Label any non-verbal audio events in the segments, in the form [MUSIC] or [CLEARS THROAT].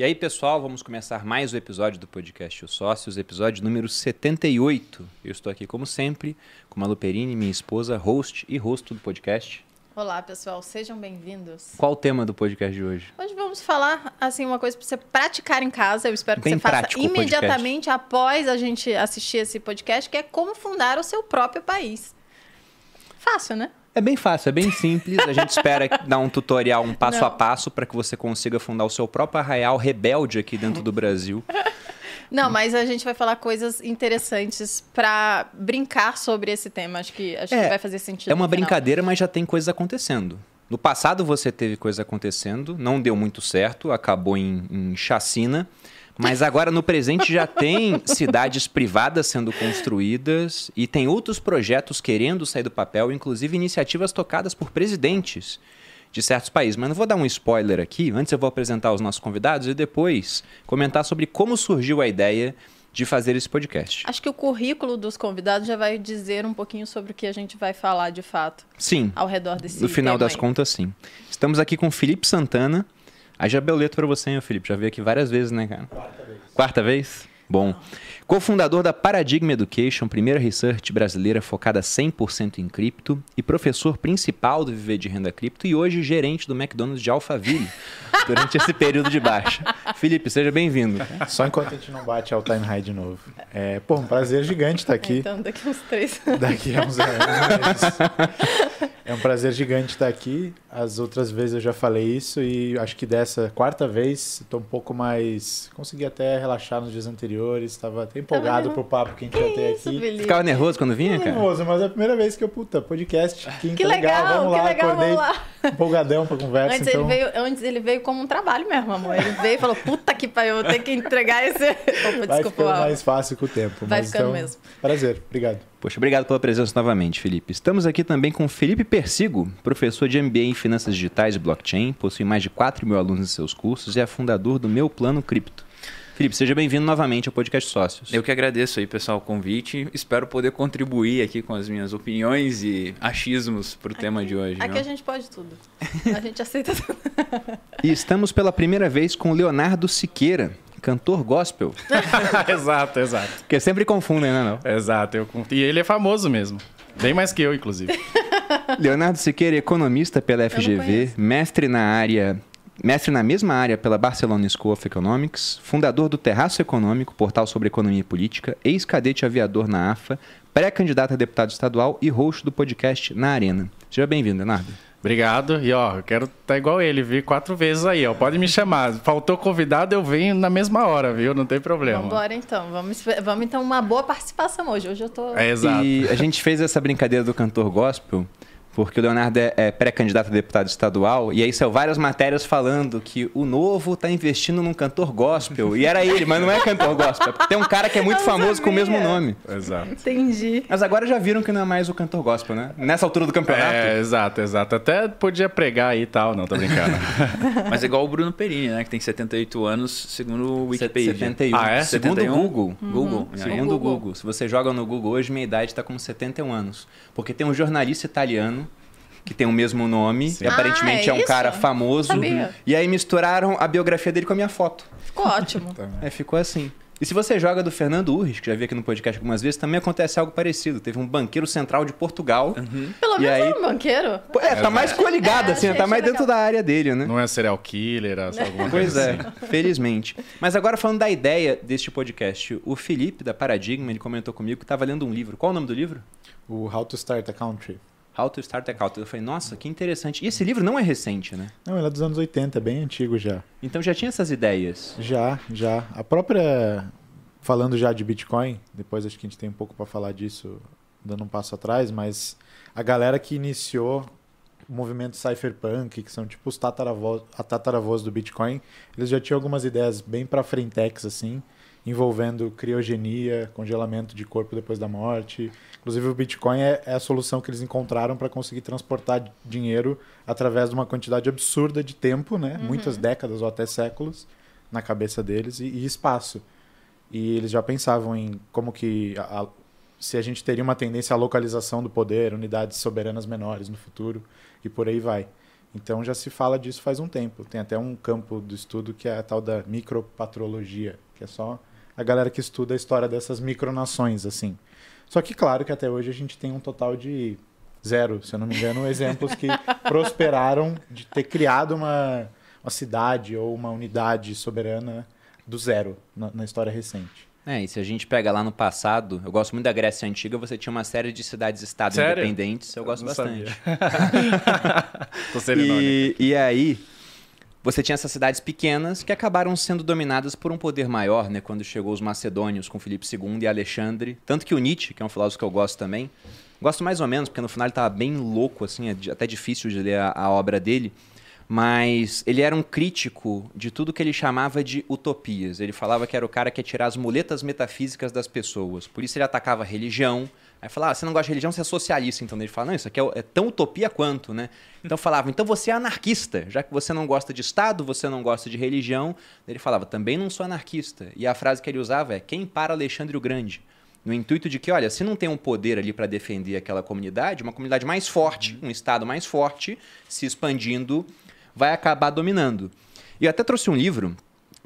E aí, pessoal, vamos começar mais o episódio do podcast Os Sócios, episódio número 78. Eu estou aqui, como sempre, com Malu Perini, minha esposa, host e rosto do podcast. Olá, pessoal, sejam bem-vindos. Qual o tema do podcast de hoje? Hoje vamos falar assim uma coisa para você praticar em casa. Eu espero que Bem você faça imediatamente após a gente assistir esse podcast, que é como fundar o seu próprio país. Fácil, né? É bem fácil, é bem simples. A gente espera dar um tutorial, um passo Não. a passo, para que você consiga fundar o seu próprio arraial rebelde aqui dentro do Brasil. Não, mas a gente vai falar coisas interessantes para brincar sobre esse tema. Acho que acho É, que vai fazer sentido. É uma brincadeira, mas já tem coisas acontecendo. No passado você teve coisa acontecendo, não deu muito certo, acabou em, em chacina. Mas agora no presente já tem cidades privadas sendo construídas e tem outros projetos querendo sair do papel, inclusive iniciativas tocadas por presidentes de certos países. Mas não vou dar um spoiler aqui, antes eu vou apresentar os nossos convidados e depois comentar sobre como surgiu a ideia de fazer esse podcast. Acho que o currículo dos convidados já vai dizer um pouquinho sobre o que a gente vai falar de fato Sim, ao redor desse No final das aí. contas, sim. Estamos aqui com o Felipe Santana. Aí já leto para você, hein, Felipe? Já veio aqui várias vezes, né, cara? Quarta vez. Quarta vez? Bom. Cofundador da Paradigma Education, primeira research brasileira focada 100% em cripto e professor principal do Viver de Renda Cripto e hoje gerente do McDonald's de Alphaville [LAUGHS] durante esse período de baixa. Felipe, seja bem-vindo. Só enquanto a gente não bate all time high de novo. É, pô, um prazer gigante estar aqui. Então, daqui uns três. Daqui a uns anos. [LAUGHS] É um prazer gigante estar aqui. As outras vezes eu já falei isso e acho que dessa quarta vez estou um pouco mais. Consegui até relaxar nos dias anteriores. Estava até empolgado Tá pro papo que a gente vai ter Isso, aqui. Felipe. Ficava nervoso quando vinha, cara? Nervoso, mas é a primeira vez que eu, puta, podcast. Quinta, Que legal, vamos lá, que legal, acordei vamos lá. empolgadão pra conversa. Antes, então... ele veio, antes ele veio como um trabalho mesmo, amor. Ele veio e falou, puta que pariu, eu vou ter que entregar esse... Opa, Vai desculpa. ficando Al. mais fácil com o tempo. Vai mas ficando então, mesmo. Prazer, obrigado. Poxa, obrigado pela presença novamente, Felipe. Estamos aqui também com Felipe Persigo, professor de MBA em Finanças Digitais e Blockchain, possui mais de 4 mil alunos em seus cursos e é fundador do Meu Plano Cripto. Felipe, seja bem-vindo novamente ao Podcast Sócios. Eu que agradeço aí, pessoal, o convite. Espero poder contribuir aqui com as minhas opiniões e achismos para o tema de hoje. Aqui a gente pode tudo. [LAUGHS] A gente aceita tudo. E estamos pela primeira vez com Leonardo Siqueira, cantor gospel. [LAUGHS] [LAUGHS] exato, exato. Porque sempre confundem, né, não? Exato. Eu, e ele é famoso mesmo. Bem mais que eu, inclusive. Leonardo Siqueira, economista pela FGV, mestre na área, mestre na mesma área pela Barcelona School of Economics, fundador do Terraço Econômico, portal sobre economia e política, ex-cadete aviador na AFA, pré-candidato a deputado estadual e host do podcast Na Arena. Seja bem-vindo, Leonardo. Obrigado. E ó, eu quero estar igual ele, vir quatro vezes aí, ó. Pode me chamar. Faltou convidado, eu venho na mesma hora, viu? Não tem problema. Vamos embora então. Vamos, vamos então uma boa participação hoje. Hoje eu tô... É exato. E a gente fez essa brincadeira do cantor gospel porque o Leonardo é, é pré-candidato a deputado estadual e aí saiu várias matérias falando que o Novo tá investindo num cantor gospel. E era ele, mas não é cantor gospel. é porque Tem um cara que é muito famoso com o mesmo nome. Exato. Entendi. Mas agora já viram que não é mais o cantor gospel, né? Nessa altura do campeonato. É, exato, exato. Até podia pregar aí e tal, não, tô brincando. [LAUGHS] Mas é igual o Bruno Perini, né? Que tem 78 anos, segundo o Wikipedia. 71. Ah, é? Segundo 71? o Google. Google. Uhum. é. Segundo o Google. Google. Se você joga no Google hoje, minha idade está como 71 anos. Porque tem um jornalista italiano que tem o mesmo nome Sim. e aparentemente Ah, é, é um isso? cara famoso. Sabia. E aí misturaram a biografia dele com a minha foto. Ficou ótimo. [LAUGHS] É, ficou assim. E se você joga do Fernando Urris, que já vi aqui no podcast algumas vezes, também acontece algo parecido. Teve um banqueiro central de Portugal. Pelo E menos aí- é um banqueiro. Pô, É, tá mais coligado, É, assim, tá mais dentro da área dele, né? Não é serial killer, é só alguma Pois coisa é, assim. [LAUGHS] felizmente. Mas agora falando da ideia deste podcast, o Felipe, da Paradigma, ele comentou comigo que estava lendo um livro. Qual o nome do livro? O How to Start a Country. How to Start a Account. Eu falei, nossa, que interessante. E esse livro não é recente, né? Não, ele é dos anos 80, é bem antigo já. Então já tinha essas ideias. Já, já. A própria. Falando já de Bitcoin, depois acho que a gente tem um pouco para falar disso, dando um passo atrás, mas a galera que iniciou o movimento cypherpunk, que são tipo os tataravós, a tataravós do Bitcoin, eles já tinham algumas ideias bem para frentex, assim, envolvendo criogenia, congelamento de corpo depois da morte. Inclusive o Bitcoin é, é a solução que eles encontraram para conseguir transportar dinheiro através de uma quantidade absurda de tempo, né? Muitas décadas ou até séculos na cabeça deles e, e espaço. E eles já pensavam em como que a- a- se a gente teria uma tendência à localização do poder, unidades soberanas menores no futuro e por aí vai. Então já se fala disso faz um tempo. Tem até um campo do estudo que é a tal da micropatrologia, que é só a galera que estuda a história dessas micronações, assim. Só que, claro, que até hoje a gente tem um total de zero, se eu não me engano, exemplos que [LAUGHS] prosperaram de ter criado uma, uma cidade ou uma unidade soberana do zero na, na história recente. É, e se a gente pega lá no passado, eu gosto muito da Grécia Antiga, você tinha uma série de cidades-estado independentes, eu gosto Não bastante. [LAUGHS] Tô sendo irônico. E, e aí, você tinha essas cidades pequenas que acabaram sendo dominadas por um poder maior, né? Quando chegou os macedônios com Filipe II e Alexandre. Tanto que o Nietzsche, que é um filósofo que eu gosto também, gosto mais ou menos, porque no final ele tava bem louco, assim, é até difícil de ler a, a obra dele. Mas ele era um crítico de tudo que ele chamava de utopias. Ele falava que era o cara que ia tirar as muletas metafísicas das pessoas. Por isso ele atacava a religião. Aí falava, ah, você não gosta de religião, você é socialista. Então ele fala, não, isso aqui é, é tão utopia quanto, né? Então falava, então você é anarquista. Já que você não gosta de Estado, você não gosta de religião. Ele falava, também não sou anarquista. E a frase que ele usava é, quem para Alexandre o Grande? No intuito de que, olha, se não tem um poder ali para defender aquela comunidade, uma comunidade mais forte, um Estado mais forte, se expandindo, vai acabar dominando. E eu até trouxe um livro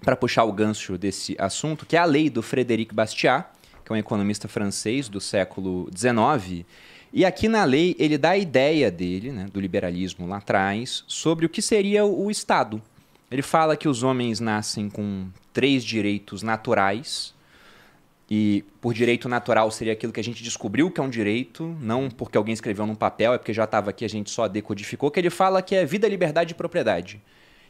para puxar o gancho desse assunto, que é a lei do Frédéric Bastiat, que é um economista francês do século XIX. E aqui na lei ele dá a ideia dele, né, do liberalismo lá atrás, sobre o que seria o Estado. Ele fala que os homens nascem com três direitos naturais, e por direito natural seria aquilo que a gente descobriu que é um direito, não porque alguém escreveu num papel, é porque já estava aqui, a gente só decodificou, que ele fala que é vida, liberdade e propriedade.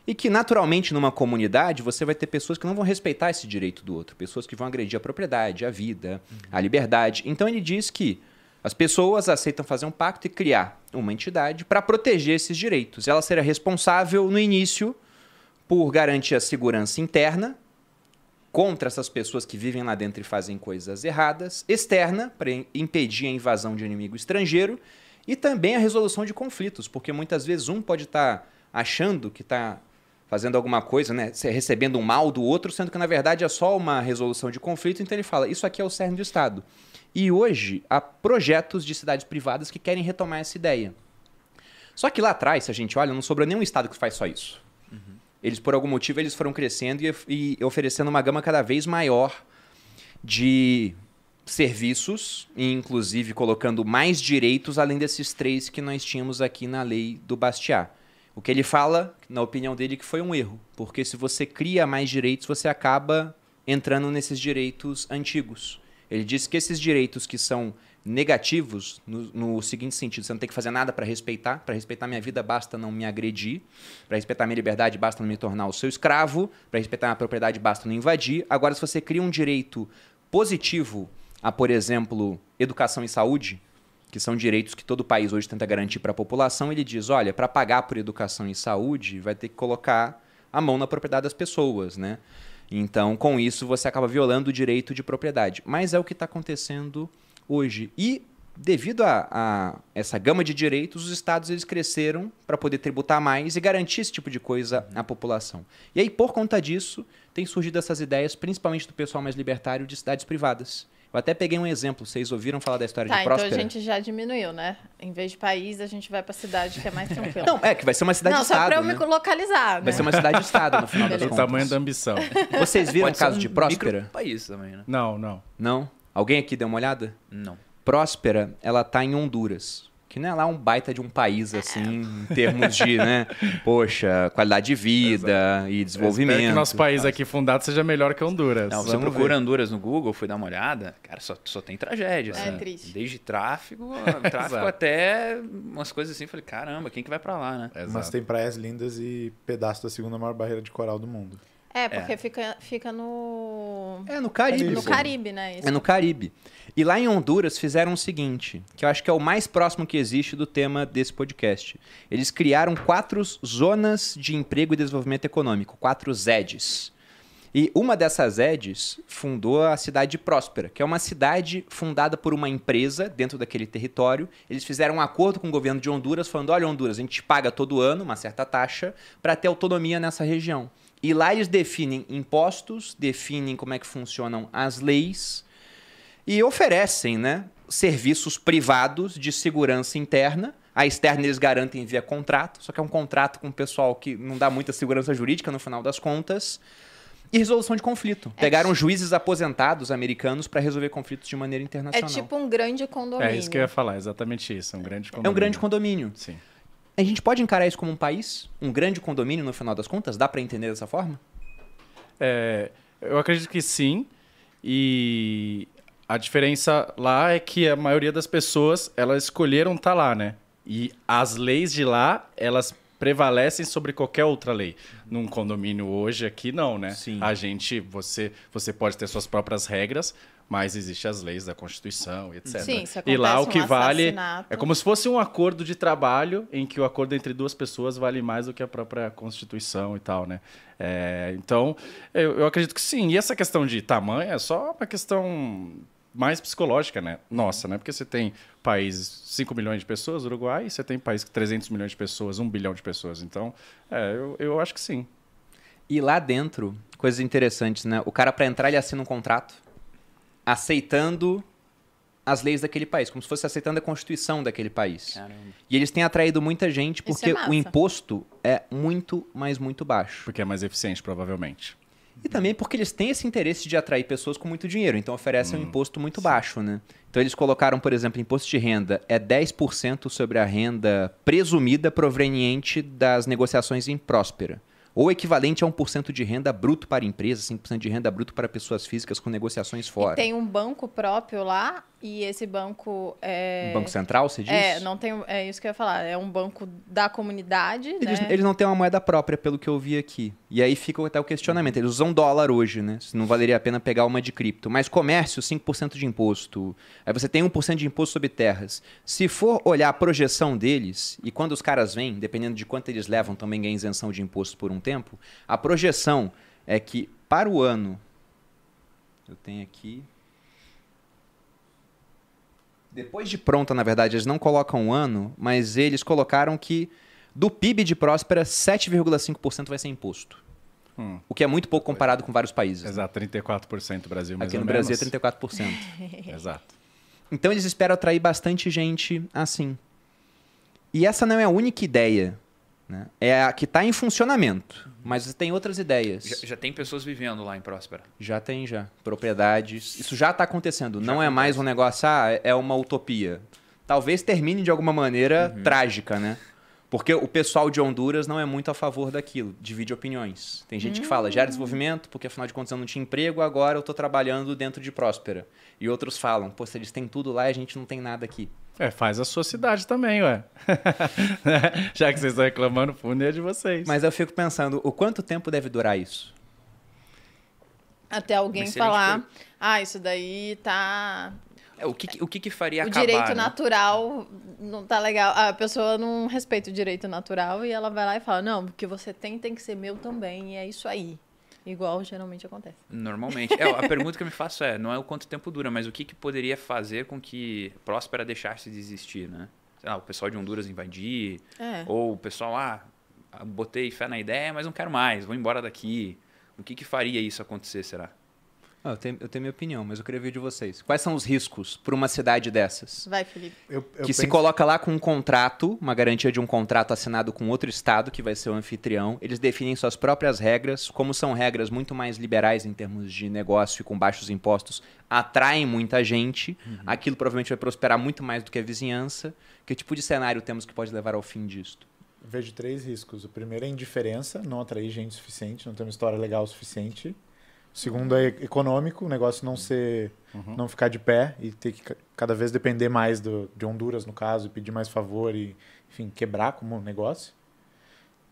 E que naturalmente numa comunidade você vai ter pessoas que não vão respeitar esse direito do outro, pessoas que vão agredir a propriedade, a vida, a liberdade. Então ele diz que as pessoas aceitam fazer um pacto e criar uma entidade para proteger esses direitos. Ela será responsável no início por garantir a segurança interna contra essas pessoas que vivem lá dentro e fazem coisas erradas, externa, para impedir a invasão de inimigo estrangeiro, e também a resolução de conflitos, porque muitas vezes um pode estar achando que está fazendo alguma coisa, né, recebendo um mal do outro, sendo que na verdade é só uma resolução de conflito, então ele fala, isso aqui é o cerne do Estado. E hoje há projetos de cidades privadas que querem retomar essa ideia. Só que lá atrás, se a gente olha, não sobrou nenhum Estado que faz só isso. Eles, por algum motivo, eles foram crescendo e, e oferecendo uma gama cada vez maior de serviços, inclusive colocando mais direitos além desses três que nós tínhamos aqui na lei do Bastiat. O que ele fala, na opinião dele, que foi um erro, porque se você cria mais direitos, você acaba entrando nesses direitos antigos. Ele disse que esses direitos que são negativos, no, no seguinte sentido, você não tem que fazer nada para respeitar, para respeitar minha vida basta não me agredir, para respeitar minha liberdade basta não me tornar o seu escravo, para respeitar minha propriedade basta não invadir. Agora, se você cria um direito positivo a, por exemplo, educação e saúde, que são direitos que todo país hoje tenta garantir para a população, ele diz, olha, para pagar por educação e saúde, vai ter que colocar a mão na propriedade das pessoas, né? Então, com isso, você acaba violando o direito de propriedade. Mas é o que está acontecendo hoje. E, devido a, a essa gama de direitos, os estados eles cresceram para poder tributar mais e garantir esse tipo de coisa à população. E aí, por conta disso, tem surgido essas ideias, principalmente do pessoal mais libertário, de cidades privadas. Eu até peguei um exemplo. Vocês ouviram falar da história Tá, de então Próspera? a gente já diminuiu, né? Em vez de país, a gente vai pra cidade que é mais tranquila. Não, é que vai ser uma Não, só pra cidade-estado, eu né? me localizar, né? Vai ser uma cidade-estado, no final [LAUGHS] das Beleza. O contas. tamanho da ambição. Vocês viram o Pode caso um de Próspera? micropaís também, né? Não, não. Não? Alguém aqui deu uma olhada? Não. Próspera, ela tá em Honduras. Que não é lá um baita de um país, assim, em termos de, né? [LAUGHS] Poxa, qualidade de vida e Eu desenvolvimento. Espero que nosso país aqui fundado seja melhor que Honduras. Não, você procura ver. Honduras no Google, fui dar uma olhada, cara, só, só tem tragédia. É assim. triste. Desde tráfico, [LAUGHS] tráfico Exato. até umas coisas assim. Falei, caramba, quem que vai pra lá, né? Mas Exato. tem praias lindas e pedaço da segunda maior barreira de coral do mundo. É, porque Fica, fica no... É no Caribe. no pô. Caribe, né? Isso. É no Caribe. E lá em Honduras fizeram o seguinte, que eu acho que é o mais próximo que existe do tema desse podcast. Eles criaram quatro zonas de emprego e desenvolvimento econômico, quatro ZEDs. E uma dessas ZEDs fundou a cidade de Próspera, que é uma cidade fundada por uma empresa dentro daquele território. Eles fizeram um acordo com o governo de Honduras, falando: olha, Honduras, a gente te paga todo ano uma certa taxa para ter autonomia nessa região. E lá eles definem impostos, definem como é que funcionam as leis e oferecem né, serviços privados de segurança interna A externa eles garantem via contrato, só que é um contrato com o pessoal que não dá muita segurança jurídica no final das contas. E resolução de conflito. É Pegaram ti- juízes aposentados americanos para resolver conflitos de maneira É internacional. tipo um grande condomínio. É isso que eu ia falar, exatamente isso. É um grande É condomínio. um grande condomínio. Sim. A gente pode encarar isso como um país? Um grande condomínio no final das contas? Dá para entender dessa forma? É, eu acredito que sim. E a diferença lá é que a maioria das pessoas, elas escolheram estar lá, né? E as leis de lá, elas prevalecem sobre qualquer outra lei. Num condomínio hoje aqui não, né? Sim. A gente, você, você pode ter suas próprias regras, mas existem as leis da Constituição, e etc. Sim, se e lá o que um vale é como se fosse um acordo de trabalho em que o acordo entre duas pessoas vale mais do que a própria Constituição e tal, né? É, então, eu, eu acredito que sim. E essa questão de tamanho é só uma questão mais psicológica, né? Nossa, né? Porque você tem países 5 milhões de pessoas, Uruguai, e você tem países com 300 milhões de pessoas, 1 bilhão de pessoas. Então, é, eu, eu acho que sim. E lá dentro, coisas interessantes, né? O cara, para entrar, ele assina um contrato aceitando as leis daquele país, como se fosse aceitando a constituição daquele país. Caramba. E eles têm atraído muita gente Isso porque é o imposto é muito, mas muito baixo. Porque é mais eficiente, provavelmente. E também porque eles têm esse interesse de atrair pessoas com muito dinheiro, então oferecem um imposto muito baixo, né? Então eles colocaram, por exemplo, imposto de renda é 10% sobre a renda presumida proveniente das negociações em próspera. Ou equivalente a 1% de renda bruto para empresas, 5% de renda bruto para pessoas físicas com negociações fora. E tem um banco próprio lá, e esse banco é. Banco Central, você diz? É, não tem, é isso que eu ia falar. É um banco da comunidade, Eles, né? eles não têm uma moeda própria, pelo que eu vi aqui. E aí fica até o questionamento. Eles usam dólar hoje, né? Se não valeria a pena pegar uma de cripto. Mas comércio, 5% de imposto. Aí você tem 1% de imposto sobre terras. Se for olhar a projeção deles, e quando os caras vêm, dependendo de quanto eles levam, também ganha isenção de imposto por um tempo, a projeção é que para o ano. Eu tenho aqui. Depois de pronta, na verdade, eles não colocam o ano, mas eles colocaram que do PIB de Próspera, 7,5% vai ser imposto. Hum. O que é muito pouco comparado com vários países. Exato, 34% do Brasil, mais Aqui no Brasil menos. é 34%. [LAUGHS] Exato. Então eles esperam atrair bastante gente assim. E essa não é a única ideia. Né? É a que está em funcionamento. Mas tem outras ideias. Já, já tem pessoas vivendo lá em Próspera. Já tem, já. Propriedades. Isso já está acontecendo. Já não é mais acontece. um negócio, ah, é uma utopia. Talvez termine de alguma maneira Uhum. trágica, né? Porque o pessoal de Honduras não é muito a favor daquilo, divide opiniões. Tem gente que fala, gera desenvolvimento, porque afinal de contas eu não tinha emprego, agora eu estou trabalhando dentro de Próspera. E outros falam, pô, se eles têm tudo lá e a gente não tem nada aqui. É, faz a sua cidade também, ué. [LAUGHS] Já que vocês estão reclamando, o fundo é de vocês. Mas eu fico pensando, o quanto tempo deve durar isso? Até alguém Excelente falar, ah, isso daí tá... É, o que, o que, que faria o acabar, direito né? natural não tá legal. A pessoa não respeita o direito natural e ela vai lá e fala, não, o que você tem tem que ser meu também, e é isso aí. Igual geralmente acontece. Normalmente. É, a pergunta que eu me faço é, não é o quanto tempo dura, mas o que, que poderia fazer com que Próspera deixasse de existir, né? Sei lá, o pessoal de Honduras invadir, É. ou o pessoal, ah, botei fé na ideia, mas não quero mais, vou embora daqui. O que, que faria isso acontecer, será? Ah, eu, tenho, eu tenho minha opinião, mas eu queria ver de vocês. Quais são os riscos para uma cidade dessas? Vai, Felipe. Eu, eu que se penso- coloca lá com um contrato, uma garantia de um contrato assinado com outro estado, que vai ser o anfitrião. Eles definem suas próprias regras, como são regras muito mais liberais em termos de negócio e com baixos impostos, atraem muita gente. Aquilo provavelmente vai prosperar muito mais do que a vizinhança. Que tipo de cenário temos que pode levar ao fim disto? Vejo três riscos. O primeiro é indiferença, não atrair gente o suficiente, não ter uma história legal o suficiente. O segundo é econômico, o negócio não ser, não ficar de pé e ter que ca- cada vez depender mais do, de Honduras, no caso, e pedir mais favor e, enfim, quebrar como negócio.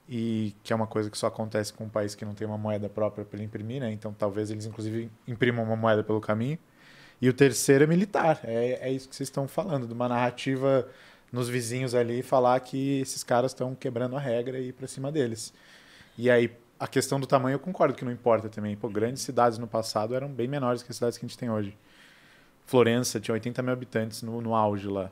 E que é uma coisa que só acontece com um país que não tem uma moeda própria para imprimir, né? Então talvez eles, inclusive, imprimam uma moeda pelo caminho. E o terceiro é militar. É, é isso que vocês estão falando, de uma narrativa nos vizinhos ali e falar que esses caras estão quebrando a regra e ir para cima deles. E aí, a questão do tamanho eu concordo que não importa também. Pô, grandes cidades no passado eram bem menores que as cidades que a gente tem hoje. Florença tinha 80 mil habitantes no, no auge lá.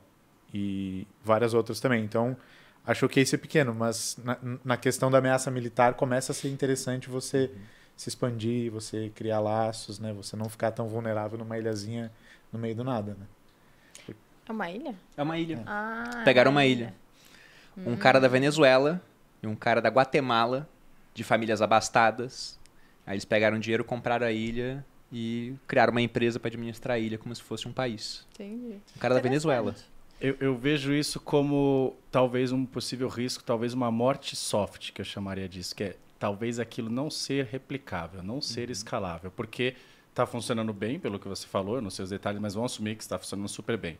E várias outras também. Então, achou que esse é pequeno, mas na, na questão da ameaça militar começa a ser interessante você se expandir, você criar laços, né? Você não ficar tão vulnerável numa ilhazinha no meio do nada, né? É uma ilha? É uma ilha. Ah, é Pegaram uma ilha. um cara da Venezuela e um cara da Guatemala, de famílias abastadas. Aí eles pegaram dinheiro, compraram a ilha e criaram uma empresa para administrar a ilha como se fosse um país. Entendi. Um cara da Venezuela. Eu, eu vejo isso como talvez um possível risco, talvez uma morte soft, que eu chamaria disso, que é talvez aquilo não ser replicável, não ser escalável, porque está funcionando bem, pelo que você falou, eu não sei os detalhes, mas vamos assumir que está funcionando super bem.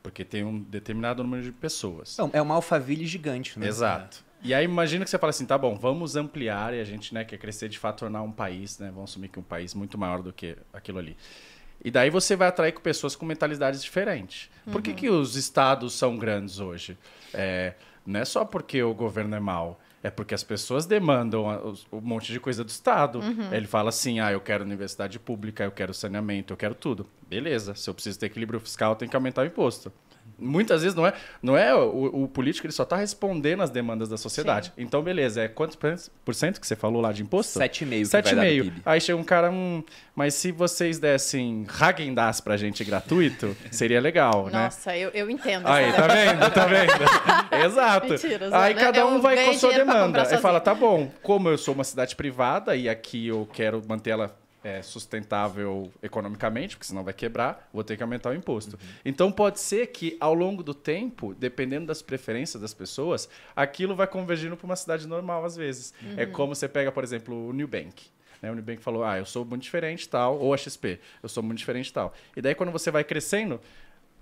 Porque tem um determinado número de pessoas. Não, é uma alfaville gigante, né? Exato. E aí imagina que você fala assim, tá bom, vamos ampliar e a gente né, quer crescer de fato, tornar um país, né? Vamos assumir que um país muito maior do que aquilo ali. E daí você vai atrair com pessoas com mentalidades diferentes. Por que, que os estados são grandes hoje? É, não é só porque o governo é mau. É porque as pessoas demandam um monte de coisa do Estado. Ele fala assim: ah, eu quero universidade pública, eu quero saneamento, eu quero tudo. Beleza, se eu preciso ter equilíbrio fiscal, eu tenho que aumentar o imposto. Muitas vezes não é, não é o, o político, ele só está respondendo às demandas da sociedade. Então, beleza, é quantos por cento que você falou lá de imposto? 7,5 que vai dar no 7,5. PIB. Aí chega um cara, hum, mas se vocês dessem Hagen-Dazs pra gente gratuito, seria legal, né? Nossa, eu, eu entendo. Aí, tá vendo? Tá vendo? [LAUGHS] Exato. Mentiras, Aí né? cada um Eu vai com a sua demanda. Aí fala, tá bom, como eu sou uma cidade privada e aqui eu quero manter ela é, sustentável economicamente, porque senão vai quebrar, vou ter que aumentar o imposto. Uhum. Então pode ser que ao longo do tempo, dependendo das preferências das pessoas, aquilo vai convergindo para uma cidade normal às vezes. É Uhum. como você pega, por exemplo, o Nubank. Né? O Nubank falou, ah, eu sou muito diferente e tal, ou a XP, eu sou muito diferente e tal. E daí quando você vai crescendo,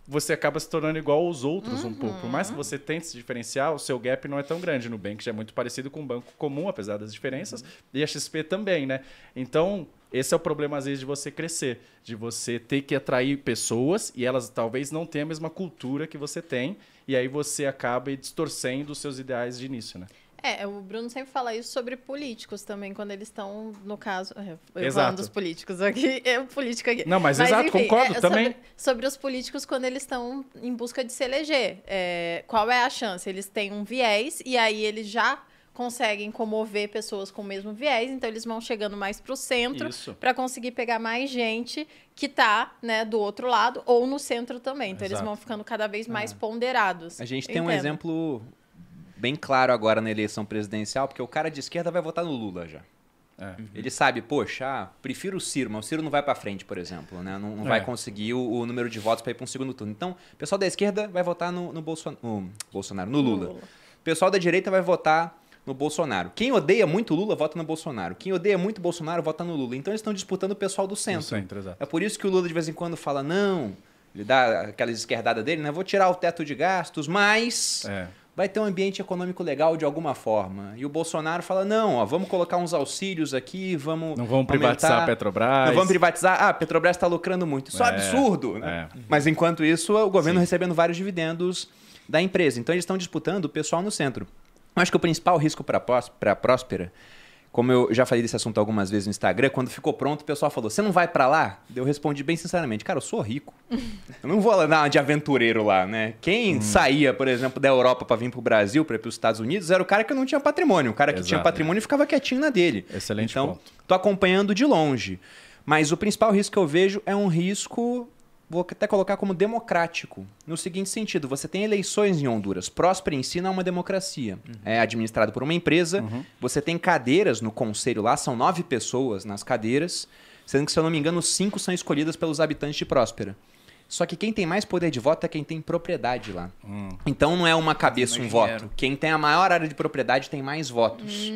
você acaba se tornando igual aos outros um pouco. Por mais que você tente se diferenciar, o seu gap não é tão grande. No Nubank já é muito parecido com um banco comum, apesar das diferenças, e a XP também, né? Então, esse é o problema, às vezes, de você crescer, de você ter que atrair pessoas e elas talvez não tenham a mesma cultura que você tem, e aí você acaba distorcendo os seus ideais de início, né? É, o Bruno sempre fala isso sobre políticos também, quando eles estão, no caso. é, Eu Exato. falando dos políticos aqui, [LAUGHS] eu político aqui. Não, mas exato, concordo é também. Sobre, sobre os políticos quando eles estão em busca de se eleger. É, qual é a chance? Eles têm um viés e aí eles já conseguem comover pessoas com o mesmo viés, então eles vão chegando mais pro centro Isso. para conseguir pegar mais gente que tá, né, do outro lado ou no centro também. Então eles Exato. vão ficando cada vez mais ponderados. A gente tem um entendo. exemplo bem claro agora na eleição presidencial, porque o cara de esquerda vai votar no Lula já. É. Ele sabe, poxa, ah, prefiro o Ciro, mas o Ciro não vai pra frente, por exemplo, né? Não, não vai É. conseguir o, o número de votos para ir para um segundo turno. Então, o pessoal da esquerda vai votar no, no, Bolson- no Bolsonaro, no Lula. Lula. O pessoal da direita vai votar no Bolsonaro. Quem odeia muito Lula, vota no Bolsonaro. Quem odeia muito Bolsonaro, vota no Lula. Então, eles estão disputando o pessoal do centro. centro, exato. É por isso que o Lula de vez em quando fala, não, ele dá aquelas esquerdadas dele, né? Vou tirar o teto de gastos, mas É. vai ter um ambiente econômico legal de alguma forma. E o Bolsonaro fala, não, ó, vamos colocar uns auxílios aqui, vamos Não vamos privatizar aumentar- a Petrobras. Não vamos privatizar. Ah, a Petrobras está lucrando muito. Isso é, É, absurdo, né? é. Mas enquanto isso, o governo Sim. recebendo vários dividendos da empresa. Então eles estão disputando o pessoal no centro. Eu acho que o principal risco para a Próspera, como eu já falei desse assunto algumas vezes no Instagram, quando ficou pronto, o pessoal falou: Você não vai para lá? Eu respondi bem sinceramente: Cara, eu sou rico. [LAUGHS] Eu não vou lá dar uma de aventureiro lá, né? Quem saía, por exemplo, da Europa para vir para o Brasil, para ir para os Estados Unidos, era o cara que não tinha patrimônio. O cara que tinha Exato. patrimônio ficava quietinho na dele. Excelente então, ponto. tô acompanhando de longe. Mas o principal risco que eu vejo é um risco, vou até colocar como democrático. No seguinte sentido, você tem eleições em Honduras. Próspera em si não é uma democracia. É administrado por uma empresa. Você tem cadeiras no conselho lá, são nove pessoas nas cadeiras, sendo que, se eu não me engano, cinco são escolhidas pelos habitantes de Próspera. Só que quem tem mais poder de voto é quem tem propriedade lá. Então não é uma cabeça, um voto. Quem tem a maior área de propriedade tem mais votos.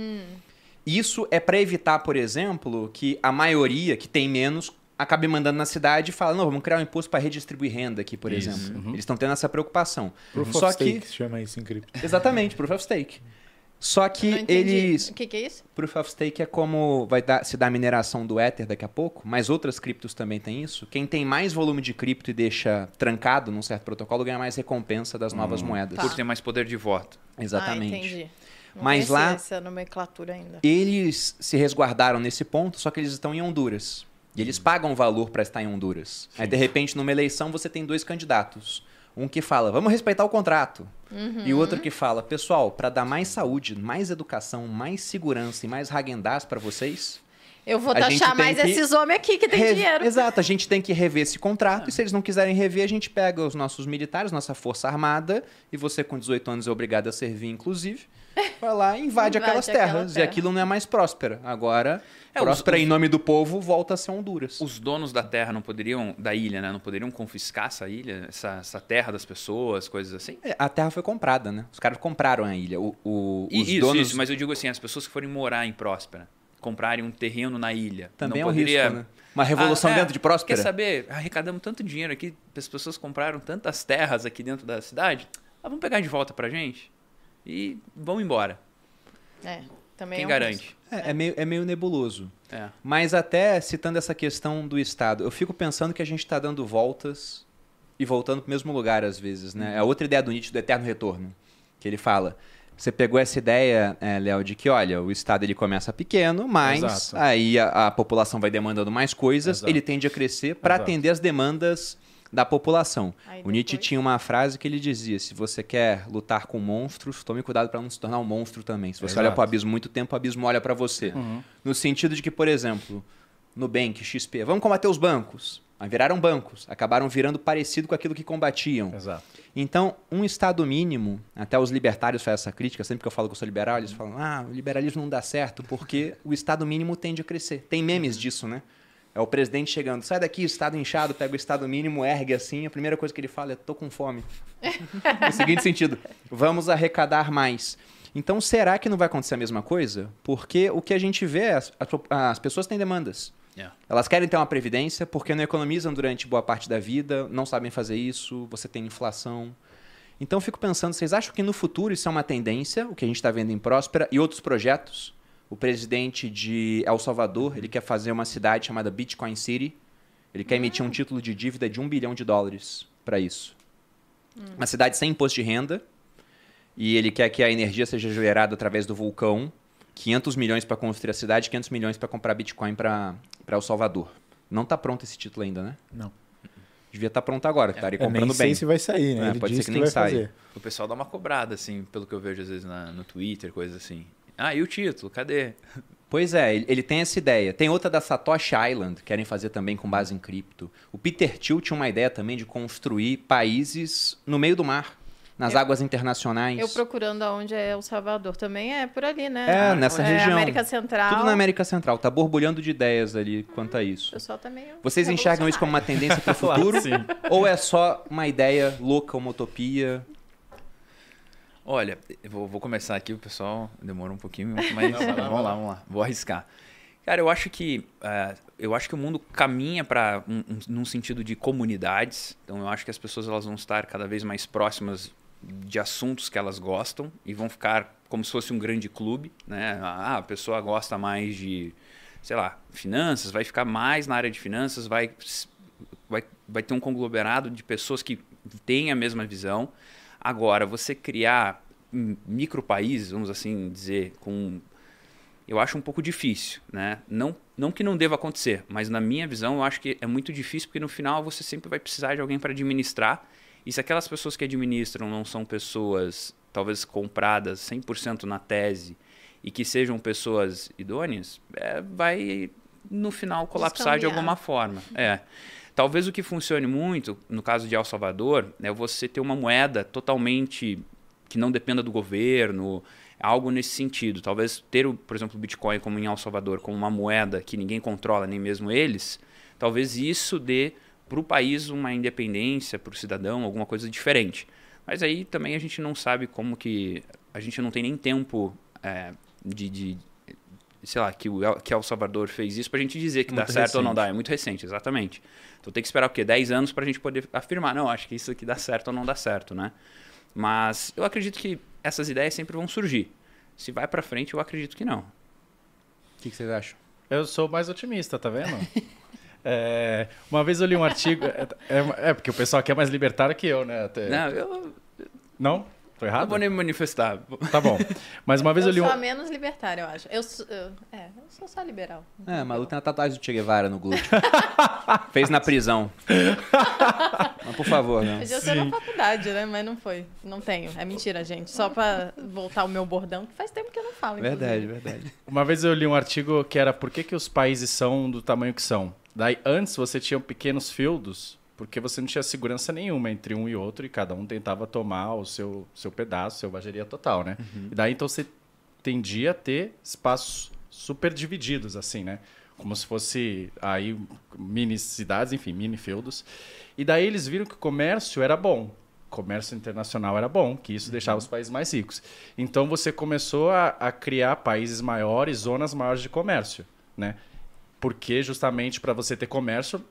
Isso é para evitar, por exemplo, que a maioria que tem menos acabe mandando na cidade e fala, não, vamos criar um imposto para redistribuir renda aqui, por Isso, exemplo. uhum. Eles estão tendo essa preocupação. Proof Só of que stake se chama isso em cripto. exatamente, proof of stake. Só que eles O que, que é isso? Proof of Stake é como vai dar, se dar a mineração do Ether daqui a pouco, mas outras criptos também tem isso. Quem tem mais volume de cripto e deixa trancado num certo protocolo ganha mais recompensa das novas moedas. Tá. Por ter mais poder de voto. Exatamente. Ah, entendi. Não Mas lá- essa nomenclatura ainda. Eles se resguardaram nesse ponto, só que eles estão em Honduras. E eles pagam valor para estar em Honduras. Aí, de repente, numa eleição, você tem dois candidatos. Um que fala, vamos respeitar o contrato. E o outro que fala, pessoal, para dar mais saúde, mais educação, mais segurança e mais Häagen-Dazs para vocês, Eu vou taxar mais que esses homens aqui que tem Re- dinheiro. Exato, a gente tem que rever esse contrato e se eles não quiserem rever, a gente pega os nossos militares, nossa força armada, e você com 18 anos é obrigado a servir, inclusive, vai lá e invade, Invade aquelas aquela terras. E terra. aquilo não é mais próspera. Agora, É, os- próspera os- em nome do povo volta a ser Honduras. Os donos da terra não poderiam, da ilha, né? Não poderiam confiscar essa ilha, essa, essa terra das pessoas, coisas assim? É, A terra foi comprada, né? Os caras compraram a ilha. O, o- E- os isso, donos isso, mas eu digo assim, as pessoas que forem morar em Próspera, comprarem um terreno na ilha, também não é um poderia... risco, né? Uma revolução Ah, é, dentro de Próspera. Quer saber? Arrecadamos tanto dinheiro aqui, as pessoas compraram tantas terras aqui dentro da cidade, ah, vamos pegar de volta pra gente e vamos embora. É, também Quem é um garante? É, é meio, é meio nebuloso. É. Mas até citando essa questão do Estado, eu fico pensando que a gente está dando voltas e voltando para o mesmo lugar às vezes, né? É outra ideia do Nietzsche do eterno retorno, que ele fala. Você pegou essa ideia, é, Léo, de que, olha, o Estado ele começa pequeno, mas Exato. aí a, a população vai demandando mais coisas, Exato. ele tende a crescer para atender as demandas da população. Aí O Nietzsche tinha uma frase que ele dizia: se você quer lutar com monstros, tome cuidado para não se tornar um monstro também. Se você olha Exato. para o abismo muito tempo, o abismo olha para você. Uhum. No sentido de que, por exemplo, Nubank, XP, vamos combater os bancos. Mas viraram bancos, acabaram virando parecido com aquilo que combatiam. Exato. Então, um Estado mínimo, até os libertários fazem essa crítica, sempre que eu falo que eu sou liberal, eles falam, ah, o liberalismo não dá certo porque o Estado mínimo tende a crescer. Tem memes disso, né? É o presidente chegando, sai daqui, Estado inchado, pega o Estado mínimo, ergue assim, a primeira coisa que ele fala é, tô com fome. [LAUGHS] no seguinte sentido, vamos arrecadar mais. Então, será que não vai acontecer a mesma coisa? Porque o que a gente vê, é as, as, as pessoas têm demandas. Yeah. Elas querem ter uma previdência porque não economizam durante boa parte da vida, não sabem fazer isso, você tem inflação. Então eu fico pensando, vocês acham que no futuro isso é uma tendência, o que a gente está vendo em Próspera e outros projetos? O presidente de El Salvador, ele quer fazer uma cidade chamada Bitcoin City. Ele quer emitir um título de dívida de um bilhão de dólares para isso. Uma cidade sem imposto de renda. E ele quer que a energia seja gerada através do vulcão. 500 milhões para construir a cidade, 500 milhões para comprar Bitcoin para El Salvador. Não está pronto esse título ainda, né? Não. Devia estar pronto agora, estaria Eu nem comprando sei bem. se vai sair, né? É, pode ser que que, nem saia. O pessoal dá uma cobrada, assim, pelo que eu vejo às vezes na- no Twitter, coisas assim. Ah, e o título? Cadê? Pois é, ele, tem essa ideia. Tem outra da Satoshi Island, querem fazer também com base em cripto. O Peter Thiel tinha uma ideia também de construir países no meio do mar, nas Eu- águas internacionais. Eu procurando aonde é El Salvador. Também é por ali, né? É, nessa é região. América Central. Tudo na América Central, tá borbulhando de ideias ali quanto a O isso. pessoal tá meio Vocês enxergam isso como uma tendência para o Claro, futuro? sim. ou é só uma ideia louca, uma utopia? Olha, eu vou, vou começar aqui, o pessoal demora um pouquinho, mas [LAUGHS] vamos lá, vamos lá, vou arriscar. Cara, eu acho que eh, eu acho que o mundo caminha para um, um- num sentido de comunidades. Então eu acho que as pessoas elas vão estar cada vez mais próximas de assuntos que elas gostam e vão ficar como se fosse um grande clube, né? Ah, a pessoa gosta mais de, sei lá, finanças, vai ficar mais na área de finanças, vai vai, vai ter um conglomerado de pessoas que têm a mesma visão. Agora, você criar hum, micropaíses, vamos assim dizer, com eu acho um pouco difícil, né? Não, não que não deva acontecer, mas na minha visão eu acho que é muito difícil porque no final você sempre vai precisar de alguém para administrar. E se aquelas pessoas que administram não são pessoas talvez compradas 100% na tese e que sejam pessoas idôneas, é, vai no final colapsar de alguma forma. É. Talvez o que funcione muito, no caso de El Salvador, é você ter uma moeda totalmente que não dependa do governo, algo nesse sentido. Talvez ter, por exemplo, o Bitcoin como em El Salvador, como uma moeda que ninguém controla, nem mesmo eles, talvez isso dê para o país uma independência, para o cidadão, alguma coisa diferente. Mas aí também a gente não sabe como que... A gente não tem nem tempo é, de, de sei lá, que o El, que El Salvador fez isso pra gente dizer que Muito dá certo ou não recente. dá. É muito recente, exatamente. Então tem que esperar o quê? 10 anos pra gente poder afirmar, não, acho que isso aqui dá certo ou não dá certo, né? Mas eu acredito que essas ideias sempre vão surgir. Se vai pra frente, eu acredito que não. O que, que vocês acham? Eu sou mais otimista, tá vendo? [LAUGHS] É, uma vez eu li um artigo. É, é- é porque o pessoal aqui é mais libertário que eu, né? Até- Não, eu, Não? Tô Não errado? vou nem me manifestar. Tá bom. Mas uma vez eu, Eu li sou um... a menos libertária, eu acho. Eu, sou- eu- é, eu sou só liberal. É, Malu tem uma tatuagem do Che Guevara no glúteo. [LAUGHS] Fez na prisão. [LAUGHS] Mas por favor, não. Podia ser na faculdade, né? Mas não foi. Não tenho. É mentira, gente. Só pra voltar o meu bordão, que faz tempo que eu não falo. Verdade, inclusive. verdade. Uma vez eu li um artigo que era por que, que os países são do tamanho que são. Daí antes você tinha pequenos feudos, porque você não tinha segurança nenhuma entre um e outro, e cada um tentava tomar o seu, seu pedaço, seu vageria total, né? E daí então você tendia a ter espaços super divididos, assim, né? Como se fosse aí mini cidades, enfim, mini feudos. E daí eles viram que o comércio era bom. Comércio internacional era bom, que isso deixava os países mais ricos. Então você começou a, a criar países maiores, zonas maiores de comércio, né? Porque justamente para você ter comércio,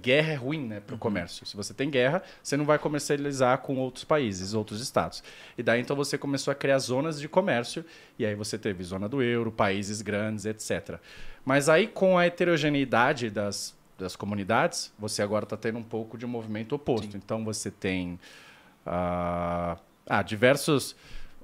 guerra é ruim, né, para o comércio. Se você tem guerra, você não vai comercializar com outros países, outros estados. E daí então você começou a criar zonas de comércio e aí você teve zona do euro, países grandes, etc. Mas aí com a heterogeneidade das das comunidades, você agora está tendo um pouco de movimento oposto. Então você tem ah, ah, diversos.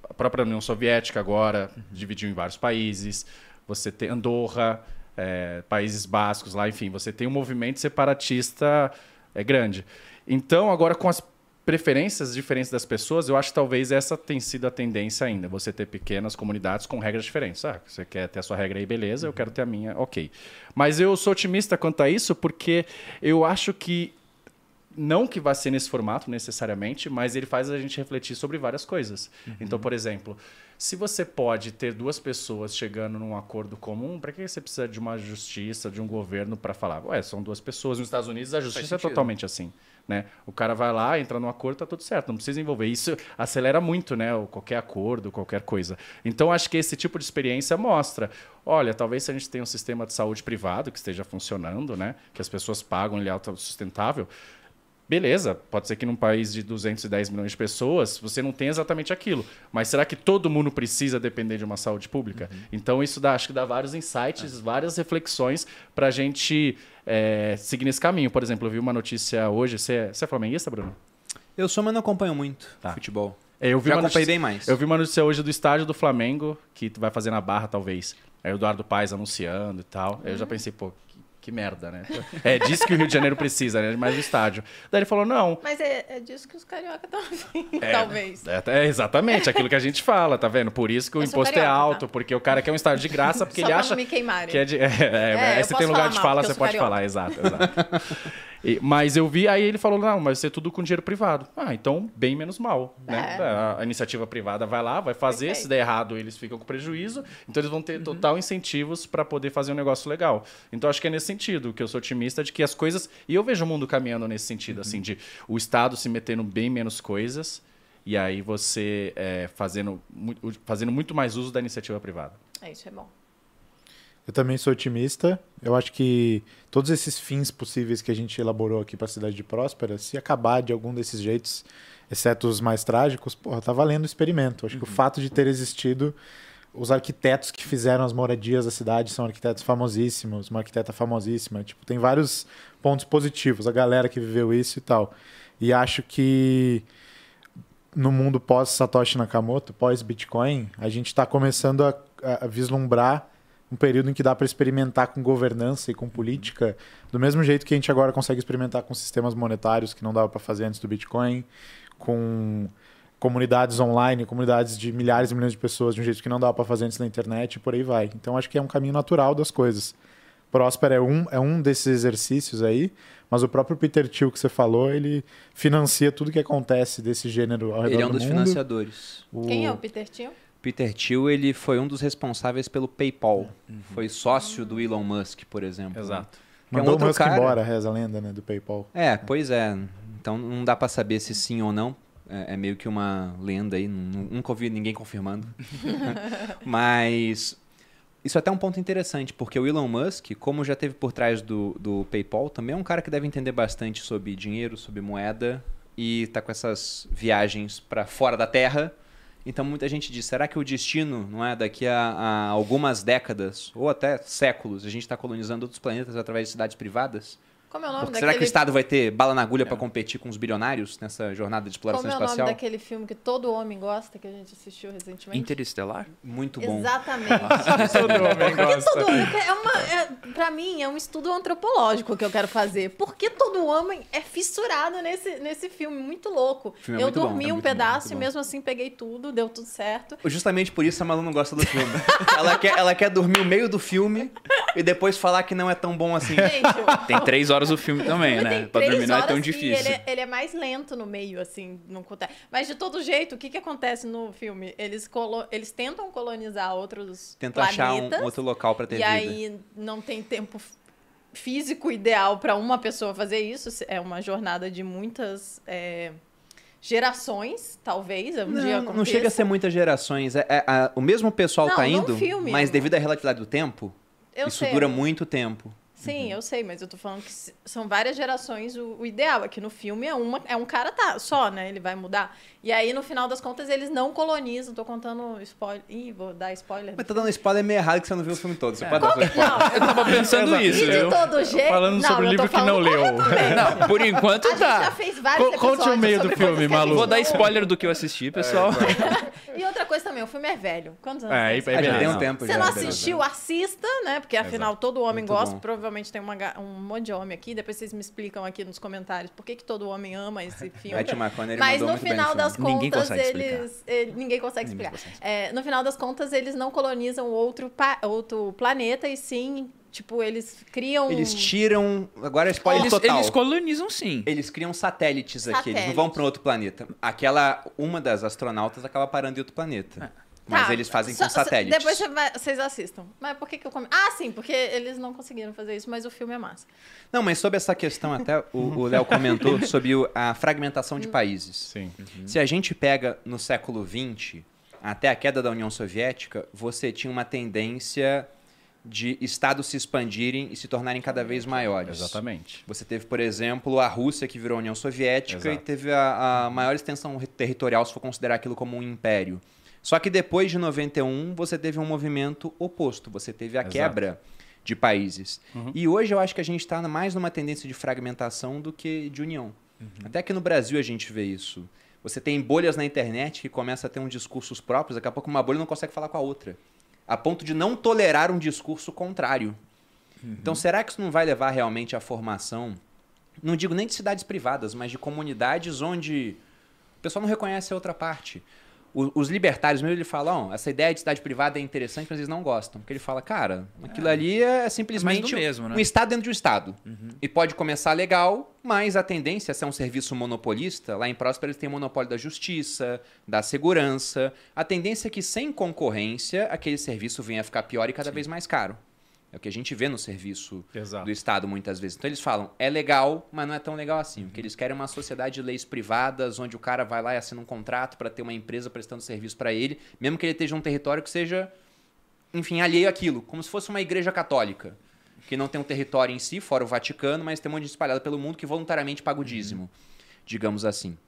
A própria União Soviética agora dividiu em vários países. Você tem Andorra, eh, Países Bascos lá, enfim, você tem um movimento separatista é grande. Então, agora com as preferências diferentes das pessoas, eu acho que talvez essa tenha sido a tendência ainda. Você ter pequenas comunidades com regras diferentes. Ah, você quer ter a sua regra aí, beleza, eu quero ter a minha, ok. Mas eu sou otimista quanto a isso porque eu acho que não que vá ser nesse formato necessariamente, mas ele faz a gente refletir sobre várias coisas. Então, por exemplo, se você pode ter duas pessoas chegando num acordo comum, para que você precisa de uma justiça, de um governo para falar? Ué, são duas pessoas. Nos Estados Unidos a justiça é totalmente assim. Né? O cara vai lá, entra num acordo, tá tudo certo, não precisa envolver. Isso acelera muito, né? Qualquer acordo, qualquer coisa. Então, acho que esse tipo de experiência mostra: olha, talvez se a gente tenha um sistema de saúde privado que esteja funcionando, né? Que as pessoas pagam, ele é autossustentável. Beleza, pode ser que num país de 210 milhões de pessoas você não tenha exatamente aquilo. Mas será que todo mundo precisa depender de uma saúde pública? Então isso dá, acho que dá vários insights, várias reflexões para a gente é, seguir nesse caminho. Por exemplo, eu vi uma notícia hoje. Você é, você é flamenguista, Bruno? Eu sou, mas não acompanho muito Tá. futebol. É, Eu vi Já uma acompanhei notícia- bem mais. Eu vi uma notícia hoje do estádio do Flamengo, que vai fazer na Barra, talvez. Aí o Eduardo Paes anunciando e tal. Aí eu já pensei, pô, que, merda, né? É disso que o Rio de Janeiro precisa, né? Mais do estádio. Daí ele falou, não, Mas é, é disso que os carioca estão afim, É, talvez. É, é exatamente aquilo que a gente fala, tá vendo? Por isso que o imposto é carioca, alto, tá? porque o cara quer um estádio de graça, porque Só ele pra acha não me queimarem. que é de. [LAUGHS] É, é, É, aí você tem lugar de fala, você pode carioca. falar, exato, exato. [LAUGHS] E- mas eu vi, aí ele falou: não, mas vai ser tudo com dinheiro privado. Ah, então bem menos mal. Né? É. A, a iniciativa privada vai lá, vai fazer, Perfeito. se der errado, eles ficam com prejuízo, então eles vão ter total incentivos para poder fazer um negócio legal. Então acho que é nesse sentido que eu sou otimista de que as coisas. E eu vejo o mundo caminhando nesse sentido, assim, de o Estado se metendo bem menos coisas. E aí você é, fazendo, fazendo muito mais uso da iniciativa privada. É, isso é bom. Eu também sou otimista. Eu acho que todos esses fins possíveis que a gente elaborou aqui para a cidade de Próspera, se acabar de algum desses jeitos, exceto os mais trágicos, porra, tá valendo o experimento. Acho que o fato de ter existido, os arquitetos que fizeram as moradias da cidade são arquitetos famosíssimos, uma arquiteta famosíssima. Tipo, tem vários pontos positivos, a galera que viveu isso e tal. E acho que no mundo pós Satoshi Nakamoto, pós Bitcoin, a gente está começando a- a vislumbrar um período em que dá para experimentar com governança e com política, do mesmo jeito que a gente agora consegue experimentar com sistemas monetários que não dava para fazer antes do Bitcoin, com comunidades online, comunidades de milhares e milhões de pessoas de um jeito que não dava para fazer antes na internet e por aí vai. Então acho que é um caminho natural das coisas. Próspera é um, é um desses exercícios aí, mas o próprio Peter Thiel que você falou, ele financia tudo que acontece desse gênero ao redor Ele é um do dos mundo. financiadores. O- Quem é o Peter Thiel? Peter Thiel, ele foi um dos responsáveis pelo PayPal. Foi sócio do Elon Musk, por exemplo. Exato. Que é um Mandou o Musk cara- embora, reza a lenda, né, do PayPal. É, pois é. Então não dá pra saber se sim ou não. É, é meio que uma lenda aí. nu- Nunca ouvi ninguém confirmando. [LAUGHS] Mas isso é até um ponto interessante, porque o Elon Musk, como já teve por trás do, do PayPal, também é um cara que deve entender bastante sobre dinheiro, sobre moeda e tá com essas viagens para fora da Terra. Então muita gente diz, será que o destino, não é, daqui a, a algumas décadas ou até séculos, a gente está colonizando outros planetas através de cidades privadas? Como é o nome Porque daquele... será que o Estado vai ter bala na agulha para competir com os bilionários nessa jornada de exploração Como é o nome espacial? daquele filme que todo homem gosta, que a gente assistiu recentemente? Interestelar? Muito bom. Exatamente. Todo homem Porque gosta. todo homem é uma, é, pra mim, é um estudo antropológico que eu quero fazer. Porque todo homem é fissurado nesse, nesse filme, muito louco. filme é eu muito bom, dormi é um bom, pedaço muito e bom. mesmo assim peguei tudo, deu tudo certo. Justamente por isso a Malu não gosta do filme. [LAUGHS] ela, quer, ela quer dormir o meio do filme e depois falar que não é tão bom assim. Gente, Tem três horas o filme também, né? tem Pra dormir não é tão horas e difícil. Ele, é- ele é mais lento no meio, assim, não acontece. Mas de todo jeito, o que, que acontece no filme? Eles, colo... Eles tentam colonizar outros Tenta achar um outro local para ter e vida. aí não tem tempo físico ideal para uma pessoa fazer isso. É uma jornada de muitas é, gerações, talvez. Um dia Não, não chega a aconteça. ser muitas gerações. É, é- a- o mesmo pessoal Não, tá indo, filme, mas é- devido à relatividade do tempo, Eu isso sei, dura muito tempo. Sim, eu sei, mas eu tô falando que são várias gerações. O, o ideal é que no filme é, uma, é um cara tá, só, né? Ele vai mudar. E aí, no final das contas, eles não colonizam. Tô contando spoiler. Ih, vou dar spoiler. Mas tá dando spoiler meio errado que você não viu o filme todo. Você pode dar que- não, Eu tava pensando isso, E de todo jeito. Falando não, sobre o livro que não leu. Não, por enquanto A gente já tá. fez vários Co- conte o meio do filme, Malu. Vou dar spoiler do que eu assisti, pessoal. [LAUGHS] E outra coisa também, o filme é velho. Quantos anos É, aí Ah, já tem um tempo Você já. não assistiu, assista, né? Porque afinal todo homem Muito gosta. bom. Provavelmente tem uma um monte de homem aqui. Depois vocês me explicam aqui nos comentários por que, que todo homem ama esse [LAUGHS] filme. Mas no final no das. Ninguém contas, consegue explicar. eles. ele- ninguém consegue Ninguém explicar. consegue É, no final das contas, eles não colonizam outro, pa- outro planeta e sim, tipo, eles criam. Eles tiram. Agora é spoiler Eles, total. eles colonizam sim. Eles criam satélites aqui, eles não Satélites. vão para outro planeta. Aquela, uma das astronautas acaba parando em outro planeta. Mas Tá, eles fazem só- com satélites. Depois você vai- vocês assistam. Mas por que, que eu come... Ah, sim, porque eles não conseguiram fazer isso, mas o filme é massa. Não, mas sobre essa questão, até o Léo comentou [LAUGHS] sobre o- a fragmentação de países. Sim. Se a gente pega no século XX, até a queda da União Soviética, você tinha uma tendência de estados se expandirem e se tornarem cada vez maiores. Exatamente. Você teve, por exemplo, a Rússia, que virou a União Soviética, Exato. e teve a, a maior extensão territorial, se for considerar aquilo como um império. Só que depois de 91, você teve um movimento oposto. Você teve a Exato. quebra de países. Uhum. E hoje eu acho que a gente está mais numa tendência de fragmentação do que de união. Uhum. Até aqui no Brasil a gente vê isso. Você tem bolhas na internet que começam a ter uns discursos próprios, daqui a pouco uma bolha não consegue falar com a outra. A ponto de não tolerar um discurso contrário. Então, será que isso não vai levar realmente à formação, não digo nem de cidades privadas, mas de comunidades onde o pessoal não reconhece a outra parte? O- os libertários mesmo, ele falam, "Ó, essa ideia de cidade privada é interessante, mas eles não gostam. Porque ele fala, cara, aquilo ali é simplesmente do mesmo, né? um estado dentro de um estado. E pode começar legal, mas a tendência é ser um serviço monopolista. Lá em Próspera eles têm monopólio da justiça, da segurança. A tendência é que sem concorrência, aquele serviço venha a ficar pior e cada vez mais caro. É o que a gente vê no serviço Exato. do Estado muitas vezes. Então eles falam, é legal, mas não é tão legal assim. O que eles querem uma sociedade de leis privadas, onde o cara vai lá e assina um contrato para ter uma empresa prestando serviço para ele, mesmo que ele esteja num território que seja, enfim, alheio àquilo, como se fosse uma igreja católica, que não tem um território em si, fora o Vaticano, mas tem um monte de gente espalhada pelo mundo que voluntariamente paga o dízimo, digamos assim.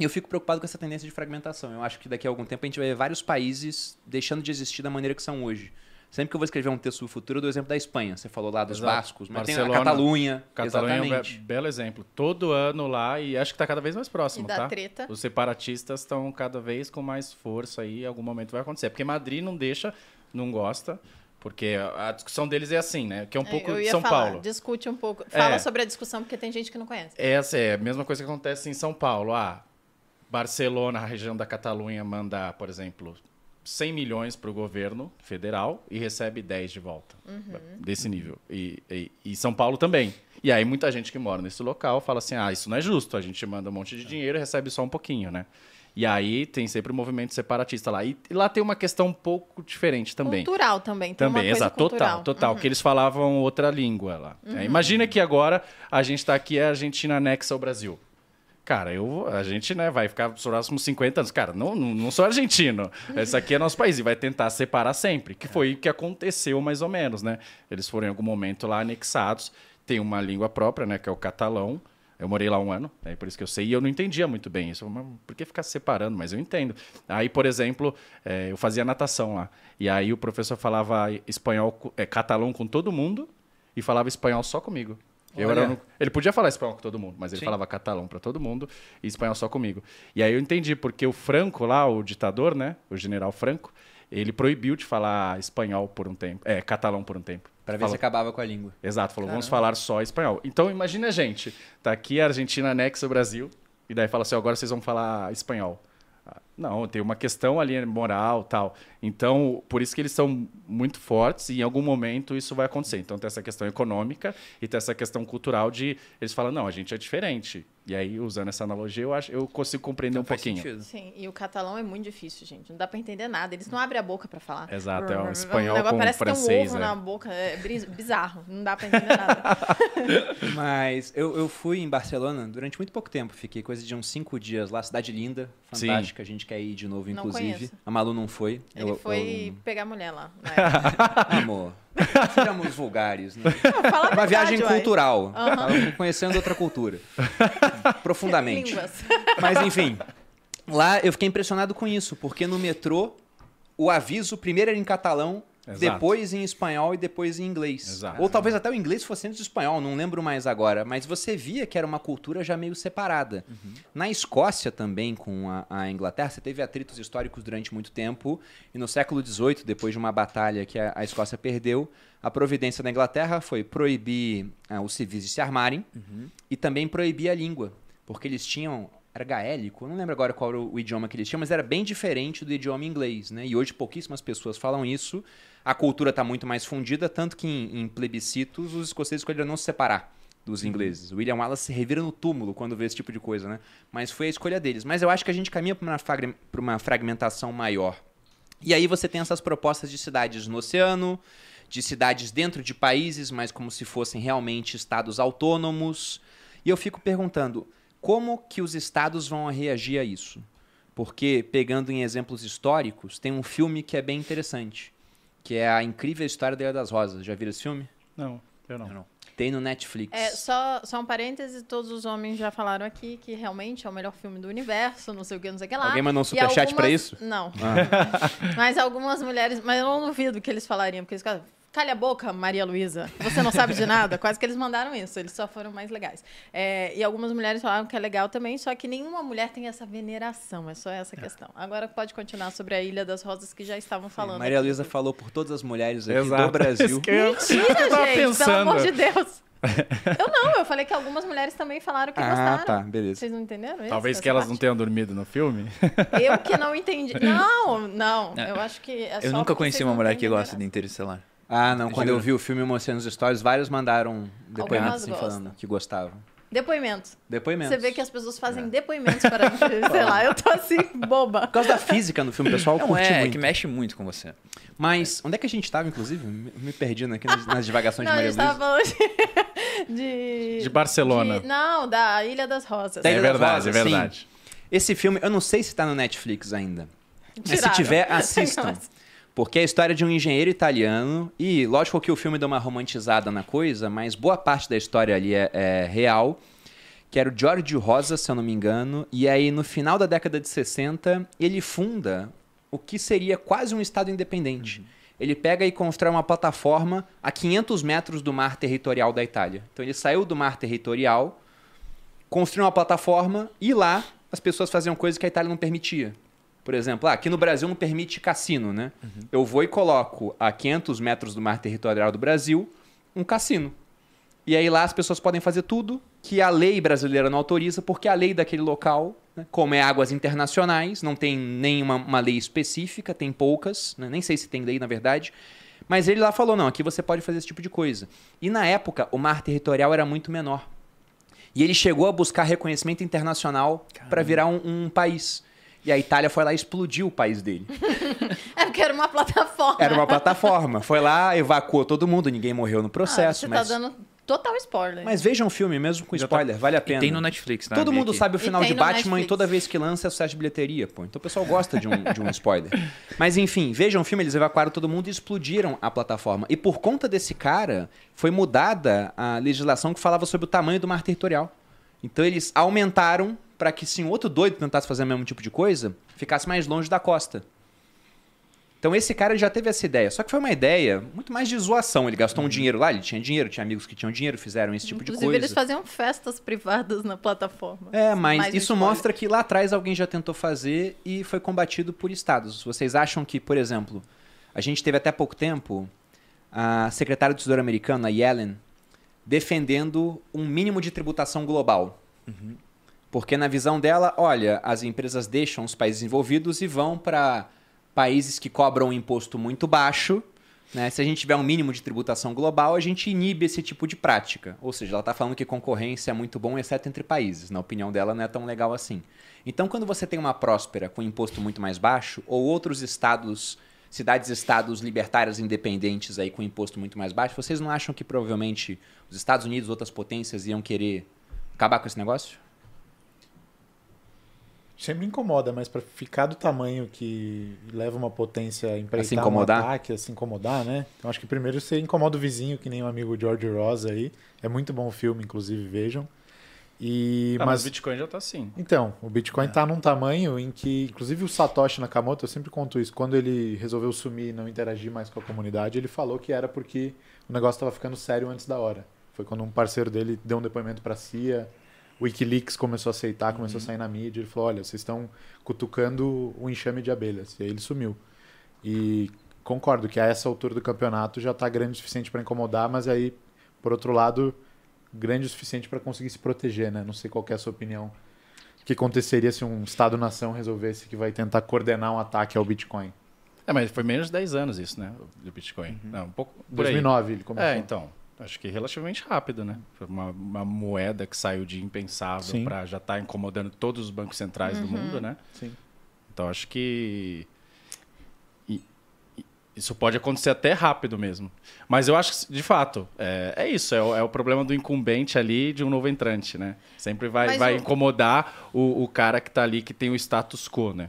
E eu fico preocupado com essa tendência de fragmentação. Eu acho que daqui a algum tempo a gente vai ver vários países deixando de existir da maneira que são hoje. Sempre que eu vou escrever um texto do futuro, eu dou o exemplo da Espanha. Você falou lá dos Exato. bascos, mas tem a Barcelona, Catalunha. Catalunha é um be- exatamente. belo exemplo. Todo ano lá, e acho que está cada vez mais próximo, E da tá? treta. Os separatistas estão cada vez com mais força aí, em algum momento vai acontecer. Porque Madrid não deixa, não gosta, porque a discussão deles é assim, né? Que é um pouco eu de ia São falar, Paulo. discute um pouco. Fala É. sobre a discussão, porque tem gente que não conhece. Essa é a mesma coisa que acontece em São Paulo. Ah, Barcelona, a região da Catalunha, manda, por exemplo, 100 milhões para o governo federal e recebe 10 de volta. Desse nível. E, e- e São Paulo também. E aí muita gente que mora nesse local fala assim, ah, isso não é justo. A gente manda um monte de dinheiro e recebe só um pouquinho, né? E aí tem sempre o movimento separatista lá. E, lá tem uma questão um pouco diferente também. Cultural também. Tem Também, exato, cultural. Uhum. total, total. Que eles falavam outra língua lá. É, imagina que agora a gente está aqui, a Argentina anexa ao Brasil. Cara, eu, a gente né, vai ficar os próximos 50 anos. Cara, não, não, não sou argentino. [LAUGHS] Esse aqui é nosso país e vai tentar separar sempre. Que foi o que aconteceu mais ou menos, né? Eles foram em algum momento lá anexados. Tem uma língua própria, né? Que é o catalão. Eu morei lá um ano, é por isso que eu sei. E eu não entendia muito bem isso. Mas por que ficar separando? Mas eu entendo. Aí, por exemplo, eh, eu fazia natação lá. E aí o professor falava espanhol, eh, catalão com todo mundo e falava espanhol só comigo. Eu era o único- Ele podia falar espanhol com todo mundo, mas ele Sim. falava catalão pra todo mundo e espanhol só comigo. E aí eu entendi, porque o Franco lá, o ditador, né? O general Franco, ele proibiu de falar espanhol por um tempo. É, catalão por um tempo. Pra ver Falou- se acabava com a língua. Exato, falou, vamos falar só espanhol. Então imagina a gente, tá aqui a Argentina anexa o Brasil, e daí fala assim, agora vocês vão falar espanhol. Não, tem uma questão ali moral tal. Então, por isso que eles são muito fortes e em algum momento isso vai acontecer. Então tem essa questão econômica e tem essa questão cultural de eles falam, não, a gente é diferente. E aí, usando essa analogia, eu acho eu consigo compreender um faz pouquinho. sentido. Sim, e o catalão é muito difícil, gente. Não dá pra entender nada. Eles não abrem a boca pra falar. Exato, é um espanhol com parece francês, tem um ovo né? na boca. É bizarro. Não dá pra entender nada. [LAUGHS] Mas eu, eu fui em Barcelona durante muito pouco tempo. Fiquei coisa de uns cinco dias lá. Cidade linda, Sim. fantástica. A gente quer ir de novo, Não inclusive. conheço. A Malu não foi. Ele Eu- foi eu- pegar mulher lá. [LAUGHS] época. Amor, sejamos vulgares, né? Não, Uma viagem uai. cultural. Conhecendo outra cultura. [LAUGHS] Profundamente. Línguas. Mas enfim, lá eu fiquei impressionado com isso, porque no metrô o aviso primeiro era em catalão, Exato. depois em espanhol e depois em inglês. Exato. Ou talvez até o inglês fosse antes do espanhol, não lembro mais agora. Mas você via que era uma cultura já meio separada. Na Escócia também, com a, a Inglaterra, você teve atritos históricos durante muito tempo. E no século XVIII, depois de uma batalha que a, a Escócia perdeu, a providência da Inglaterra foi proibir ah, os civis de se armarem e também proibir a língua. Porque eles tinham. Era gaélico, não lembro agora qual era o, idioma que eles tinham, mas era bem diferente do idioma inglês, né? E hoje pouquíssimas pessoas falam isso. A cultura está muito mais fundida, tanto que em, em plebiscitos os escoceses escolheram não se separar dos ingleses. O William Wallace se revira no túmulo quando vê esse tipo de coisa, né? Mas foi a escolha deles. Mas eu acho que a gente caminha para uma, uma fragmentação maior. E aí você tem essas propostas de cidades no oceano, de cidades dentro de países, mas como se fossem realmente estados autônomos. E eu fico perguntando, como que os estados vão reagir a isso? Porque, pegando em exemplos históricos, tem um filme que é bem interessante, que é a incrível história da Ilha das Rosas. Já viram esse filme? Não, eu não. Eu não. Tem no Netflix. É, só, só um parêntese, todos os homens já falaram aqui que realmente é o melhor filme do universo, não sei o que, não sei o que lá. Alguém mandou um superchat pra algumas- isso? Não. Ah. [LAUGHS] Mas algumas mulheres, mas eu não duvido que eles falariam, porque eles ficaram, calha a boca, Maria Luísa, você não sabe de nada. Quase que eles mandaram isso, eles só foram mais legais. É, e algumas mulheres falaram que é legal também, só que nenhuma mulher tem essa veneração, é só essa questão. Agora pode continuar sobre a Ilha das Rosas que já estavam falando. Maria aqui. Luísa falou por todas as mulheres aqui Exato. do Brasil. [LAUGHS] Que eu, isso que eu Mentira, gente, pensando. pelo amor de Deus. [LAUGHS] Eu não, eu falei que algumas mulheres também falaram que Ah, gostaram. tá, beleza. Vocês não entenderam isso? Talvez que elas parte? não tenham dormido no filme. Eu que não entendi. [LAUGHS] Não, não. É. Eu acho que é Eu só nunca conheci uma mulher que gosta de Interestelar. Ah, não. Quando eu vi o filme mostrando os stories, vários mandaram depoimentos assim, falando que gostavam. Depoimentos. Depoimentos. Você vê que as pessoas fazem depoimentos para. [LAUGHS] sei lá, eu tô assim, boba. Por causa da física no filme, o pessoal Não, curte é, muito. que mexe muito com você. Mas onde é que a gente tava, inclusive? Me perdi aqui nas, nas divagações Não, a de gente Maria Luísa. falando de. De, De Barcelona. de- não, da Ilha das Rosas. Da É das verdade, Rosas, é verdade. Esse filme, eu não sei se tá no Netflix ainda. Mas se Tiraram. tiver, [LAUGHS] assistam. Porque é a história de um engenheiro italiano. E lógico que o filme deu uma romantizada na coisa, mas boa parte da história ali é, é real. Que era o Giorgio Rosa, se eu não me engano. E aí, no final da década de 60, ele funda o que seria quase um estado independente. Ele pega e constrói uma plataforma a 500 metros do mar territorial da Itália. Então ele saiu do mar territorial, construiu uma plataforma e lá as pessoas faziam coisas que a Itália não permitia. Por exemplo, ah, aqui no Brasil não permite cassino, né? Eu vou e coloco a 500 metros do mar territorial do Brasil um cassino. E aí lá as pessoas podem fazer tudo que a lei brasileira não autoriza, porque a lei daquele local, né, como é águas internacionais, não tem nenhuma uma lei específica, tem poucas, né, nem sei se tem lei na verdade. Mas ele lá falou: não, aqui você pode fazer esse tipo de coisa. E na época, o mar territorial era muito menor. E ele chegou a buscar reconhecimento internacional para virar um, um país. E a Itália foi lá e explodiu o país dele. [LAUGHS] É porque era uma plataforma. Era uma plataforma. Foi lá, evacuou todo mundo, ninguém morreu no Ah, processo. você mas, tá dando total spoiler. mas vejam o filme mesmo com tá- spoiler, vale a E pena. tem no Netflix, tá? Todo mundo aqui. sabe o final E de Batman e Netflix. toda vez que lança é sucesso de bilheteria, pô. Então o pessoal gosta de um, de um spoiler. Mas enfim, vejam o filme, eles evacuaram todo mundo e explodiram a plataforma. E por conta desse cara, foi mudada a legislação que falava sobre o tamanho do mar territorial. Então eles aumentaram para que se um outro doido tentasse fazer o mesmo tipo de coisa, ficasse mais longe da costa. Então esse cara já teve essa ideia. Só que foi uma ideia muito mais de zoação. Ele gastou um dinheiro lá, ele tinha dinheiro, tinha amigos que tinham dinheiro, fizeram esse tipo Inclusive, de coisa. eles faziam festas privadas na plataforma. É, mas Mais isso mostra que lá atrás alguém já tentou fazer e foi combatido por estados. Vocês acham que, por exemplo, a gente teve até pouco tempo a secretária do Tesouro americano, a Yellen, defendendo um mínimo de tributação global. Porque na visão dela, olha, as empresas deixam os países envolvidos e vão para países que cobram um imposto muito baixo. Né? Se a gente tiver um mínimo de tributação global, a gente inibe esse tipo de prática. Ou seja, ela está falando que concorrência é muito bom, exceto entre países. Na opinião dela, não é tão legal assim. Então, quando você tem uma próspera com imposto muito mais baixo, ou outros estados, cidades-estados libertárias independentes aí com imposto muito mais baixo, vocês não acham que provavelmente os Estados Unidos, outras potências, iam querer acabar com esse negócio? Sempre incomoda, mas para ficar do tamanho que leva uma potência a empreitar A se incomodar? um ataque, a se incomodar, né? Então acho que primeiro você incomoda o vizinho, que nem o amigo George Rosa aí. É muito bom o filme, inclusive, vejam. E, Ah, mas mas o Bitcoin já tá assim. Então, o Bitcoin está num tamanho em que, inclusive o Satoshi Nakamoto, eu sempre conto isso, quando ele resolveu sumir e não interagir mais com a comunidade, ele falou que era porque o negócio estava ficando sério antes da hora. Foi quando um parceiro dele deu um depoimento para a CIA, Wikileaks começou a aceitar, começou a sair na mídia, ele falou, olha, vocês estão cutucando um enxame de abelhas. E aí ele sumiu. E concordo que a essa altura do campeonato já está grande o suficiente para incomodar, mas aí, por outro lado, grande o suficiente para conseguir se proteger, né? Não sei qual é a sua opinião. O que aconteceria se um Estado-nação resolvesse que vai tentar coordenar um ataque ao Bitcoin? É, mas foi menos de 10 anos isso, né? Do Bitcoin. Não, um pouco. Em Por aí. 2009 ele começou. É, então. Acho que relativamente rápido, né? Foi uma, uma moeda que saiu de impensável para já estar incomodando todos os bancos centrais do mundo, né? Sim. Então acho que e- e- isso pode acontecer até rápido mesmo. Mas eu acho que, de fato, é, é isso. É o, é o problema do incumbente ali de um novo entrante, né? Sempre vai, Mas vai o- incomodar o, o cara que tá ali, que tem o status quo, né?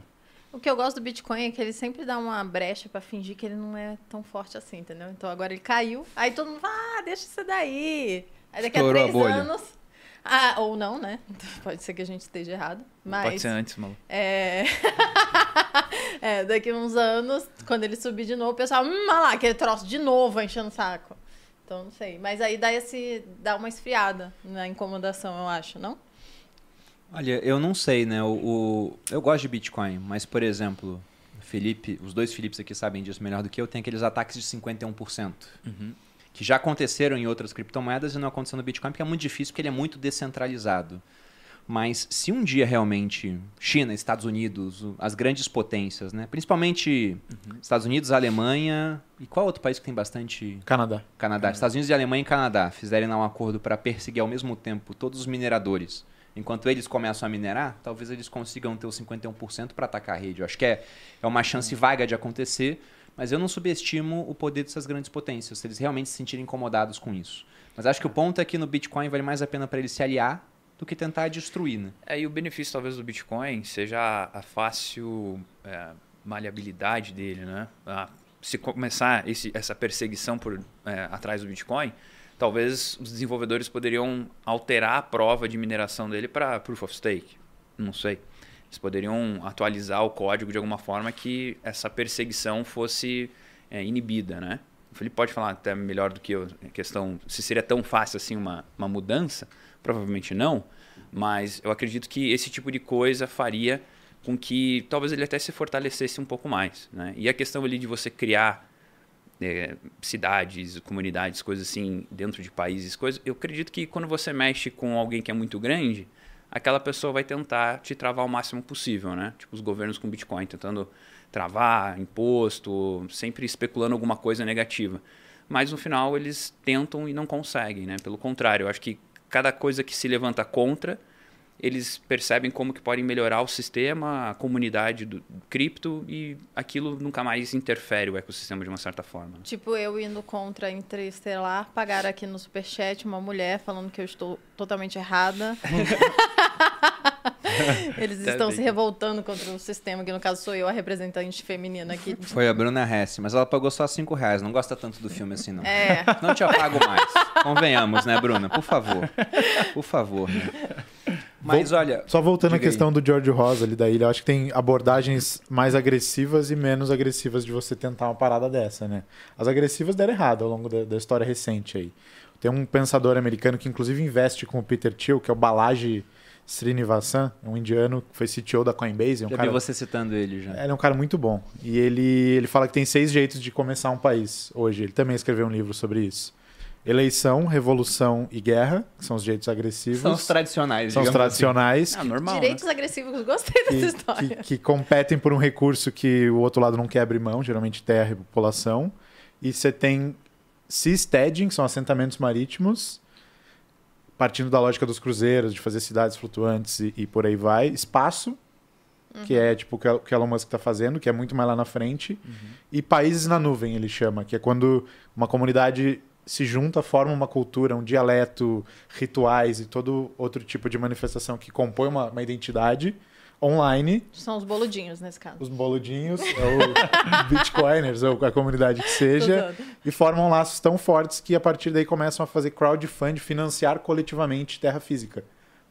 O que eu gosto do Bitcoin é que ele sempre dá uma brecha pra fingir que ele não é tão forte assim, entendeu? Então agora ele caiu, aí todo mundo fala, ah, deixa isso daí. Aí daqui Estourou a a três bolha. anos. Ah, ou não, né? [LAUGHS] Pode ser que a gente esteja errado. Mas. Pode ser antes, maluco. É... [LAUGHS] é, daqui uns anos, quando ele subir de novo, o pessoal, hum, olha lá, aquele troço de novo enchendo o saco. Então, não sei. Mas aí dá, esse, dá uma esfriada na incomodação, eu acho, não? Olha, eu não sei, né? O, o- eu gosto de Bitcoin, mas, por exemplo, Felipe, os dois Filipes aqui sabem disso melhor do que eu, tem aqueles ataques de 51%. Que já aconteceram em outras criptomoedas e não aconteceu no Bitcoin, porque é muito difícil, porque ele é muito descentralizado. Mas se um dia realmente China, Estados Unidos, as grandes potências, né? Principalmente Estados Unidos, Alemanha e qual outro país que tem bastante Canadá. Canadá, Estados Unidos e Alemanha e Canadá fizerem lá um acordo para perseguir ao mesmo tempo todos os mineradores. Enquanto eles começam a minerar, talvez eles consigam ter os 51% para atacar a rede. Eu acho que é, é uma chance vaga de acontecer, mas eu não subestimo o poder dessas grandes potências, se eles realmente se sentirem incomodados com isso. Mas acho que o ponto é que no Bitcoin vale mais a pena para ele se aliar do que tentar destruir, né? É, e o benefício talvez do Bitcoin seja a- a fácil é, maleabilidade dele, né? A- se começar esse- essa perseguição por é, atrás do Bitcoin, talvez os desenvolvedores poderiam alterar a prova de mineração dele para Proof of Stake. Não sei. Eles poderiam atualizar o código de alguma forma que essa perseguição fosse é, inibida, né? O Felipe pode falar até melhor do que eu, a questão se seria tão fácil assim uma, uma mudança. Provavelmente não, mas eu acredito que esse tipo de coisa faria com que talvez ele até se fortalecesse um pouco mais. Né? E a questão ali de você criar é, cidades, comunidades, coisas assim, dentro de países, coisas, eu acredito que quando você mexe com alguém que é muito grande, aquela pessoa vai tentar te travar o máximo possível, né? Tipo os governos com Bitcoin, tentando travar imposto, sempre especulando alguma coisa negativa. Mas no final eles tentam e não conseguem, né? Pelo contrário, eu acho que cada coisa que se levanta contra, eles percebem como que podem melhorar o sistema, a comunidade do cripto e aquilo nunca mais interfere o ecossistema de uma certa forma. né? Tipo, eu indo contra Interestelar, pagaram aqui no Superchat uma mulher falando que eu estou totalmente errada. [LAUGHS] Eles Tá estão bem. se revoltando contra o sistema, que no caso sou eu a representante feminina aqui. Foi a Bruna Hess, mas ela pagou só 5 reais. Não gosta tanto do filme assim, não. É, Não te apago mais. Convenhamos, né, Bruna? Por favor. Por favor. Né? Mas olha. Só voltando à diga aí. questão do George Rosa ali da ilha, eu acho que tem abordagens mais agressivas e menos agressivas de você tentar uma parada dessa, né? As agressivas deram errado ao longo da, da história recente aí. Tem um pensador americano que inclusive investe com o Peter Thiel, que é o Balaji Srinivasan, um indiano que foi CTO da Coinbase. É um Já cara vi você citando ele já. Ele é um cara muito bom. E ele, ele fala que tem seis jeitos de começar um país hoje. Ele também escreveu um livro sobre isso. Eleição, revolução e guerra, que são os jeitos agressivos. São os tradicionais, São os assim. tradicionais Ah, normal, Direitos né? agressivos, gostei dessa que, história. que- que competem por um recurso que o outro lado não quer abrir mão, geralmente terra e população. E você tem seasteading, que são assentamentos marítimos, partindo da lógica dos cruzeiros, de fazer cidades flutuantes e, e por aí vai. Espaço, que é tipo o que o que Elon Musk está fazendo, que é muito mais lá na frente. E países na nuvem, ele chama, que é quando uma comunidade se junta, forma uma cultura, um dialeto, rituais e todo outro tipo de manifestação que compõe uma, uma identidade online. São os boludinhos nesse caso. Os boludinhos, ou [LAUGHS] bitcoiners, ou a comunidade que seja, e formam laços tão fortes que a partir daí começam a fazer crowdfunding, financiar coletivamente terra física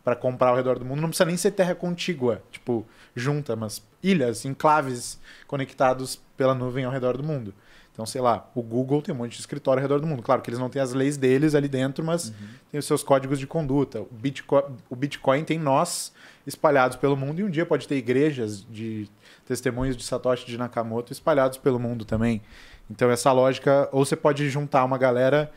para comprar ao redor do mundo. Não precisa nem ser terra contígua, tipo, junta, mas ilhas, enclaves conectados pela nuvem ao redor do mundo. Então, sei lá, o Google tem um monte de escritório ao redor do mundo. Claro que eles não têm as leis deles ali dentro, mas tem os seus códigos de conduta. O Bitcoin, o Bitcoin tem nós espalhados pelo mundo e um dia pode ter igrejas de testemunhos de Satoshi de Nakamoto espalhados pelo mundo também. Então, essa lógica, ou você pode juntar uma galera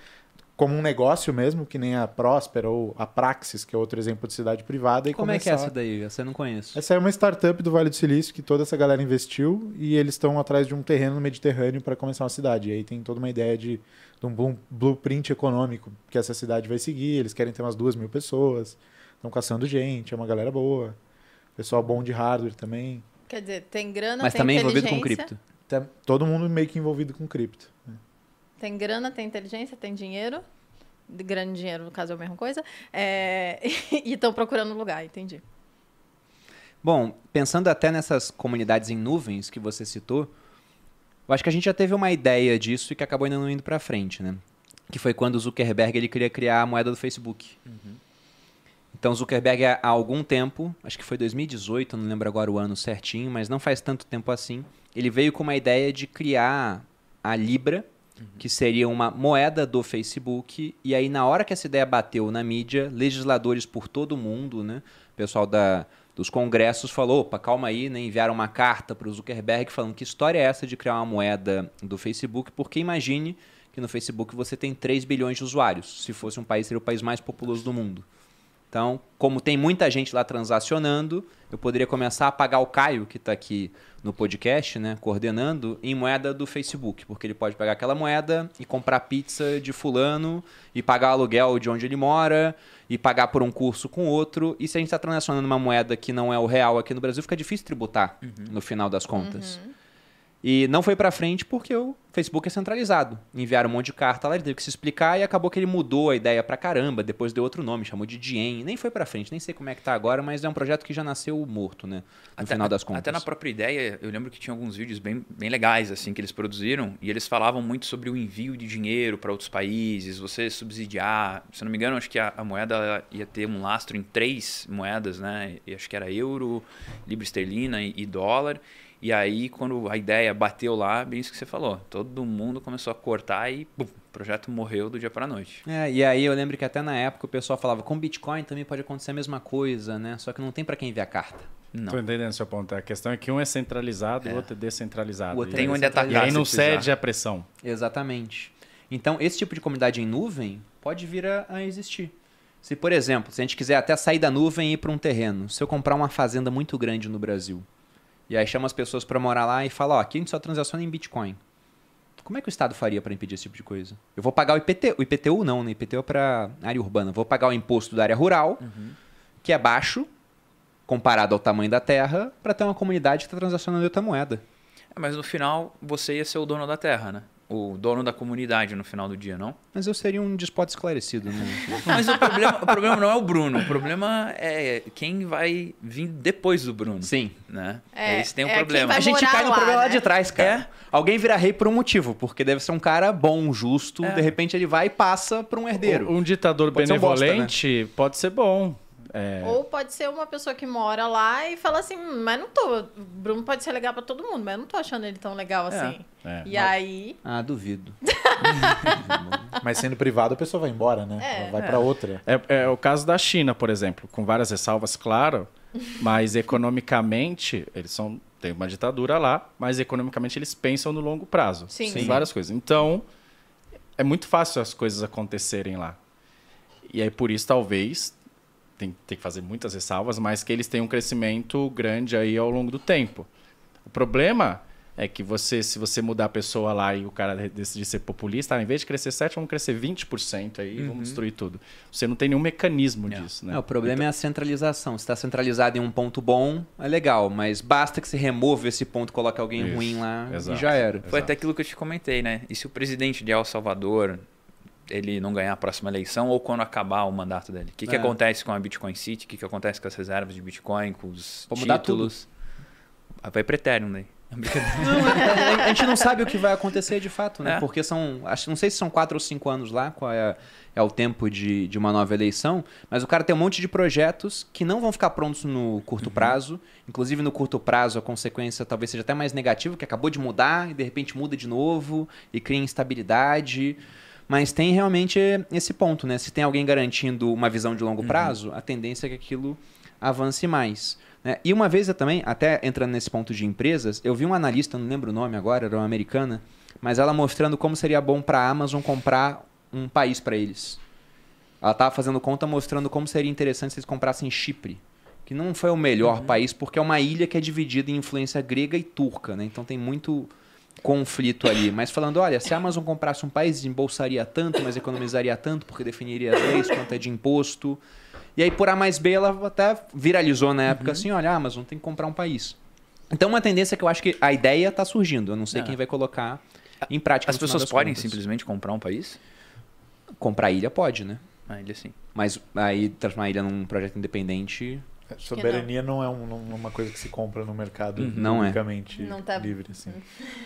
como um negócio mesmo, que nem a Próspera ou a Praxis, que é outro exemplo de cidade privada. E Como é que é começar- essa daí? Essa eu não conheço. essa é uma startup do Vale do Silício que toda essa galera investiu e eles estão atrás de um terreno no Mediterrâneo para começar uma cidade. E aí tem toda uma ideia de, de um blue- blueprint econômico que essa cidade vai seguir. Eles querem ter umas duas mil pessoas, estão caçando gente, é uma galera boa. Pessoal bom de hardware também. Quer dizer, tem grana, Mas tem também envolvido com cripto. Tá todo mundo meio que envolvido com cripto. Tem grana, tem inteligência, tem dinheiro. De grande dinheiro, no caso, é a mesma coisa. É, [LAUGHS] E estão procurando lugar, entendi. Bom, pensando até nessas comunidades em nuvens que você citou, eu acho que a gente já teve uma ideia disso e que acabou ainda não indo para frente, né? Que foi quando o Zuckerberg ele queria criar a moeda do Facebook. Então, o Zuckerberg, há algum tempo, acho que foi 2018, não lembro agora o ano certinho, mas não faz tanto tempo assim, ele veio com uma ideia de criar a Libra, que seria uma moeda do Facebook. E aí, na hora que essa ideia bateu na mídia, legisladores por todo o mundo, né? O pessoal da, dos congressos falou: opa, calma aí, né? enviaram uma carta para o Zuckerberg falando que história é essa de criar uma moeda do Facebook, porque imagine que no Facebook você tem 3 bilhões de usuários. Se fosse um país, seria o país mais populoso do mundo. Então, como tem muita gente lá transacionando, eu poderia começar a pagar o Caio, que está aqui no podcast, né, coordenando, em moeda do Facebook, porque ele pode pegar aquela moeda e comprar pizza de fulano, e pagar o aluguel de onde ele mora, e pagar por um curso com outro. E se a gente está transacionando uma moeda que não é o real aqui no Brasil, fica difícil tributar no final das contas. E não foi pra frente porque o Facebook é centralizado. Enviaram um monte de carta lá, ele teve que se explicar e acabou que ele mudou a ideia pra caramba, depois deu outro nome, chamou de Dien. Nem foi pra frente, nem sei como é que tá agora, mas é um projeto que já nasceu morto, né? No final das contas. Até na própria ideia, eu lembro que tinha alguns vídeos bem, bem legais assim que eles produziram e eles falavam muito sobre o envio de dinheiro para outros países, você subsidiar. Se eu não me engano, acho que a, a moeda ia ter um lastro em três moedas, né? E acho que era euro, libra esterlina e, e dólar. E aí, quando a ideia bateu lá, bem isso que você falou, todo mundo começou a cortar e bum, o projeto morreu do dia para noite. É, e aí eu lembro que até na época o pessoal falava, com Bitcoin também pode acontecer a mesma coisa, né? Só que não tem pra quem enviar carta. Não. Tô entendendo o seu ponto. A questão é que um é centralizado e o outro é descentralizado. O outro E- Tem onde atacar. E aí não cede a pressão. Exatamente. Então, esse tipo de comunidade em nuvem pode vir a, a existir. Se, por exemplo, se a gente quiser até sair da nuvem e ir para um terreno, se eu comprar uma fazenda muito grande no Brasil, e aí chama as pessoas para morar lá e fala, ó, aqui a gente só transaciona em Bitcoin. Como é que o Estado faria para impedir esse tipo de coisa? Eu vou pagar o IPTU, o IPTU não, né? IPTU é para área urbana. Vou pagar o imposto da área rural, que é baixo, comparado ao tamanho da terra, para ter uma comunidade que está transacionando em outra moeda. É, mas no final, você ia ser o dono da terra, né? O dono da comunidade no final do dia, não? Mas eu seria um despota esclarecido, né? [LAUGHS] Mas o problema, o problema não é o Bruno, o problema é quem vai vir depois do Bruno. Sim. Né? É, Esse tem um é problema. A gente cai no lá, problema lá né? de trás, cara. Alguém vira rei por um motivo, porque deve ser um cara bom, justo, É. de repente ele vai e passa para um herdeiro. Um ditador Pode ser um bosta, benevolente pode ser bom. É, Ou pode ser uma pessoa que mora lá e fala assim, "Hum, mas não tô. O Bruno pode ser legal pra todo mundo, mas eu não tô achando ele tão legal assim. é, E mas- aí. Ah, duvido. [LAUGHS] Mas sendo privado, a pessoa vai embora, né? É. Vai pra outra. É, é o caso da China, por exemplo, com várias ressalvas, claro, [LAUGHS] mas economicamente eles são tem uma ditadura lá, mas economicamente eles pensam no longo prazo. Sim. Tem Sim. várias coisas. Então é muito fácil as coisas acontecerem lá. E aí por isso talvez tem, tem que fazer muitas ressalvas, mas que eles têm um crescimento grande aí ao longo do tempo. O problema é que você, se você mudar a pessoa lá e o cara de- decidir ser populista, ao invés de crescer 7, vamos crescer 20% aí e vamos destruir tudo. Você não tem nenhum mecanismo disso, né? É, o problema é a centralização. Se está centralizado em um ponto bom, é legal, mas basta que se remova esse ponto, coloque alguém Isso, ruim lá exato. e já era. Foi até aquilo que eu te comentei, né? E se o presidente de El Salvador ele não ganhar a próxima eleição ou quando acabar o mandato dele? O que, que É. acontece com a Bitcoin City? O que, que acontece com as reservas de Bitcoin, com os mudar títulos? Ah, Vai pro Ethereum daí. [LAUGHS] Não, a, a gente não sabe o que vai acontecer de fato, né? É. Porque são. Acho, não sei se são quatro ou cinco anos lá, qual é, é o tempo de, de uma nova eleição, mas o cara tem um monte de projetos que não vão ficar prontos no curto prazo. Inclusive, no curto prazo, a consequência talvez seja até mais negativa, que acabou de mudar e de repente muda de novo e cria instabilidade. Mas tem realmente esse ponto, né? Se tem alguém garantindo uma visão de longo prazo, a tendência é que aquilo avance mais. né? E uma vez eu também, até entrando nesse ponto de empresas, eu vi um analista, não lembro o nome agora, era uma americana, mas ela mostrando como seria bom para a Amazon comprar um país para eles. Ela estava fazendo conta mostrando como seria interessante se eles comprassem Chipre, que não foi o melhor país, porque é uma ilha que é dividida em influência grega e turca, né? Então tem muito conflito ali. Mas falando, olha, se a Amazon comprasse um país, desembolsaria tanto, mas economizaria tanto, porque definiria as leis, quanto é de imposto. E aí, por A mais B, ela até viralizou na época assim, olha, a Amazon tem que comprar um país. Então, uma tendência que eu acho que a ideia está surgindo. Eu não sei É. quem vai colocar em prática As pessoas podem contas. simplesmente comprar um país? Comprar ilha pode, né? Ah, ele sim. Mas aí transformar a ilha num projeto independente. Soberania não é um- não é uma coisa que se compra no mercado Uhum. Não é. Não tá- livre. Assim.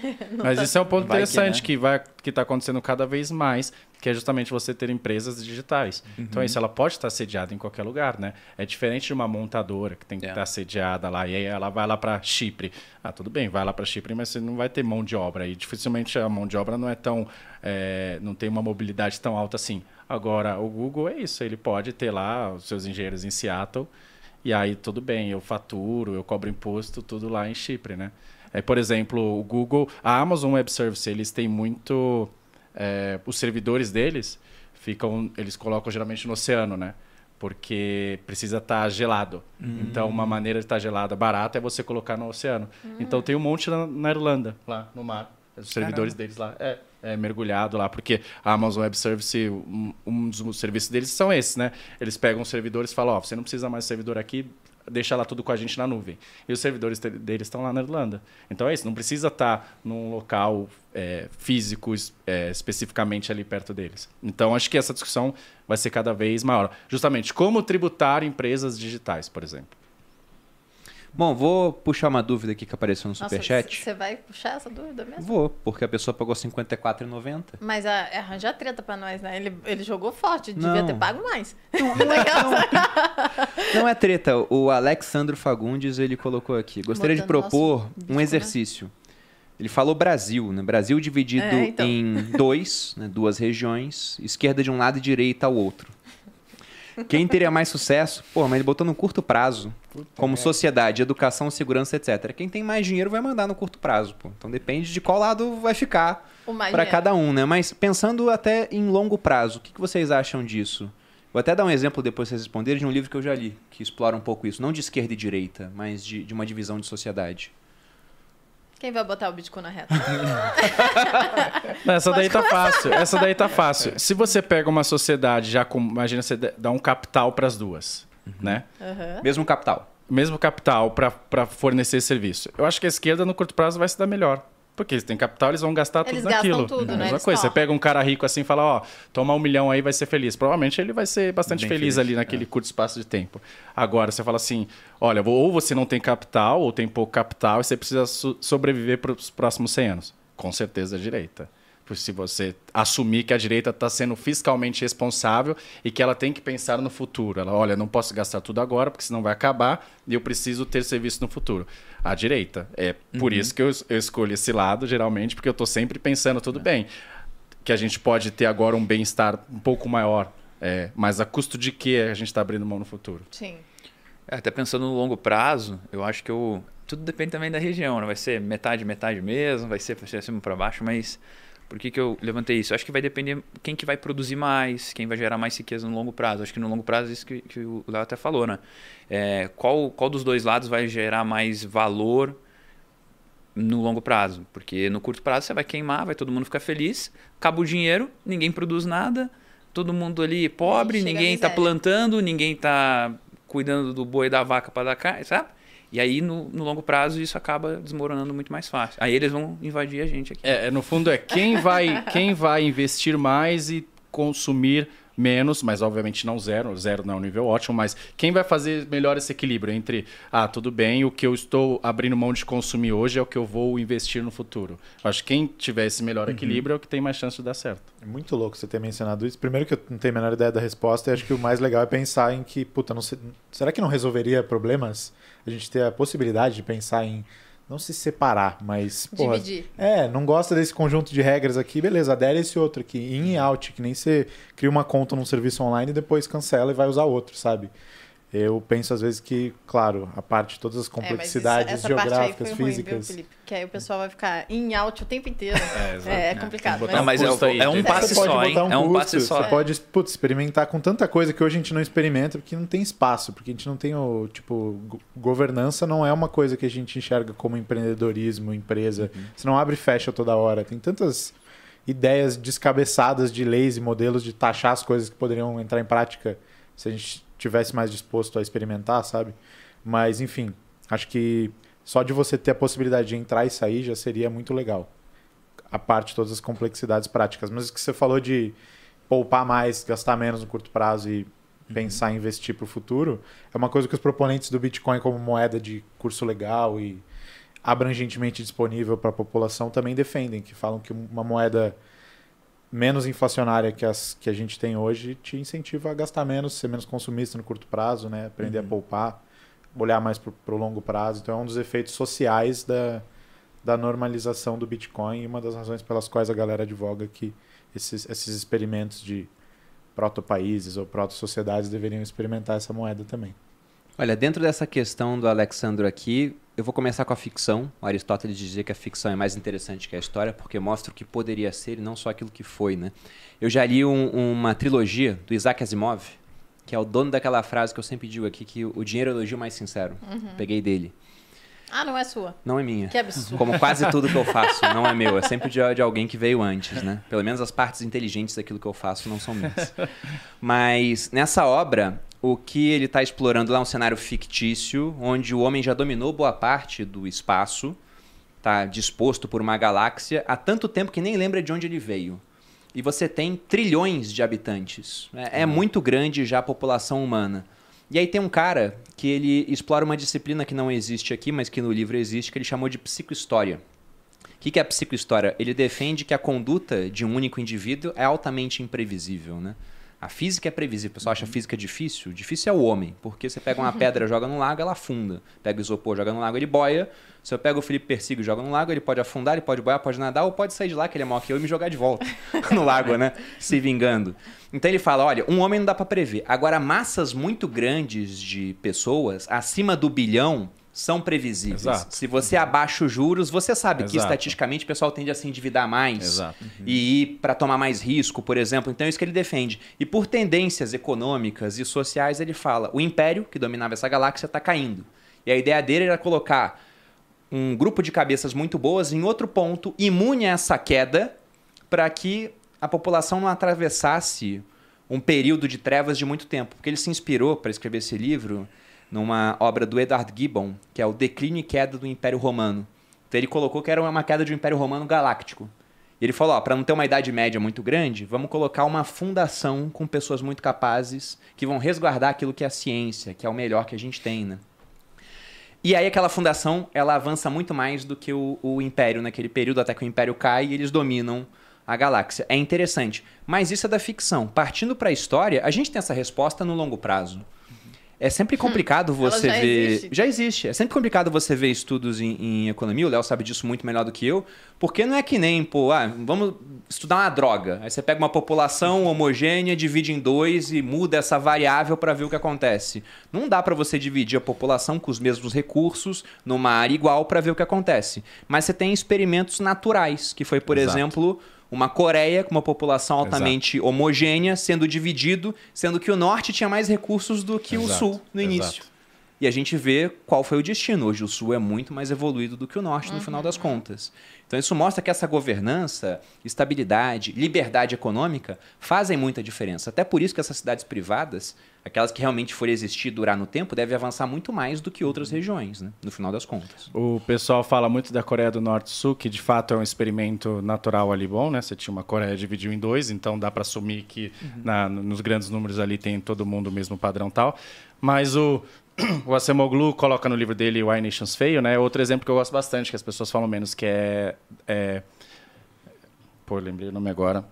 [LAUGHS] Mas isso é um ponto Vai que, interessante né? que vai que está acontecendo cada vez mais, que é justamente você ter empresas digitais. Então Uhum. isso ela pode estar sediada em qualquer lugar, né? É diferente de uma montadora que tem que É. estar sediada lá e aí ela vai lá para Chipre. Ah, tudo bem, vai lá para Chipre, mas você não vai ter mão de obra e dificilmente a mão de obra não é tão é, não tem uma mobilidade tão alta assim. Agora o Google é isso, ele pode ter lá os seus engenheiros em Seattle e aí tudo bem, eu faturo, eu cobro imposto, tudo lá em Chipre, né? É, por exemplo, o Google, a Amazon Web Service, eles têm muito. é, os servidores deles ficam. Eles colocam geralmente no oceano, né? Porque precisa estar gelado. Então, uma maneira de estar gelada barata é você colocar no oceano. Então, tem um monte na, na Irlanda, lá no mar. Os servidores deles lá. É, é mergulhado lá, porque a Amazon Web Service, um, um dos serviços deles são esses, né? Eles pegam os servidores e falam: Ó, você não precisa mais de servidor aqui, deixa lá tudo com a gente na nuvem. E os servidores deles estão lá na Irlanda. Então é isso, não precisa estar num local é, físico é, especificamente ali perto deles. Então acho que essa discussão vai ser cada vez maior. Justamente como tributar empresas digitais, por exemplo. Bom, vou puxar uma dúvida aqui que apareceu no Superchat. Você vai puxar essa dúvida mesmo? Vou, porque a pessoa pagou R$ 54,90. Mas a, arranja treta pra nós, né? Ele, ele jogou forte, devia Não. ter pago mais. [LAUGHS] Não é treta, o Alexandro Fagundes ele colocou aqui. Gostaria de Botando propor nosso bico, um né? exercício. Ele falou Brasil, né? Brasil dividido É, então. em dois, né? duas regiões, esquerda de um lado e direita ao outro. Quem teria mais sucesso? Pô, mas ele botou no curto prazo, como sociedade, educação, segurança, etc. Quem tem mais dinheiro vai mandar no curto prazo, pô. Então depende de qual lado vai ficar para cada um, né? Mas pensando até em longo prazo, o que que vocês acham disso? Vou até dar um exemplo depois vocês responderem de um livro que eu já li, que explora um pouco isso. Não de esquerda e direita, mas de, de uma divisão de sociedade. Quem vai botar o Bitcoin na reta? [LAUGHS] Não, essa daí tá fácil. Essa daí tá [LAUGHS] fácil. Se você pega uma sociedade já com. Imagina você dá um capital para as duas, né? Aham. Mesmo capital. mesmo capital para fornecer serviço. Eu acho que a esquerda no curto prazo vai se dar melhor. Porque eles têm capital, eles vão gastar tudo Eles gastam naquilo. tudo, é a né? mesma Eles coisa. Você pega um cara rico assim e fala, ó, toma um milhão aí vai ser feliz. Provavelmente ele vai ser bastante Bem feliz, feliz, ali naquele curto espaço de tempo. Agora, você fala assim, olha, ou você não tem capital, ou tem pouco capital, e você precisa so- sobreviver para os próximos 100 anos. Com certeza a direita. Se você assumir que a direita está sendo fiscalmente responsável e que ela tem que pensar no futuro. Ela, olha, não posso gastar tudo agora, porque senão vai acabar e eu preciso ter serviço no futuro. A direita. É por Uhum. isso que eu, eu escolho esse lado, geralmente, porque eu estou sempre pensando, tudo bem, que a gente pode ter agora um bem-estar um pouco maior, é, mas a custo de que a gente está abrindo mão no futuro? Sim. É, até pensando no longo prazo, eu acho que eu. Tudo depende também da região, né? Vai ser metade, metade mesmo, vai ser para cima para baixo, mas por que, que eu levantei isso? Eu acho que vai depender quem que vai produzir mais, quem vai gerar mais riqueza no longo prazo. Acho que no longo prazo, isso que, que o Léo até falou, né? É, qual, qual dos dois lados vai gerar mais valor no longo prazo? Porque no curto prazo você vai queimar, vai todo mundo ficar feliz, acaba o dinheiro, ninguém produz nada, todo mundo ali pobre, ninguém está plantando, ninguém está cuidando do boi e da vaca para dar carne, sabe? E aí, no, no longo prazo, isso acaba desmoronando muito mais fácil. Aí eles vão invadir a gente aqui. É, é, no fundo é quem vai, [LAUGHS] quem vai investir mais e consumir menos, mas obviamente não zero, zero não é um nível ótimo, mas quem vai fazer melhor esse equilíbrio entre, ah, tudo bem, o que eu estou abrindo mão de consumir hoje é o que eu vou investir no futuro. Eu acho que quem tiver esse melhor equilíbrio é o que tem mais chance de dar certo. É muito louco você ter mencionado isso. Primeiro que eu não tenho a menor ideia da resposta, e acho que o mais legal é pensar em que, puta, não sei- será que não resolveria problemas? A gente ter a possibilidade de pensar em não se separar, mas porra, Dividir. É, não gosta desse conjunto de regras aqui, beleza, adere esse outro aqui, in e out, que nem você cria uma conta num serviço online e depois cancela e vai usar outro, sabe? Eu penso às vezes que, claro, a parte de todas as É, complexidades isso- essa parte aí geográficas, ruim, viu, físicas. Felipe? Que aí o pessoal vai ficar em out o tempo inteiro. É, exato. É, É, complicado. que mas- Não, mas é, aí, é um passe só, hein? botar um é um passe só. Você pode putz, experimentar com tanta coisa que hoje a gente não experimenta porque não tem espaço, porque a gente não tem o tipo go- governança não é uma coisa que a gente enxerga como empreendedorismo, empresa. Uhum. Você não abre e fecha toda hora. Tem tantas ideias descabeçadas de leis e modelos de taxar as coisas que poderiam entrar em prática se a gente tivesse mais disposto a experimentar, sabe? Mas enfim, acho que só de você ter a possibilidade de entrar e sair já seria muito legal a parte de todas as complexidades práticas. Mas o que você falou de poupar mais, gastar menos no curto prazo e pensar em investir para o futuro, é uma coisa que os proponentes do Bitcoin como moeda de curso legal e abrangentemente disponível para a população também defendem, que falam que uma moeda menos inflacionária que as que a gente tem hoje te incentiva a gastar menos, ser menos consumista no curto prazo, né? aprender a poupar, olhar mais para o longo prazo. Então é um dos efeitos sociais da, da normalização do Bitcoin e uma das razões pelas quais a galera advoga que esses, esses experimentos de proto-países ou proto-sociedades deveriam experimentar essa moeda também. Olha, dentro dessa questão do Alexandro aqui, eu vou começar com a ficção. O Aristóteles dizia que a ficção é mais interessante que a história, porque mostra o que poderia ser e não só aquilo que foi, né? Eu já li um- uma trilogia do Isaac Asimov, que é o dono daquela frase que eu sempre digo aqui, que o dinheiro é o elogio mais sincero. Peguei dele. Ah, não é sua. Não é minha. Que absurdo. Como quase tudo que eu faço, [LAUGHS] não é meu. É sempre de, de alguém que veio antes, né? Pelo menos as partes inteligentes daquilo que eu faço não são minhas. [LAUGHS] Mas nessa obra, o que ele está explorando lá é um cenário fictício, onde o homem já dominou boa parte do espaço, está disposto por uma galáxia há tanto tempo que nem lembra de onde ele veio. E você tem trilhões de habitantes. É, é muito grande já a população humana. E aí tem um cara que ele explora uma disciplina que não existe aqui, mas que no livro existe, que ele chamou de psicohistória. O que que é a psicohistória? Ele defende que a conduta de um único indivíduo é altamente imprevisível, né? A física é previsível. O pessoal acha a física difícil? Difícil é o homem, porque você pega uma [LAUGHS] pedra, joga no lago, ela afunda. Pega o isopor, joga no lago, ele boia. Se eu pego o Felipe Persigo e joga no lago, ele pode afundar, ele pode boiar, pode nadar, ou pode sair de lá, que ele é maior que eu, e me jogar de volta [LAUGHS] no lago, né? Se vingando. Então ele fala, olha, um homem não dá para prever. Agora, massas muito grandes de pessoas, acima do bilhão, são previsíveis. Exato. Se você abaixa os juros, você sabe que Exato. estatisticamente o pessoal tende a se endividar mais Exato. e ir para tomar mais risco, por exemplo. Então é isso que ele defende. E por tendências econômicas e sociais, ele fala: o império que dominava essa galáxia está caindo. E a ideia dele era colocar um grupo de cabeças muito boas em outro ponto, imune a essa queda, para que a população não atravessasse um período de trevas de muito tempo. Porque ele se inspirou para escrever esse livro numa obra do Edward Gibbon, que é o Declínio e Queda do Império Romano. Então ele colocou que era uma queda de um Império Romano galáctico. E ele falou, ó, para não ter uma idade média muito grande, vamos colocar uma fundação com pessoas muito capazes que vão resguardar aquilo que é a ciência, que é o melhor que a gente tem, né? E aí aquela fundação, ela avança muito mais do que o, o Império naquele período, até que o Império cai e eles dominam a galáxia. É interessante. Mas isso é da ficção. Partindo para a história, a gente tem essa resposta no longo prazo. É sempre complicado você já ver. existe. Já existe. É sempre complicado você ver estudos em, em economia. O Léo sabe disso muito melhor do que eu. Porque não é que nem, pô, ah, vamos estudar uma droga. Aí você pega uma população homogênea, divide em dois e muda essa variável para ver o que acontece. Não dá para você dividir a população com os mesmos recursos numa área igual para ver o que acontece. Mas você tem experimentos naturais, que foi, por Exato. exemplo, uma Coreia com uma população altamente homogênea sendo dividido, sendo que o norte tinha mais recursos do que o Exato, sul no início. exato. E a gente vê qual foi o destino. Hoje o sul é muito mais evoluído do que o norte no final das contas. Então isso mostra que essa governança, estabilidade, liberdade econômica fazem muita diferença. Até por isso que essas cidades privadas, aquelas que realmente forem existir e durar no tempo, devem avançar muito mais do que outras regiões, né? no final das contas. O pessoal fala muito da Coreia do Norte e Sul, que de fato é um experimento natural ali bom, né? Você tinha uma Coreia dividiu em dois, então dá para assumir que na- nos grandes números ali tem todo mundo o mesmo padrão tal. Mas o o Acemoglu coloca no livro dele Why Nations Fail, né? Outro exemplo que eu gosto bastante, que as pessoas falam menos, que é, é... pô, lembrei o nome agora.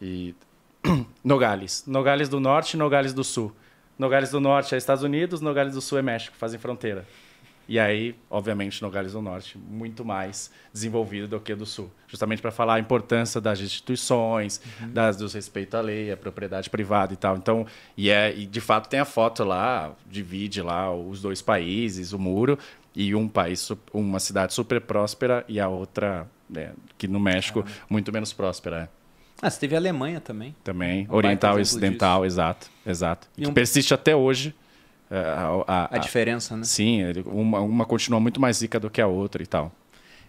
E [CLEARS THROAT] Nogales. Nogales do Norte e Nogales do Sul. Nogales do Norte é Estados Unidos, Nogales do Sul é México, fazem fronteira. E aí, obviamente, Nogales do Norte muito mais desenvolvido do que do Sul, justamente para falar a importância das instituições, das do respeito à lei, à propriedade privada e tal. Então, e é e de fato tem a foto lá, divide lá os dois países, o muro e um país, uma cidade super próspera e a outra, né, que no México muito menos próspera. é. Ah, você teve a Alemanha também. Também, baita oriental e ocidental, exato, exato. E E que um- persiste até hoje. É, a- a- A diferença, né? Sim, uma, uma continua muito mais rica do que a outra e tal.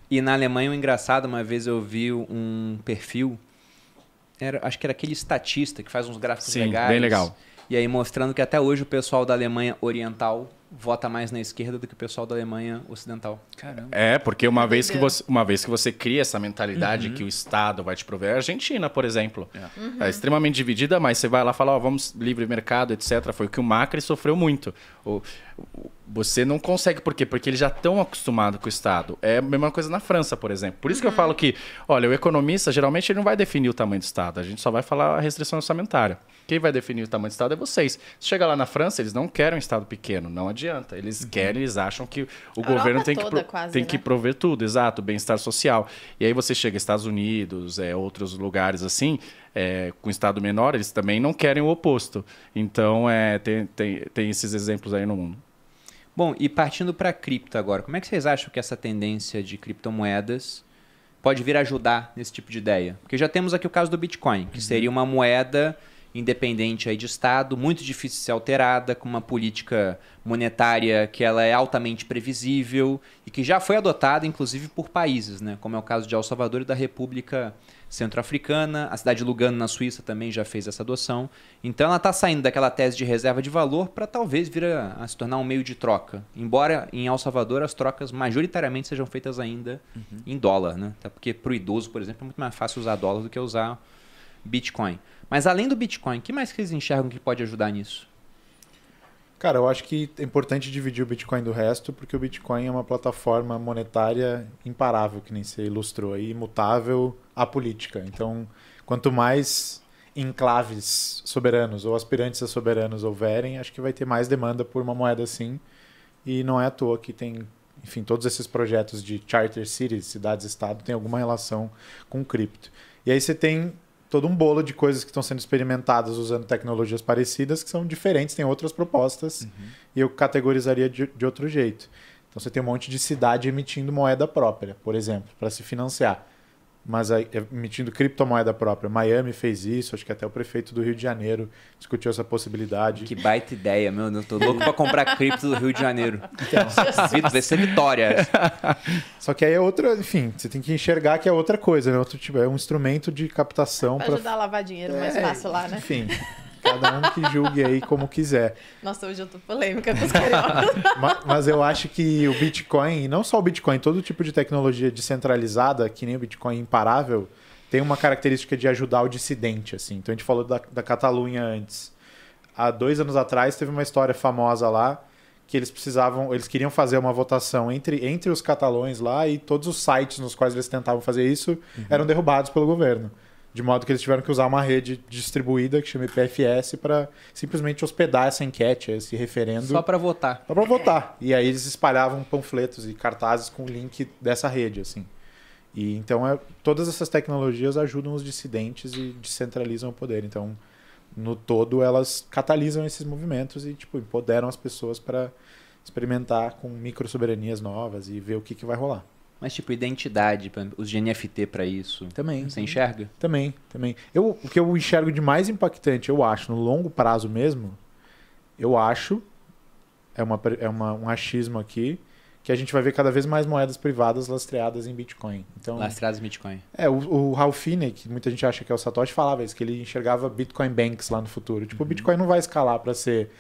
E na Alemanha, o engraçado, uma vez eu vi um perfil, era, acho que era aquele estatista que faz uns gráficos Sim, legais. bem legal. E aí mostrando que até hoje o pessoal da Alemanha Oriental vota mais na esquerda do que o pessoal da Alemanha Ocidental. Caramba. É, porque uma vez, que você, uma vez que você cria essa mentalidade que o Estado vai te prover, a Argentina, por exemplo, é, extremamente dividida, mas você vai lá e fala, ó, vamos livre mercado, etc. Foi o que o Macri sofreu muito. O, o- você não consegue, por quê? Porque eles já estão acostumados com o Estado. É a mesma coisa na França, por exemplo. Por isso que eu falo que, olha, o economista, geralmente, ele não vai definir o tamanho do Estado, a gente só vai falar a restrição orçamentária. Quem vai definir o tamanho do Estado é vocês. Se chegar lá na França, eles não querem um Estado pequeno, não adianta. Eles querem, eles acham que o Europa governo tem que, pro- quase, tem né? que prover tudo, exato, bem-estar social. E aí você chega Estados Unidos, é, outros lugares assim, é, com Estado menor, eles também não querem o oposto. Então, é, tem, tem, tem esses exemplos aí no mundo. Bom, e partindo para cripto agora, como é que vocês acham que essa tendência de criptomoedas pode vir ajudar nesse tipo de ideia? Porque já temos aqui o caso do Bitcoin, que seria uma moeda independente aí de Estado, muito difícil de ser alterada, com uma política monetária que ela é altamente previsível e que já foi adotada, inclusive, por países, né? como é o caso de El Salvador e da República Centro-Africana. A cidade de Lugano, na Suíça, também já fez essa adoção. Então ela está saindo daquela tese de reserva de valor para talvez vir a, a se tornar um meio de troca. Embora em El Salvador as trocas majoritariamente sejam feitas ainda em dólar, né? Até porque para o idoso, por exemplo, é muito mais fácil usar dólar do que usar Bitcoin. Mas além do Bitcoin, o que mais que eles enxergam que pode ajudar nisso? Cara, eu acho que é importante dividir o Bitcoin do resto, porque o Bitcoin é uma plataforma monetária imparável, que nem você ilustrou aí, imutável à política. Então, quanto mais enclaves soberanos ou aspirantes a soberanos houverem, acho que vai ter mais demanda por uma moeda assim. E não é à toa que tem, enfim, todos esses projetos de charter cities, cidades-estado, tem alguma relação com cripto. E aí você tem todo um bolo de coisas que estão sendo experimentadas usando tecnologias parecidas que são diferentes, tem outras propostas e eu categorizaria de, de outro jeito. Então você tem um monte de cidade emitindo moeda própria, por exemplo, para se financiar. Mas aí, emitindo criptomoeda própria. Miami fez isso, acho que até o prefeito do Rio de Janeiro discutiu essa possibilidade. Que baita ideia, meu. Eu tô louco para comprar cripto do Rio de Janeiro. Vit- Vai ser vitória. [LAUGHS] Só que aí é outra, enfim, você tem que enxergar que é outra coisa, né? Outro tipo, é um instrumento de captação para ajudar a lavar dinheiro mais fácil lá, né? Enfim, [LAUGHS] cada um que julgue aí como quiser. Nossa, hoje eu tô polêmica com os cariocas. [LAUGHS] Ma- Mas eu acho que o Bitcoin, e não só o Bitcoin, todo tipo de tecnologia descentralizada, que nem o Bitcoin imparável, tem uma característica de ajudar o dissidente, assim. Então a gente falou da, da Catalunha antes. Há dois anos atrás teve uma história famosa lá que eles precisavam, eles queriam fazer uma votação entre, entre os catalões lá e todos os sites nos quais eles tentavam fazer isso Uhum. eram derrubados pelo governo. De modo que eles tiveram que usar uma rede distribuída que chama IPFS para simplesmente hospedar essa enquete, esse referendo. Só para votar. Só pra votar. E aí eles espalhavam panfletos e cartazes com o link dessa rede, assim. E então é, todas essas tecnologias ajudam os dissidentes e descentralizam o poder. Então, no todo, elas catalisam esses movimentos e tipo empoderam as pessoas para experimentar com micro soberanias novas e ver o que, que vai rolar. Mas, tipo, identidade, os de NFT para isso. Também. Você enxerga? Também, também. Eu, o que eu enxergo de mais impactante, eu acho, no longo prazo mesmo, eu acho, é, uma, é uma, um achismo aqui, que a gente vai ver cada vez mais moedas privadas lastreadas em Bitcoin. Então, Lastreados Bitcoin. é, o, o Ralph Finney, que muita gente acha que é o Satoshi, falava isso, que ele enxergava Bitcoin Banks lá no futuro. Tipo, o Bitcoin não vai escalar para ser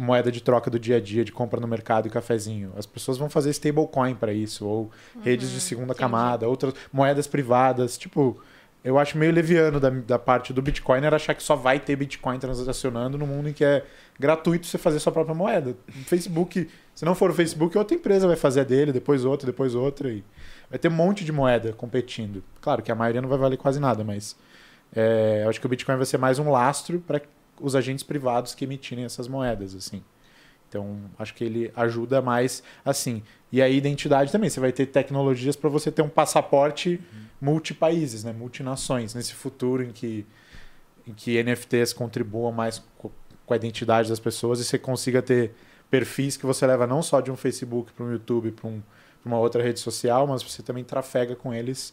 moeda de troca do dia a dia, de compra no mercado e cafezinho. As pessoas vão fazer stablecoin para isso, ou redes de segunda entendi. camada, outras moedas privadas. Tipo, eu acho meio leviano da, da parte do Bitcoin era achar que só vai ter Bitcoin transacionando no mundo em que é gratuito você fazer sua própria moeda. O Facebook, se não for o Facebook, outra empresa vai fazer a dele, depois outra, depois outra. E vai ter um monte de moeda competindo. Claro que a maioria não vai valer quase nada, mas é, eu acho que o Bitcoin vai ser mais um lastro para os agentes privados que emitirem essas moedas, assim. Então, acho que ele ajuda mais assim. E a identidade também, você vai ter tecnologias para você ter um passaporte multipaíses, né, multinações, nesse futuro em que em que NFTs contribuam mais co- com a identidade das pessoas e você consiga ter perfis que você leva não só de um Facebook para um YouTube, para um, uma outra rede social, mas você também trafega com eles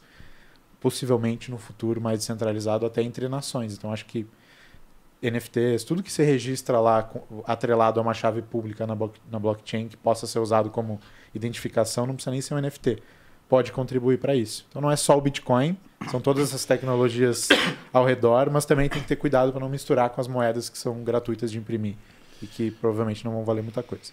possivelmente no futuro mais descentralizado até entre nações. Então acho que NFTs, tudo que você registra lá atrelado a uma chave pública na blockchain que possa ser usado como identificação, não precisa nem ser um NFT. Pode contribuir para isso. Então não é só o Bitcoin, são todas essas tecnologias ao redor, mas também tem que ter cuidado para não misturar com as moedas que são gratuitas de imprimir e que provavelmente não vão valer muita coisa.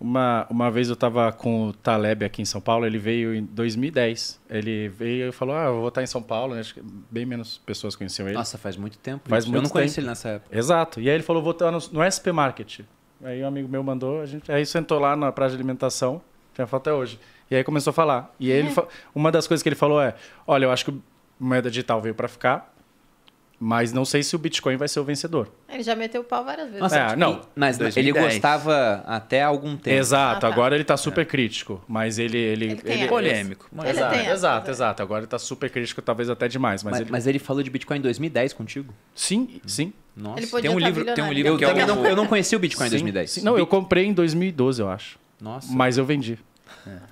Uma, uma vez eu estava com o Taleb aqui em São Paulo, ele veio em 2010. Ele veio e falou: Ah, eu vou estar em São Paulo. né? Acho que bem menos pessoas conheciam ele. Nossa, faz muito tempo. Faz isso. muito Eu não conheci tempo. ele nessa época. Exato. E aí ele falou: Vou estar no, no SP Market. Aí um amigo meu mandou, a gente aí sentou lá na praça de alimentação, tinha foto até hoje. E aí começou a falar. E aí ele fa- uma das coisas que ele falou é: Olha, eu acho que o moeda digital veio para ficar, mas não sei se o Bitcoin vai ser o vencedor. Ele já meteu o pau várias vezes. Nossa, É, não. Mas 2010. ele gostava até algum tempo. Exato. Ah, tá. Agora ele tá super crítico, mas ele ele, Ele ele- essa. Polêmico. Ele exato, tem essa, exato, né? exato. Agora ele tá super crítico, talvez até demais, mas, Mas, ele mas ele falou de Bitcoin em 2010 contigo? sim, sim. Nossa. Ele podia Tem um tá livro- tem um livro Eu, que é também o- não, [LAUGHS] eu não conheci o Bitcoin em Sim, 2010. sim. Não, eu comprei em 2012, eu acho. Nossa. Mas eu vendi.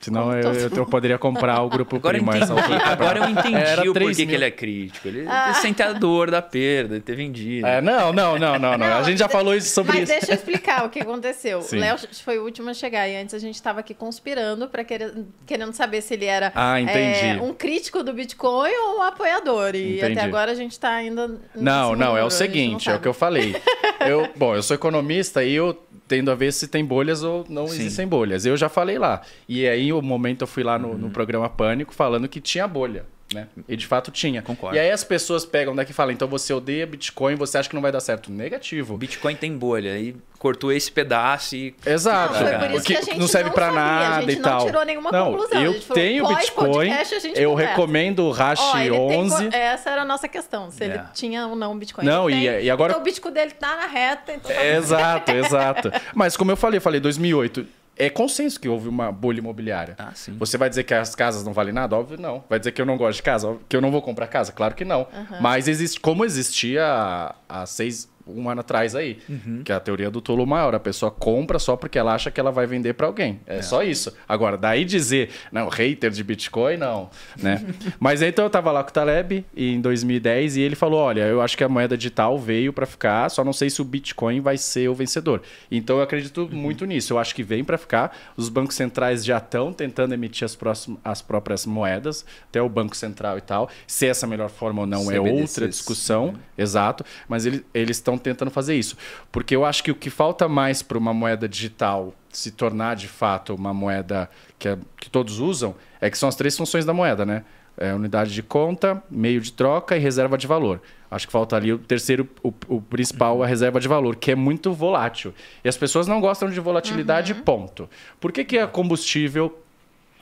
Senão Como eu, eu, eu poderia comprar o grupo Agora eu Primo. entendi, agora eu entendi Era o 3 porquê mil. que ele é crítico. Ele ah. sente a dor da perda, de ter vendido. É, não, não, não, não, não. A gente já falou isso sobre Mas isso. deixa eu explicar o que aconteceu. Sim. O Léo foi o último a chegar e antes a gente estava aqui conspirando para querer, querendo saber se ele era Ah, entendi. é, um crítico do Bitcoin ou um apoiador. E Entendi. até agora a gente está ainda. nesse Não, não, é o seguinte, não é o que eu falei. Eu, [LAUGHS] bom, eu sou economista e eu tendo a ver se tem bolhas ou não Sim. existem bolhas. Eu já falei lá. E aí, o momento eu fui lá no, Uhum. no programa Pânico falando que tinha bolha. Né? E de fato tinha. Concordo. E aí as pessoas pegam daqui e falam: então você odeia Bitcoin, você acha que não vai dar certo? Negativo. Bitcoin tem bolha. E cortou esse pedaço e. Exato. Não, que a gente não serve não pra sabia, nada a gente e não tal. tirou nenhuma não, conclusão. A Eu gente falou, tenho pós-podcast Bitcoin, a gente eu conversa. recomendo o Hash tem 11. co- essa era a nossa questão, se ele Yeah. tinha ou não Bitcoin. Não, e- tem, e agora- Então o Bitcoin dele tá na reta. Então tá Exato, [LAUGHS] exato. Mas como eu falei, eu falei 2008, é consenso que houve uma bolha imobiliária. Ah. Você vai dizer que as casas não valem nada? Óbvio não. Vai dizer que eu não gosto de casa? Óbvio que eu não vou comprar casa? Claro que não. Mas existe, como existia há seis, um ano atrás aí, que é a teoria do tolo maior. A pessoa compra só porque ela acha que ela vai vender para alguém. É, só isso. Agora, daí dizer, não, hater de Bitcoin, não. Né? [LAUGHS] Mas então eu tava lá com o Taleb em 2010 e ele falou: olha, eu acho que a moeda digital veio para ficar, só não sei se o Bitcoin vai ser o vencedor. Então eu acredito muito nisso. Eu acho que vem para ficar. Os bancos centrais já estão tentando emitir as, próximas, as próprias moedas, até o Banco Central e tal. Se essa é a melhor forma ou não é CBDCs. outra discussão. Exato. Mas ele, eles estão tentando fazer isso. Porque eu acho que o que falta mais para uma moeda digital se tornar de fato uma moeda que, é- que todos usam é que são as três funções da moeda, né? é, unidade de conta, meio de troca e reserva de valor. Acho que falta ali o terceiro, o, o principal, a reserva de valor, que é muito volátil. E as pessoas não gostam de volatilidade, ponto. Por que, que a combustível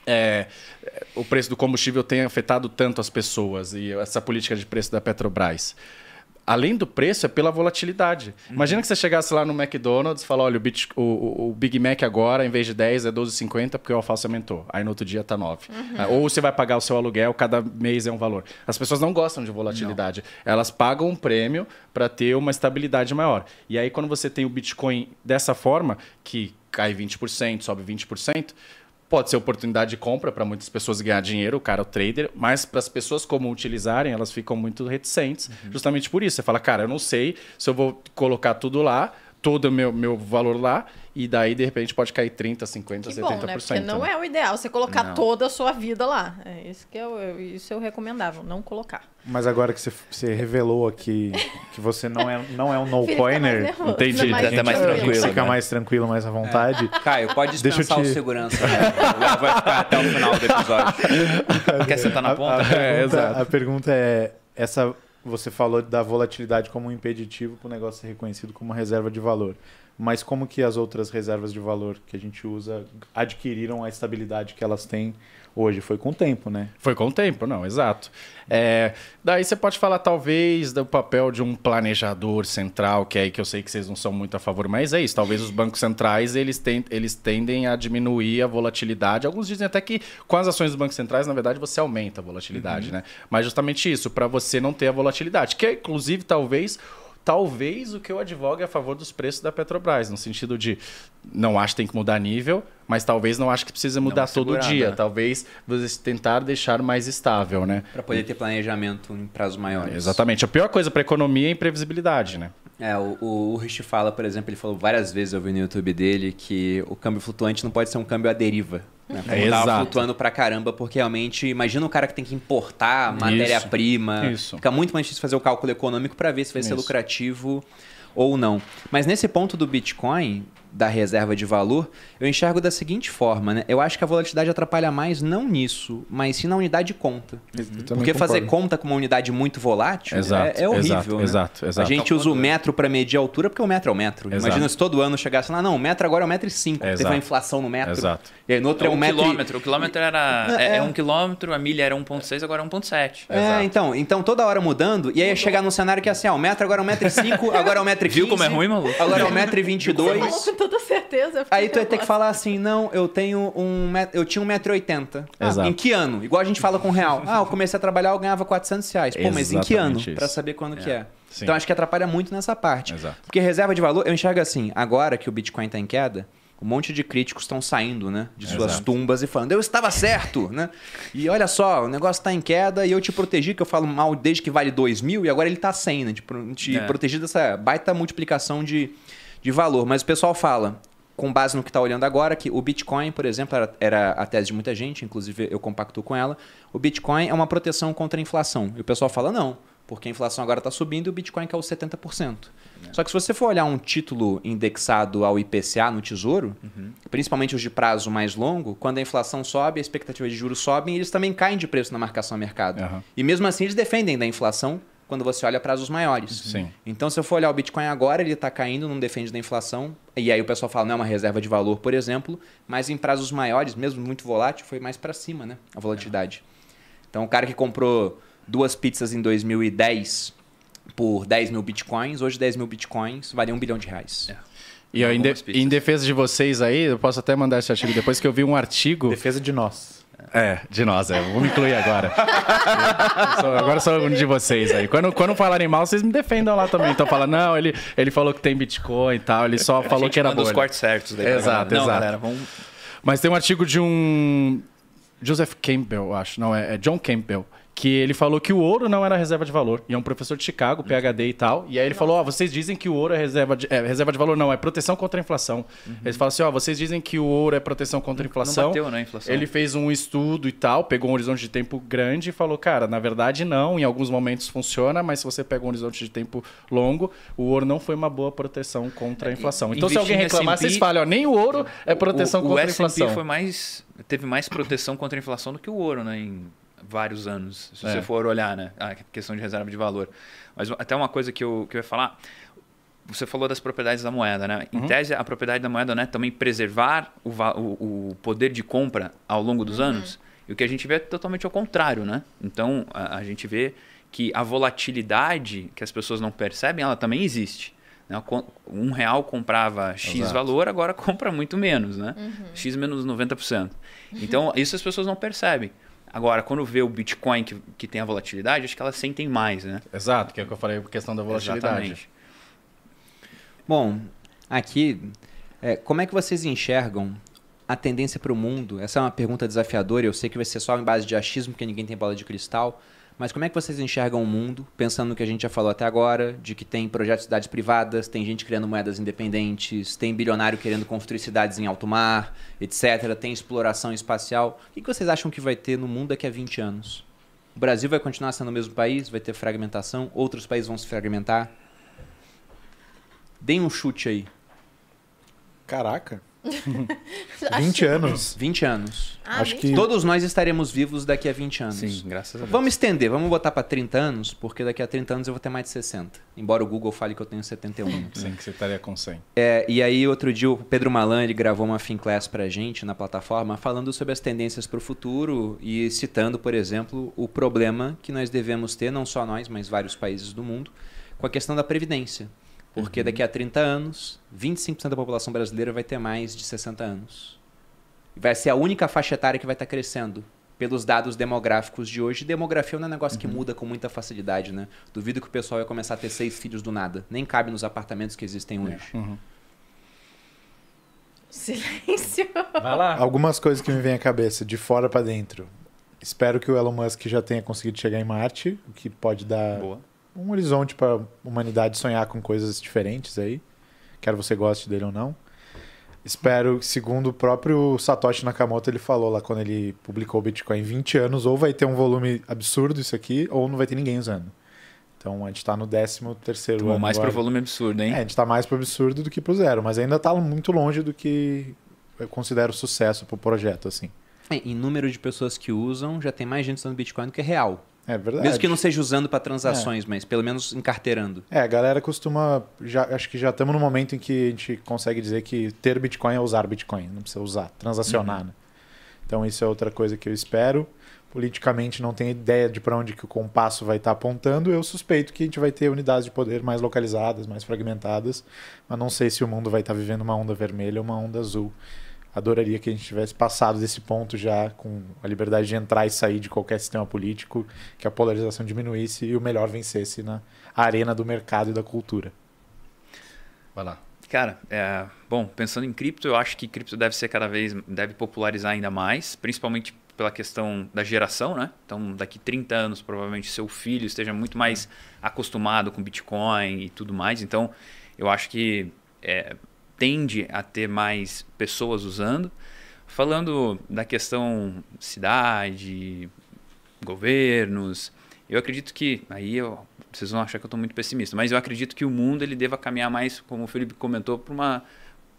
é, o preço do combustível tem afetado tanto as pessoas e essa política de preço da Petrobras? Além do preço, é pela volatilidade. Imagina que você chegasse lá no McDonald's e falasse, olha, o, Bit- o- o- Big Mac agora, em vez de 10, é 12,50 porque o alface aumentou. Aí no outro dia tá 9. Ah, Ou você vai pagar o seu aluguel, cada mês é um valor. As pessoas não gostam de volatilidade. Elas pagam um prêmio para ter uma estabilidade maior. E aí, quando você tem o Bitcoin dessa forma, que cai 20%, sobe 20%, Pode ser oportunidade de compra para muitas pessoas ganhar dinheiro, o cara, o trader, mas para as pessoas como utilizarem, elas ficam muito reticentes, justamente por isso. Você fala, cara, eu não sei se eu vou colocar tudo lá, todo o meu, meu valor lá, e daí de repente pode cair 30, 50, Que 70%. bom, né? Porque não né? é o ideal você colocar Não. toda a sua vida lá. É isso que eu, isso eu recomendava, não colocar. Mas agora que você, você revelou aqui que você não é, não é um [LAUGHS] tá no-coiner, entendi, tá mais tá mais tranquilo. fica né? mais tranquilo, mais à vontade. Caio, pode Deixa eu dispensar te- o segurança. Né? Vai ficar até o final do episódio. [LAUGHS] Quer sentar na A- ponta? A, pergunta, exato. a pergunta é: essa você falou da volatilidade como um impeditivo para o negócio ser reconhecido como uma reserva de valor. Mas como que as outras reservas de valor que a gente usa adquiriram a estabilidade que elas têm hoje? Foi com o tempo, né? Foi com o tempo, não, exato. É, daí você pode falar, talvez, do papel de um planejador central, que é aí que eu sei que vocês não são muito a favor, mas é isso. Talvez os bancos centrais eles, ten- eles tendem a diminuir a volatilidade. Alguns dizem até que com as ações dos bancos centrais, na verdade, você aumenta a volatilidade, né? Mas justamente isso, para você não ter a volatilidade, que é, inclusive, talvez. Talvez o que eu advogue é a favor dos preços da Petrobras, no sentido de não acho que tem que mudar nível, mas talvez não acho que precisa mudar todo segurada, dia. né? Talvez você tentar deixar mais estável, né? Para poder ter planejamento em prazos maiores. Exatamente. A pior coisa para a economia é a imprevisibilidade, né? É, o, o, o Rich fala, por exemplo, ele falou várias vezes, eu vi no YouTube dele, que o câmbio flutuante não pode ser um câmbio à deriva. Né? Como É, tava exato. flutuando pra caramba, porque realmente, imagina o cara que tem que importar matéria-prima. isso. Fica muito mais difícil fazer o cálculo econômico para ver se vai ser Isso. lucrativo ou não. Mas nesse ponto do Bitcoin, da reserva de valor, eu enxergo da seguinte forma, né? Eu acho que a volatilidade atrapalha mais não nisso, mas sim na unidade de conta. Também Porque fazer concordo. conta com uma unidade muito volátil Exato, é, é horrível. exato, né? exato, exato. A gente usa o metro para medir a altura porque o metro é o metro. Exato. Imagina se todo ano chegasse lá, não, o metro agora é o metro e cinco. Teve Exato. uma inflação no metro. Exato. E aí no outro é, um um metro. e- quilômetro. O quilômetro era. É, é. é um quilômetro, a milha era 1,6, agora é 1,7. É, Exato. então, então toda hora mudando, e aí ia chegar num cenário que é assim, ó, o metro agora é um metro e cinco, [LAUGHS] agora é um metro e Viu quinze, como é ruim, maluco? Agora é um metro e vinte e Você falou dois. com toda certeza. Aí tu ia ter que falar assim, não, eu tenho um eu tinha um metro e oitenta. Ah, Exato. em que ano? Igual a gente fala com real. Ah, eu comecei a trabalhar, eu ganhava 400 reais. Pô, mas em que ano? Exatamente isso. Pra saber quando que é. Sim. Então acho que atrapalha muito nessa parte. Exato. Porque reserva de valor, eu enxergo assim, agora que o Bitcoin tá em queda, um monte de críticos estão saindo, né, de suas Exato. tumbas e falando, eu estava certo, né? E olha só, o negócio tá em queda e eu te protegi, que eu falo mal desde que vale 2 mil e agora ele tá 100, né? Te, te É. protegi dessa baita multiplicação de, de valor. Mas o pessoal fala, com base no que está olhando agora, que o Bitcoin, por exemplo, era, era a tese de muita gente, inclusive eu compacto com ela, o Bitcoin é uma proteção contra a inflação. E o pessoal fala, não, porque a inflação agora está subindo e o Bitcoin caiu 70%. Só que se você for olhar um título indexado ao IPCA no Tesouro, principalmente os de prazo mais longo, quando a inflação sobe, a expectativa de juros sobem, eles também caem de preço na marcação a mercado. Aham. E mesmo assim eles defendem da inflação quando você olha prazos maiores. Sim. Então, se eu for olhar o Bitcoin agora, ele está caindo, não defende da inflação. E aí o pessoal fala, não é uma reserva de valor, por exemplo. Mas em prazos maiores, mesmo muito volátil, foi mais para cima, né? A volatilidade. Então, o cara que comprou duas pizzas em 2010 por 10 mil Bitcoins, hoje 10 mil Bitcoins valia um bilhão de reais. É. E ó, em, de- em defesa de vocês aí, eu posso até mandar esse artigo depois que eu vi um artigo. Defesa de nós. É, de nós, é. Vou me incluir agora. Eu sou- agora sou um de vocês aí. Quando, quando falarem mal, vocês me defendam lá também. Então fala, não, ele, ele falou que tem Bitcoin e tal, ele só A falou gente que era manda os bolha. cortes certos daí. Exato. Não, exato. galera, vamos... Mas tem um artigo de um Joseph Campbell, eu acho. Não, é, é John Campbell. Que ele falou que o ouro não era reserva de valor. E é um professor de Chicago, PhD e tal. E aí ele falou: Ó, vocês dizem que o ouro é reserva de, é, reserva de valor. Não, é proteção contra a inflação. Ele fala assim: Ó, vocês dizem que o ouro é proteção contra a inflação. bateu, né, a inflação. Ele fez um estudo e tal, pegou um horizonte de tempo grande e falou: Cara, na verdade não. Em alguns momentos funciona, mas se você pega um horizonte de tempo longo, o ouro não foi uma boa proteção contra a inflação. Então se alguém reclamar, vocês falam: Ó, nem o ouro é proteção o, contra o a inflação. S&P foi mais teve mais proteção contra a inflação do que o ouro, né? Em vários anos, se É. você for olhar, né? A questão de reserva de valor. Mas até uma coisa que eu, que eu ia falar, você falou das propriedades da moeda, né? Em tese, a propriedade da moeda não é também preservar o, o, o poder de compra ao longo dos anos. E o que a gente vê é totalmente ao contrário, né? Então, a, a gente vê que a volatilidade que as pessoas não percebem, ela também existe. né? Um real comprava X Exato. valor, agora [LAUGHS] compra muito menos, né? X menos 90%. Então, isso as pessoas não percebem. Agora, quando vê o Bitcoin que, que tem a volatilidade, acho que elas sentem mais, né? Exato, que é o que eu falei, a questão da volatilidade. Exatamente. Bom, aqui, é, como é que vocês enxergam a tendência para o mundo? Essa é uma pergunta desafiadora, eu sei que vai ser só em base de achismo, porque ninguém tem bola de cristal. Mas como é que vocês enxergam o mundo, pensando no que a gente já falou até agora, de que tem projetos de cidades privadas, tem gente criando moedas independentes, tem bilionário querendo construir cidades em alto mar, etc., tem exploração espacial. O que vocês acham que vai ter no mundo daqui a 20 anos? O Brasil vai continuar sendo o mesmo país? Vai ter fragmentação? Outros países vão se fragmentar? Deem um chute aí. Caraca. [LAUGHS] 20 anos. 20 anos. Ah, Acho mentira. que- Todos nós estaremos vivos daqui a 20 anos. Sim, graças a Deus. Vamos estender, vamos botar para 30 anos, porque daqui a 30 anos eu vou ter mais de 60. Embora o Google fale que eu tenho 71. Sim, que você estaria com 100. É, e aí, outro dia, o Pedro Malan ele gravou uma Finclass pra gente na plataforma, falando sobre as tendências para o futuro e citando, por exemplo, o problema que nós devemos ter, não só nós, mas vários países do mundo, com a questão da previdência. Porque daqui a 30 anos, 25% da população brasileira vai ter mais de 60 anos. E vai ser a única faixa etária que vai estar crescendo. Pelos dados demográficos de hoje, demografia não é um negócio que muda com muita facilidade, né? Duvido que o pessoal vai começar a ter seis filhos do nada. Nem cabe nos apartamentos que existem hoje. Silêncio. Vai lá. Algumas coisas que me vêm à cabeça, de fora pra dentro. Espero que o Elon Musk já tenha conseguido chegar em Marte, o que pode dar Boa. Um horizonte para a humanidade sonhar com coisas diferentes aí. Quer você goste dele ou não. Espero, segundo o próprio Satoshi Nakamoto, ele falou lá quando ele publicou o Bitcoin, em 20 anos ou vai ter um volume absurdo isso aqui, ou não vai ter ninguém usando. Então a gente está no 13 terceiro Tomou ano mais pro agora. volume absurdo, hein? É, a gente está mais pro absurdo do que pro zero, mas ainda está muito longe do que eu considero sucesso pro projeto, assim. É, em número de pessoas que usam, já tem mais gente usando Bitcoin do que real. É verdade. Mesmo que não seja usando para transações, mas pelo menos encarteirando. É, a galera costuma. Já, acho que já estamos no momento em que a gente consegue dizer que ter Bitcoin é usar Bitcoin, não precisa usar, transacionar, né? Então isso é outra coisa que eu espero. Politicamente não tenho ideia de para onde que o compasso vai estar apontando. Eu suspeito que a gente vai ter unidades de poder mais localizadas, mais fragmentadas, mas não sei se o mundo vai estar vivendo uma onda vermelha ou uma onda azul. Adoraria que a gente tivesse passado desse ponto já com a liberdade de entrar e sair de qualquer sistema político, que a polarização diminuísse e o melhor vencesse na arena do mercado e da cultura. Vai lá. Cara, é, bom, pensando em cripto, eu acho que cripto deve ser cada vez, deve popularizar ainda mais, principalmente pela questão da geração, né? Então, daqui 30 anos, provavelmente seu filho esteja muito mais acostumado com Bitcoin e tudo mais. Então, eu acho que é, tende a ter mais pessoas usando. Falando da questão cidade, governos, eu acredito que aí eu, vocês vão achar que eu estou muito pessimista, mas eu acredito que o mundo ele deva caminhar mais, como o Felipe comentou, para uma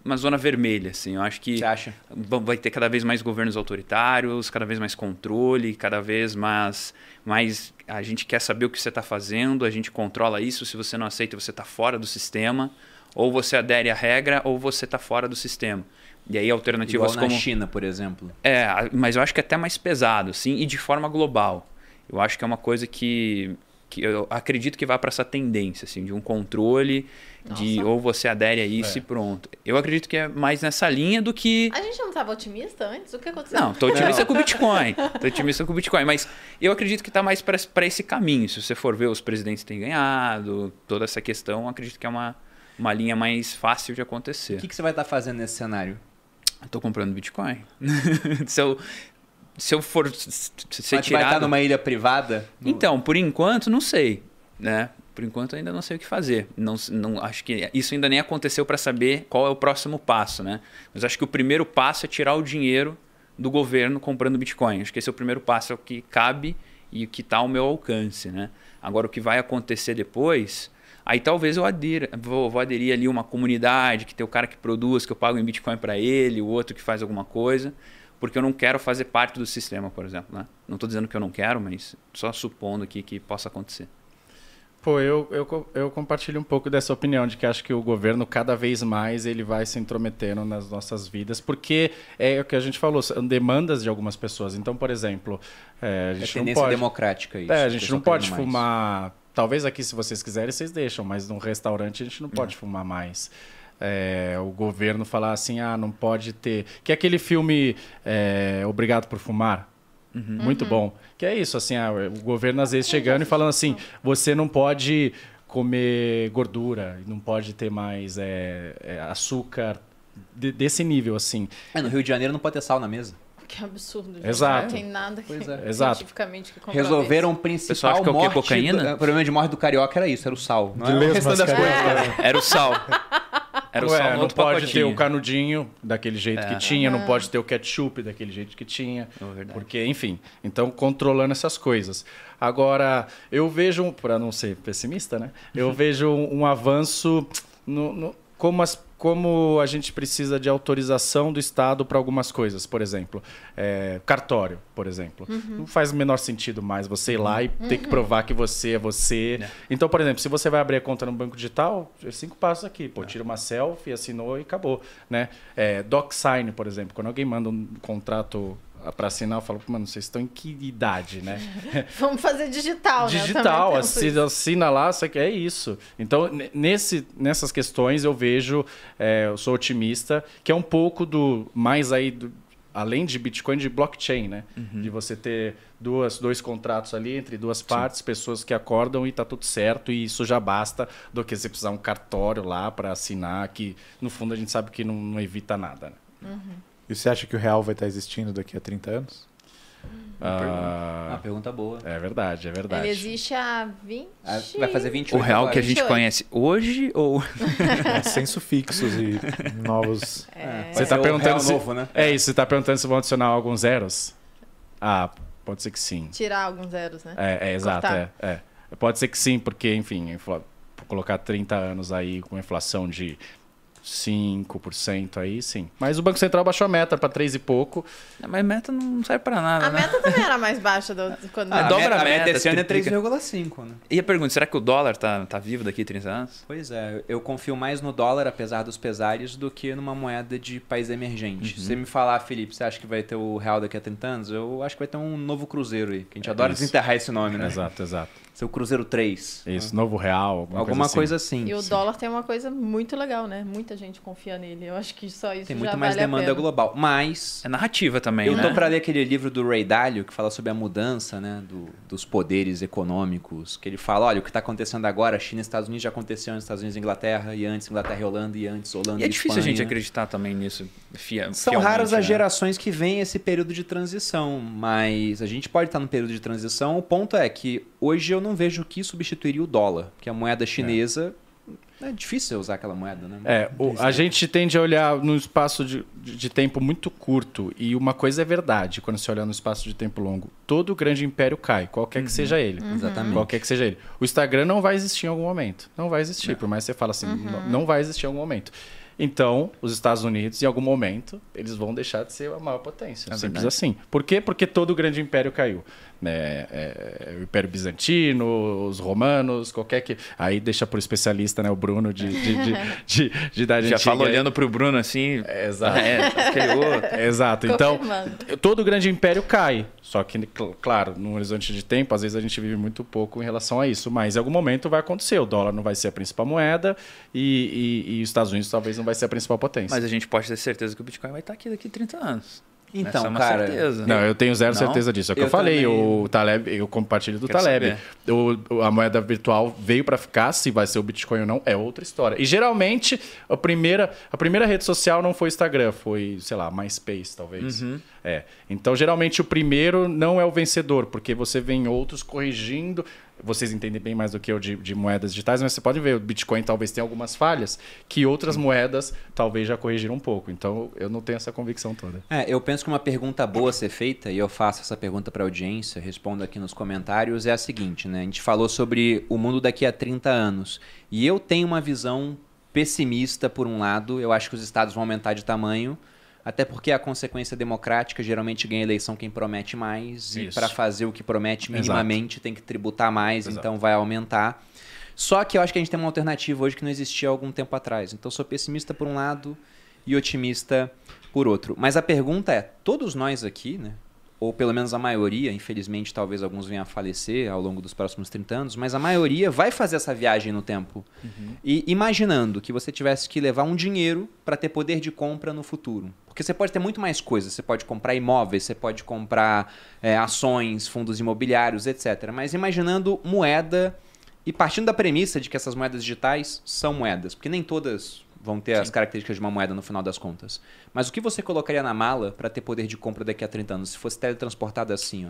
uma zona vermelha, assim. Eu acho que Você acha? va- vai ter cada vez mais governos autoritários, cada vez mais controle, cada vez mais, mais a gente quer saber o que você está fazendo, a gente controla isso. Se você não aceita, você está fora do sistema. Ou você adere à regra, ou você está fora do sistema. E aí alternativas Igual na como China, por exemplo. é, mas eu acho que é até mais pesado, sim, e de forma global. Eu acho que é uma coisa que, que eu acredito que vai para essa tendência, assim, de um controle, de Nossa. ou você adere a isso É. e pronto. Eu acredito que é mais nessa linha do que. A gente não estava otimista antes? O que aconteceu? Não, tô otimista com o Bitcoin. [LAUGHS] Tô otimista com o Bitcoin, mas eu acredito que está mais para esse caminho. Se você for ver os presidentes que têm ganhado, toda essa questão, eu acredito que é uma, uma linha mais fácil de acontecer. O que, que você vai estar fazendo nesse cenário? Tô comprando Bitcoin. [LAUGHS] se, eu, se eu for ser Mas vai estar tirado... numa ilha privada? No- Então, por enquanto, não sei, né? Por enquanto, ainda não sei o que fazer. Não, não acho que isso ainda nem aconteceu para saber qual é o próximo passo, né? Mas acho que o primeiro passo é tirar o dinheiro do governo comprando Bitcoin. Acho que esse é o primeiro passo, é o que cabe e o que está ao meu alcance, né? Agora, o que vai acontecer depois, aí talvez eu adira, vou, vou aderir ali uma comunidade, que tem o cara que produz, que eu pago em Bitcoin para ele, o outro que faz alguma coisa. porque eu não quero fazer parte do sistema, por exemplo. Né? Não estou dizendo que eu não quero, mas só supondo aqui que possa acontecer. Pô, eu, eu, eu compartilho um pouco dessa opinião de que acho que o governo cada vez mais ele vai se intrometendo nas nossas vidas, porque é o que a gente falou, são demandas de algumas pessoas. Então, por exemplo, é, a gente é não pode, democrática isso. É, a gente não pode fumar. Talvez aqui, se vocês quiserem, vocês deixam, mas num restaurante a gente não pode fumar mais. É, o governo falar assim, ah, não pode ter. Que é aquele filme é, Obrigado por Fumar. Uhum. Muito uhum. bom. Que é isso, assim, o governo às vezes chegando e falando assim, você não pode comer gordura, não pode ter mais é, é, açúcar de, desse nível, assim. É, no Rio de Janeiro não pode ter sal na mesa. Que absurdo. Gente. Exato. Não tem nada que é. Exato. cientificamente que Resolveram o principal que morte. O, cocaína? Do, o problema de morte do carioca era isso, era o sal. Não de é o das coisas. É. Era o sal. [LAUGHS] Era o Ué, sal não pode pacotinho. ter o canudinho daquele jeito é. que tinha, não pode ter o ketchup daquele jeito que tinha. É porque, enfim, então controlando essas coisas. Agora, eu vejo, para não ser pessimista, né? Eu vejo um, um avanço no, no, como as como a gente precisa de autorização do Estado para algumas coisas, por exemplo, é, cartório, por exemplo. Uhum. Não faz o menor sentido mais você ir lá e uhum. ter que provar que você é você. É. Então, por exemplo, se você vai abrir a conta no banco digital, é cinco passos aqui. Pô, é. tira uma selfie, assinou e acabou. Né? É, DocSign, por exemplo, quando alguém manda um contrato para assinar, eu falo, mano, vocês estão em que idade, né? [LAUGHS] Vamos fazer digital, digital, né? Digital, assina lá, é isso. Então, nesse, nessas questões eu vejo, é, eu sou otimista, que é um pouco do mais aí do, além de Bitcoin, de blockchain, né? Uhum. De você ter duas, dois contratos ali entre duas partes, Sim. pessoas que acordam e tá tudo certo, e isso já basta do que você precisar um cartório lá para assinar, que no fundo a gente sabe que não, não evita nada. Né? Uhum. E você acha que o real vai estar existindo daqui a 30 anos? Ah, uma pergunta boa. É verdade, é verdade. Ele existe há 20. Ah, vai fazer 28. O real agora. que a gente 28. conhece hoje ou. [LAUGHS] É, sem sufixos e novos. É. Você está perguntando se. Novo, né? É isso, você está perguntando se vão adicionar alguns zeros? Ah, pode ser que sim. Tirar alguns zeros, né? É, é exato. É, é. Pode ser que sim, porque, enfim, colocar 30 anos aí com inflação de 5% aí, sim. Mas o Banco Central baixou a meta para 3 e pouco. É, mas meta não serve para nada, A né? meta também era mais baixa do, [LAUGHS] quando... Ah, a, dobra a meta, esse ano é 3,5, né? E a pergunta, será que o dólar tá, tá vivo daqui a 30 anos? Pois é, eu confio mais no dólar, apesar dos pesares, do que numa moeda de país emergente. Uhum. Se você me falar, Felipe, você acha que vai ter o real daqui a 30 anos? Eu acho que vai ter um novo cruzeiro aí, que a gente é adora isso. desenterrar esse nome, né? Exato, exato seu Cruzeiro 3. Isso, novo real, alguma, alguma coisa, assim. coisa assim. E o sim. dólar tem uma coisa muito legal, né? Muita gente confia nele. Eu acho que só isso Tem muito já mais vale demanda global. Mas. É narrativa também, eu né? tô pra ler aquele livro do Ray Dalio que fala sobre a mudança, né? Do, dos poderes econômicos. Que ele fala: olha, o que está acontecendo agora, China e Estados Unidos já aconteceu antes Estados Unidos e Inglaterra, e antes Inglaterra e Holanda, e antes Holanda e, e é difícil Espanha. a gente acreditar também nisso. Fia, São raras as né? gerações que vêm esse período de transição, mas a gente pode estar no período de transição. O ponto é que hoje eu não vejo o que substituiria o dólar, que a moeda chinesa é. é difícil usar aquela moeda, né? É, o, a gente tende a olhar num espaço de, de tempo muito curto. E uma coisa é verdade, quando você olha no espaço de tempo longo. Todo grande império cai, qualquer uhum. que seja ele. Uhum. Exatamente. Qualquer que seja ele. O Instagram não vai existir em algum momento. Não vai existir, não. por mais que você fale assim, uhum. não, não vai existir em algum momento. Então, os Estados Unidos, em algum momento, eles vão deixar de ser a maior potência. É simples verdade. assim. Por quê? Porque todo o grande império caiu. Né? É, o Império Bizantino, os romanos, qualquer que. Aí deixa para o especialista, né? o Bruno, de, de, de, [LAUGHS] de, de idade Já fala olhando para o Bruno assim. É, exato. É, [LAUGHS] exato. Então, todo o grande império cai. Só que, claro, num horizonte de tempo, às vezes a gente vive muito pouco em relação a isso. Mas em algum momento vai acontecer. O dólar não vai ser a principal moeda e, e, e os Estados Unidos talvez não vai ser a principal potência. Mas a gente pode ter certeza que o Bitcoin vai estar aqui daqui a 30 anos. Então, é cara. Certeza. Não, eu tenho zero não? certeza disso. É o que eu, eu falei, também... o Taleb, eu compartilho do Quero Taleb. O, a moeda virtual veio para ficar, se vai ser o Bitcoin ou não, é outra história. E geralmente, a primeira, a primeira rede social não foi Instagram, foi, sei lá, MySpace, talvez. Uhum. É. Então, geralmente, o primeiro não é o vencedor, porque você vê outros corrigindo vocês entendem bem mais do que eu de, de, moedas digitais, mas você pode ver, o Bitcoin talvez tenha algumas falhas que outras moedas talvez já corrigiram um pouco. Então, eu não tenho essa convicção toda. É, eu penso que uma pergunta boa a ser feita, e eu faço essa pergunta para a audiência, respondo aqui nos comentários, é a seguinte, né? A gente falou sobre o mundo daqui a 30 anos, e eu tenho uma visão pessimista por um lado, eu acho que os estados vão aumentar de tamanho, Até porque a consequência democrática geralmente ganha eleição quem promete mais. E Isso. para fazer o que promete Exato. minimamente tem que tributar mais, Exato. então vai aumentar. Só que eu acho que a gente tem uma alternativa hoje que não existia há algum tempo atrás. Então sou pessimista por um lado e otimista por outro. Mas a pergunta é: todos nós aqui, né? Ou pelo menos a maioria, infelizmente talvez alguns venham a falecer ao longo dos próximos 30 anos, mas a maioria vai fazer essa viagem no tempo. E imaginando que você tivesse que levar um dinheiro para ter poder de compra no futuro. Porque você pode ter muito mais coisas. Você pode comprar imóveis, você pode comprar é, ações, fundos imobiliários, etc. Mas imaginando moeda e partindo da premissa de que essas moedas digitais são moedas, porque nem todas vão ter as características de uma moeda no final das contas. Mas o que você colocaria na mala para ter poder de compra daqui a 30 anos, se fosse teletransportado assim? Ó?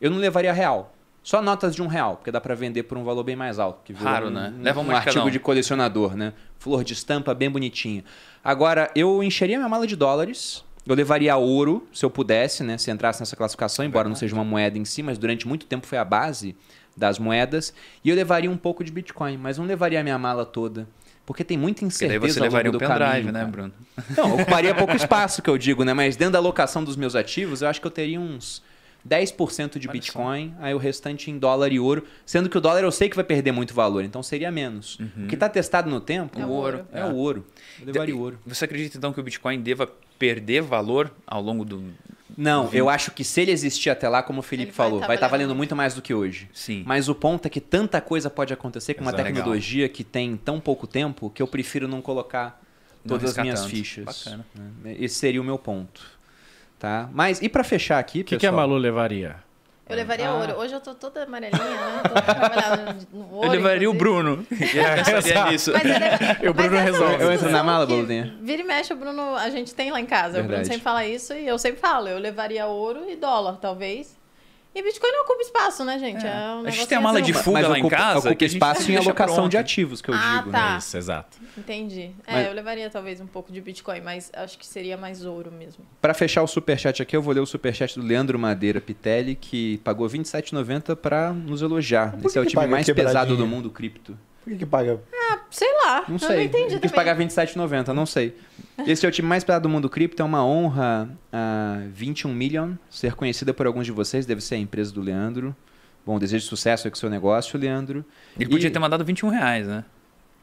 Eu não levaria real. Só notas de um real, porque dá para vender por um valor bem mais alto. Que Raro, um, né? um- Leva um cada artigo um. de colecionador, né? Flor de estampa bem bonitinha. Agora, eu encheria minha mala de dólares. Eu levaria ouro, se eu pudesse, né? Se entrasse nessa classificação, embora não seja uma moeda em si, mas durante muito tempo foi a base das moedas. E eu levaria um pouco de Bitcoin, mas não levaria a minha mala toda. Porque tem muita Porque daí incerteza você levaria do o pendrive, caminho, né. Bruno? [LAUGHS] Não, ocuparia pouco [LAUGHS] espaço, que eu digo, né? Mas dentro da alocação dos meus ativos, eu acho que eu teria uns 10% de Olha Bitcoin, aí o restante em dólar e ouro. Sendo que o dólar eu sei que vai perder muito valor, então seria menos. O que está testado no tempo É o ouro. é o ouro. Eu levaria o ouro. Você acredita então que o Bitcoin deva perder valor ao longo do. Não, eu acho que se ele existir até lá, como o Felipe Ele falou, tá vai estar valendo valendo muito mais do que hoje. Sim. Mas o ponto é que tanta coisa pode acontecer com uma Exato. tecnologia que tem tão pouco tempo que eu prefiro não colocar Não todas as arriscar minhas tanto. fichas. Bacana. né? Esse seria o meu ponto. Tá? Mas e para fechar aqui, O que, que a? Malu levaria? Eu levaria Ah. ouro. Hoje eu tô toda amarelinha, né? Tô no ouro. Eu levaria o inclusive. Bruno. [LAUGHS] Eu nisso. Mas é- [LAUGHS] E o Bruno é resolve. Eu entro na mala, Boludinha? Vira e mexe, o Bruno, a gente tem lá em casa. O Bruno Verdade. sempre fala isso e eu sempre falo. Eu levaria ouro e dólar, talvez. E Bitcoin não ocupa espaço, né, gente? É, um A gente tem a mala de fuga Mas lá em casa. ocupa que a gente espaço em alocação pronto. de ativos, que eu Ah, digo. tá. Né? Isso, exato. Entendi. É, Mas- eu levaria talvez um pouco de Bitcoin, mas acho que seria mais ouro mesmo. Para fechar o superchat aqui, eu vou ler o superchat do Leandro Madeira Pitelli, que pagou R$ 27,90 para nos elogiar. Esse é o time mais pesado do mundo cripto. Por que, que paga? Sei lá. Não eu sei. não entendi quis também. pagar R$ 27,90, não sei. Esse é o time mais pesado do mundo cripto, é uma honra a 21 million ser conhecida por alguns de vocês, deve ser a empresa do Leandro. Bom, desejo sucesso aí com o seu negócio, Leandro. Ele podia E- ter mandado 21 reais, né?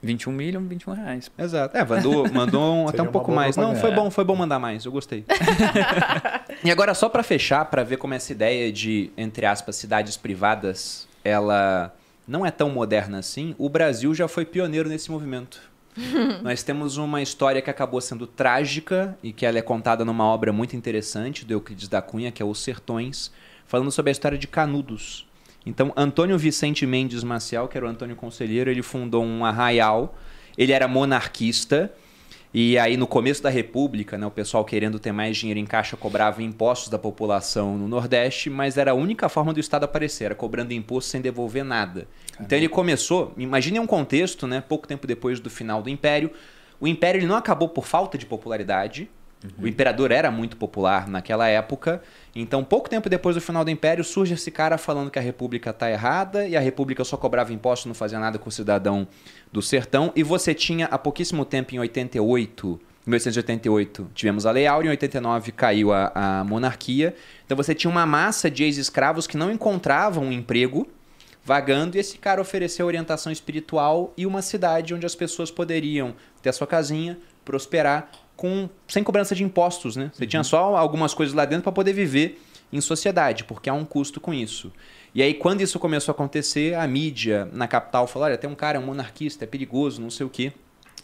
21 milhões, 21 reais. Exato. É, mandou, mandou um- [LAUGHS] até um pouco mais. Não, foi bom, foi bom mandar mais. Eu gostei. [LAUGHS] e agora, só para fechar, para ver como essa ideia de, entre aspas, cidades privadas, ela não é tão moderna assim, o Brasil já foi pioneiro nesse movimento. [LAUGHS] Nós temos uma história que acabou sendo trágica e que ela é contada numa obra muito interessante do Euclides da Cunha, que é Os Sertões, falando sobre a história de Canudos. Então, Antônio Vicente Mendes Maciel, que era o Antônio Conselheiro, ele fundou um arraial. Ele era monarquista. E aí, no começo da República, né, o pessoal querendo ter mais dinheiro em caixa cobrava impostos da população no Nordeste, mas era a única forma do Estado aparecer, era cobrando imposto sem devolver nada. Então ele começou, imagine um contexto, né, pouco tempo depois do final do Império. O Império ele não acabou por falta de popularidade. O imperador era muito popular naquela época. Então, pouco tempo depois do final do Império, surge esse cara falando que a República está errada e a República só cobrava imposto, não fazia nada com o cidadão do sertão. E você tinha, há pouquíssimo tempo, em 88, 1888, tivemos a Lei Áurea, em 89 caiu a, a monarquia. Então, você tinha uma massa de ex-escravos que não encontravam um emprego vagando e esse cara ofereceu orientação espiritual e uma cidade onde as pessoas poderiam ter a sua casinha, prosperar com sem cobrança de impostos, né? Você tinha só algumas coisas lá dentro para poder viver em sociedade, porque há um custo com isso. E aí quando isso começou a acontecer, a mídia na capital falou: "Olha, tem um cara, um monarquista, é perigoso, não sei o quê".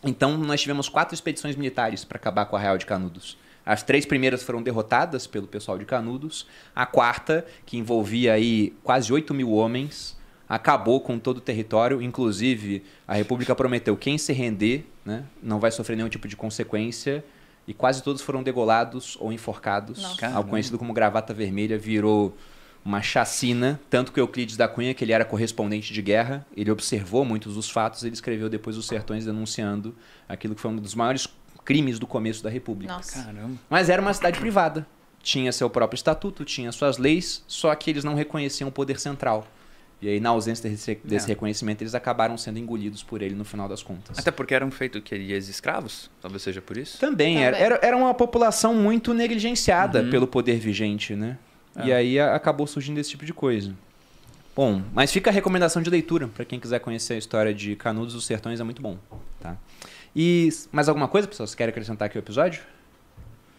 Então nós tivemos quatro expedições militares para acabar com a Real de Canudos. As três primeiras foram derrotadas pelo pessoal de Canudos. A quarta, que envolvia aí quase 8 mil homens, acabou com todo o território. Inclusive, a República prometeu quem se render né, não vai sofrer nenhum tipo de consequência. E quase todos foram degolados ou enforcados. Nossa. Algo conhecido como gravata vermelha virou uma chacina. Tanto que Euclides da Cunha, que ele era correspondente de guerra, ele observou muitos dos fatos. Ele escreveu depois Os Sertões denunciando aquilo que foi um dos maiores crimes do começo da República. Nossa. Caramba. Mas era uma cidade privada. Tinha seu próprio estatuto, tinha suas leis, só que eles não reconheciam o poder central. E aí, na ausência desse, desse É. reconhecimento, eles acabaram sendo engolidos por ele no final das contas. Até porque eram feitos que ex-escravos, talvez seja por isso. Também, Era, Também. era, era uma população muito negligenciada Uhum. pelo poder vigente, né? E É. aí a- acabou surgindo esse tipo de coisa. Bom, mas fica a recomendação de leitura para quem quiser conhecer a história de Canudos dos Sertões, é muito bom, tá? E mais alguma coisa, pessoal? Vocês querem acrescentar aqui o episódio?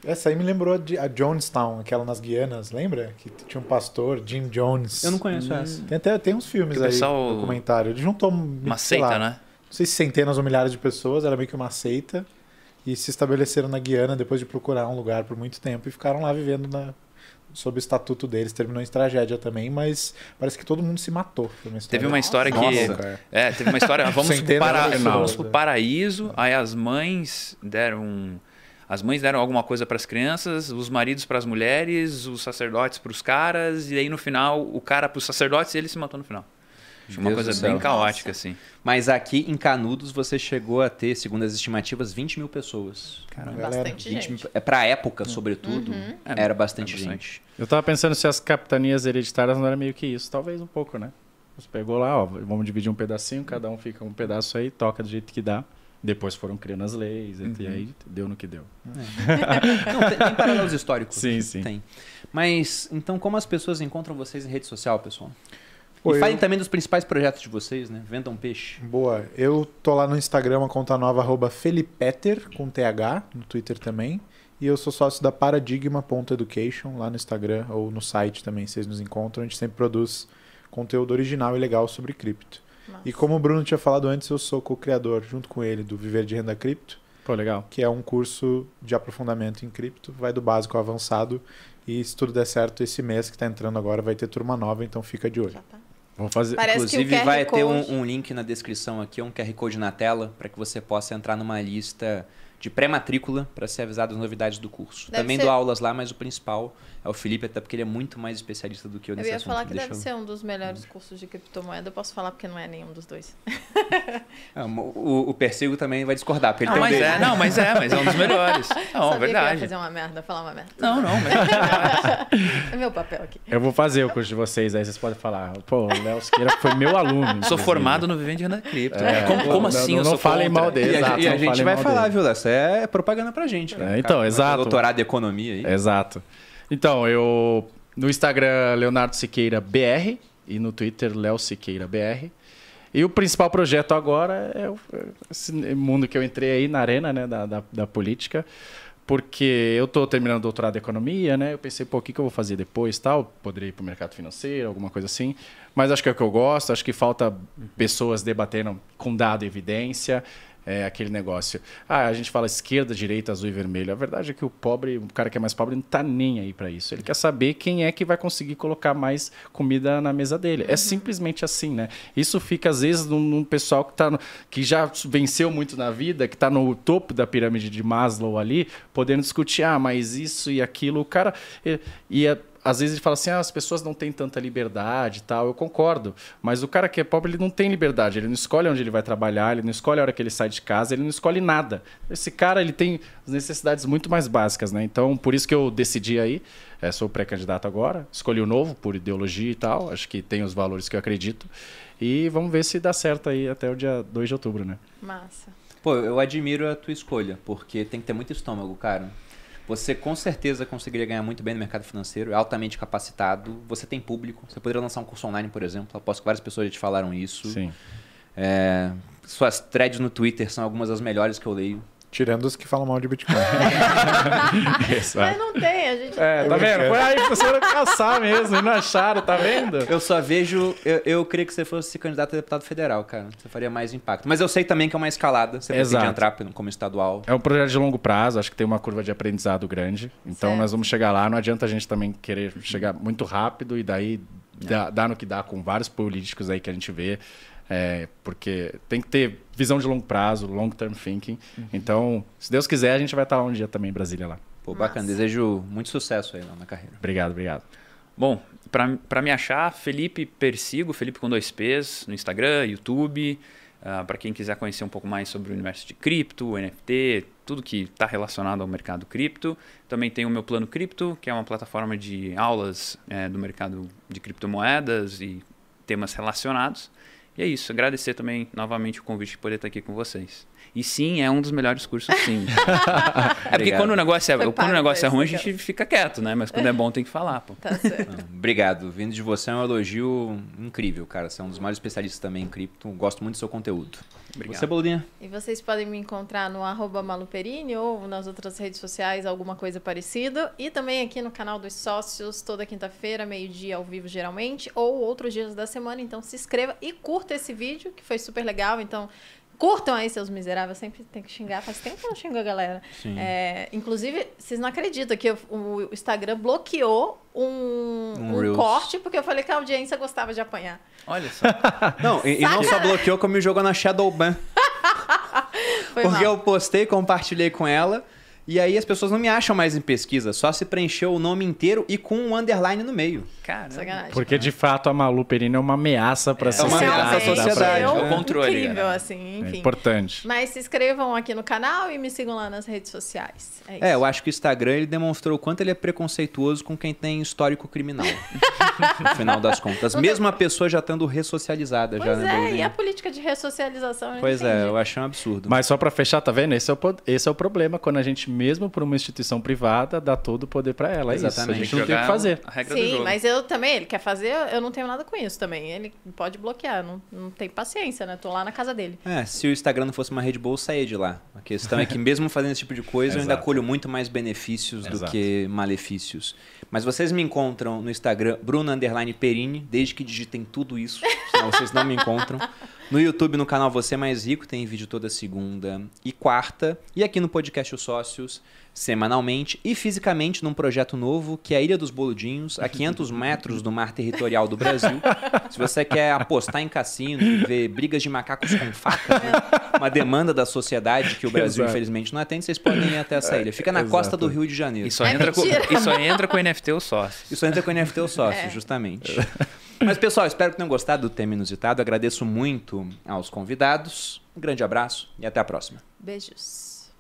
Essa aí me lembrou de a Jonestown, aquela nas Guianas, lembra? Que tinha um pastor, Jim Jones. Eu não conheço essa. Tem até tem uns filmes Que aí, pessoal- documentário. Ele juntou Uma sei seita, lá, né? Não sei se centenas ou milhares de pessoas, era meio que uma seita. E se estabeleceram na Guiana depois de procurar um lugar por muito tempo e ficaram lá vivendo na, sob o estatuto deles. Terminou em tragédia também, mas parece que todo mundo se matou. Uma história Teve uma história que. Nossa. É, teve uma história. [LAUGHS] Vamos para- vamos pro paraíso, aí as mães deram. As mães deram alguma coisa para as crianças, os maridos para as mulheres, os sacerdotes para os caras, e aí no final, o cara para os sacerdotes e ele se matou no final. Foi uma Deus coisa bem caótica, Nossa. assim. Mas aqui em Canudos você chegou a ter, segundo as estimativas, 20 mil pessoas. Caramba, Bastante 20 gente. mil, é pra época, sobretudo, Uhum. era bastante é gente. bastante. Eu tava pensando se as capitanias hereditárias não era meio que isso. Talvez um pouco, né? Você pegou lá, ó, vamos dividir um pedacinho, cada um fica um pedaço aí, toca do jeito que dá. Depois foram criando as leis, e aí deu no que deu. Não, tem, tem paralelos históricos. Sim, sim. Tem. Mas, então, como as pessoas encontram vocês em rede social, pessoal? Pô, e falem eu- também dos principais projetos de vocês, né? Vendam peixe. Boa. Eu tô lá no Instagram, uma conta nova, arroba Felipeter, com TH, no Twitter também. E eu sou sócio da Paradigma.education, lá no Instagram ou no site também, vocês nos encontram. A gente sempre produz conteúdo original e legal sobre cripto. E como o Bruno tinha falado antes, eu sou co-criador, junto com ele, do Viver de Renda Cripto, Pô, legal. que é um curso de aprofundamento em cripto, vai do básico ao avançado. E se tudo der certo, esse mês que está entrando agora vai ter turma nova, então fica de olho. Já tá. Vamos fazer. Parece Inclusive, vai ter Code- um, um link na descrição aqui, um QR Code na tela, para que você possa entrar numa lista de pré-matrícula para ser avisado das novidades do curso. Deve Também ser- dou aulas lá, mas o principal é o Felipe, até porque ele é muito mais especialista do que eu Eu nesse ia assunto. falar que Deixa deve eu- ser um dos melhores cursos de criptomoeda. Eu posso falar porque não é nenhum dos dois. [LAUGHS] Ah, o, o Persigo também vai discordar, porque ele Não, tem um mas dele. é, não, mas é, mas é um dos melhores. [LAUGHS] Não, Sabia que eu ia verdade. fazer uma merda, falar uma merda. Não, não, mas é verdade. [LAUGHS] É meu papel aqui. Eu vou fazer o curso de vocês, aí vocês podem falar. Pô, o Léo Siqueira foi meu aluno. Sou formado no Vivendo de Renda Cripto. É, como como não, assim não, eu não falem mal dele. E Exato, e a gente vai falar, dele. viu, Léo? Isso é propaganda pra gente. Cara. É, então, Cara, exato. Doutorado em economia aí. Exato. Então, eu no Instagram Leonardo Siqueira BR e no Twitter Léo Siqueira BR. E o principal projeto agora é o- esse mundo que eu entrei aí na arena né, da, da, da política, porque eu estou terminando o doutorado em economia, né? Eu pensei, pô, o que, que eu vou fazer depois tal? Poderia ir para o mercado financeiro, alguma coisa assim. Mas acho que é o que eu gosto, acho que falta pessoas debatendo com dado e evidência. É aquele negócio. Ah, a gente fala esquerda, direita, azul e vermelho. A verdade é que o pobre, o cara que é mais pobre, não tá nem aí para isso. Ele quer saber quem é que vai conseguir colocar mais comida na mesa dele. É simplesmente assim, né? Isso fica, às vezes, num, num pessoal que, tá no- que já venceu muito na vida, que tá no topo da pirâmide de Maslow ali, podendo discutir, ah, mas isso e aquilo. O cara. E, e é- às vezes ele fala assim, ah, as pessoas não têm tanta liberdade e tal. Eu concordo. Mas o cara que é pobre, ele não tem liberdade. Ele não escolhe onde ele vai trabalhar, ele não escolhe a hora que ele sai de casa, ele não escolhe nada. Esse cara, ele tem as necessidades muito mais básicas, né? Então, por isso que eu decidi aí. É, sou pré-candidato agora. Escolhi o novo, por ideologia e tal. Acho que tem os valores que eu acredito. E vamos ver se dá certo aí até o dia 2 de outubro, né? Massa. Pô, eu admiro a tua escolha, porque tem que ter muito estômago, cara. Você com certeza conseguiria ganhar muito bem no mercado financeiro, é altamente capacitado, você tem público, você poderia lançar um curso online, por exemplo. Aposto que várias pessoas já te falaram isso. Sim. É, suas threads no Twitter são algumas das melhores que eu leio. Tirando os que falam mal de Bitcoin. [LAUGHS] Mas não tem, a gente. É, tá vendo? Foi aí que vocês caçar mesmo e não acharam, tá vendo? Eu só vejo. Eu, eu queria que você fosse candidato a deputado federal, cara. Você faria mais impacto. Mas eu sei também que é uma escalada. Você Exato. pretende entrar como estadual. É um projeto de longo prazo, acho que tem uma curva de aprendizado grande. Então Certo. nós vamos chegar lá. Não adianta a gente também querer chegar muito rápido e daí dá, dá no que dá com vários políticos aí que a gente vê. É, porque tem que ter visão de longo prazo, long term thinking. Então, se Deus quiser, a gente vai estar um dia também em Brasília lá. Pô, bacana. Massa. Desejo muito sucesso aí lá na carreira. Obrigado, obrigado. Bom, pra pra me achar, Felipe Persigo, Felipe com dois P's, no Instagram, YouTube. Ah, para quem quiser conhecer um pouco mais sobre o universo de cripto, NFT, tudo que está relacionado ao mercado cripto. Também tem o meu Plano Cripto, que é uma plataforma de aulas eh, do mercado de criptomoedas e temas relacionados. E é isso. Agradecer também novamente o convite de poder estar aqui com vocês. E sim, é um dos melhores cursos, sim. [LAUGHS] é porque quando o negócio é, Foi quando o negócio é ruim, a gente fica quieto, né? Mas quando é bom, tem que falar, pô. Tá certo. Obrigado. Vindo de você é um elogio incrível, cara. Você é um dos maiores especialistas também em cripto. Gosto muito do seu conteúdo. Obrigado. Você, Boludinha? E vocês podem me encontrar no arroba maluperini ou nas outras redes sociais, alguma coisa parecida. E também aqui no canal dos sócios, toda quinta-feira, meio-dia ao vivo geralmente, ou outros dias da semana. Então se inscreva e curta esse vídeo, que foi super legal. Então curtam aí, seus miseráveis. Sempre tem que xingar. Faz tempo que eu não xingo a galera. Sim. É, inclusive, vocês não acreditam que eu- o Instagram bloqueou um, Um um corte, porque eu falei que a audiência gostava de apanhar. Olha só. [LAUGHS] Não, e, e não só bloqueou, como me jogou na Shadowban. [LAUGHS] Foi Porque mal. eu postei, compartilhei com ela. E aí as pessoas não me acham mais em pesquisa. Só se preencheu o nome inteiro e com um underline no meio. Cara, Sacanagem. Porque de fato a Malu Perini é uma ameaça para a É uma sociedade. ameaça à sociedade. É É um o controle, incrível, né? assim, É enfim. importante. Mas se inscrevam aqui no canal e me sigam lá nas redes sociais. É isso. É, eu acho que o Instagram ele demonstrou o quanto ele é preconceituoso com quem tem histórico criminal. [LAUGHS] no final das contas. Mesmo a pessoa já estando ressocializada. Pois já, né, é, e a política de ressocialização? Pois é, eu achei um absurdo. Mas só para fechar, tá vendo? Esse é, o, esse é o problema quando a gente, mesmo por uma instituição privada, dá todo o poder para ela. É isso. A Exatamente. gente não tem o que fazer. A regra do Sim, jogo. mas eu também, ele quer fazer, eu não tenho nada com isso também. Ele pode bloquear, não, não tem paciência, né? Tô lá na casa dele. É, se o Instagram não fosse uma rede boa, eu saía de lá. A questão é que [LAUGHS] mesmo fazendo esse tipo de coisa, eu ainda colho muito mais benefícios do Exato. que malefícios. Mas vocês me encontram no Instagram, Bruno Underline Perini, desde que digitem tudo isso, senão vocês não me encontram. [LAUGHS] No YouTube, no canal Você Mais Rico, tem vídeo toda segunda e quarta. E aqui no podcast Os Sócios, semanalmente. E fisicamente num projeto novo, que é a Ilha dos Boludinhos, a 500 [LAUGHS] metros do mar territorial do Brasil. Se você quer apostar em cassino e ver brigas de macacos com faca, né? uma demanda da sociedade que o Brasil, Exato. infelizmente, não atende, vocês podem ir até essa ilha. Fica na Exato. costa do Rio de Janeiro. E só, É entra com, e só entra com o NFT o sócio. Isso entra com o NFT ou sócio, É. justamente. [LAUGHS] Mas, pessoal, espero que tenham gostado do tema inusitado. Agradeço muito aos convidados. Um grande abraço e até a próxima. Beijos.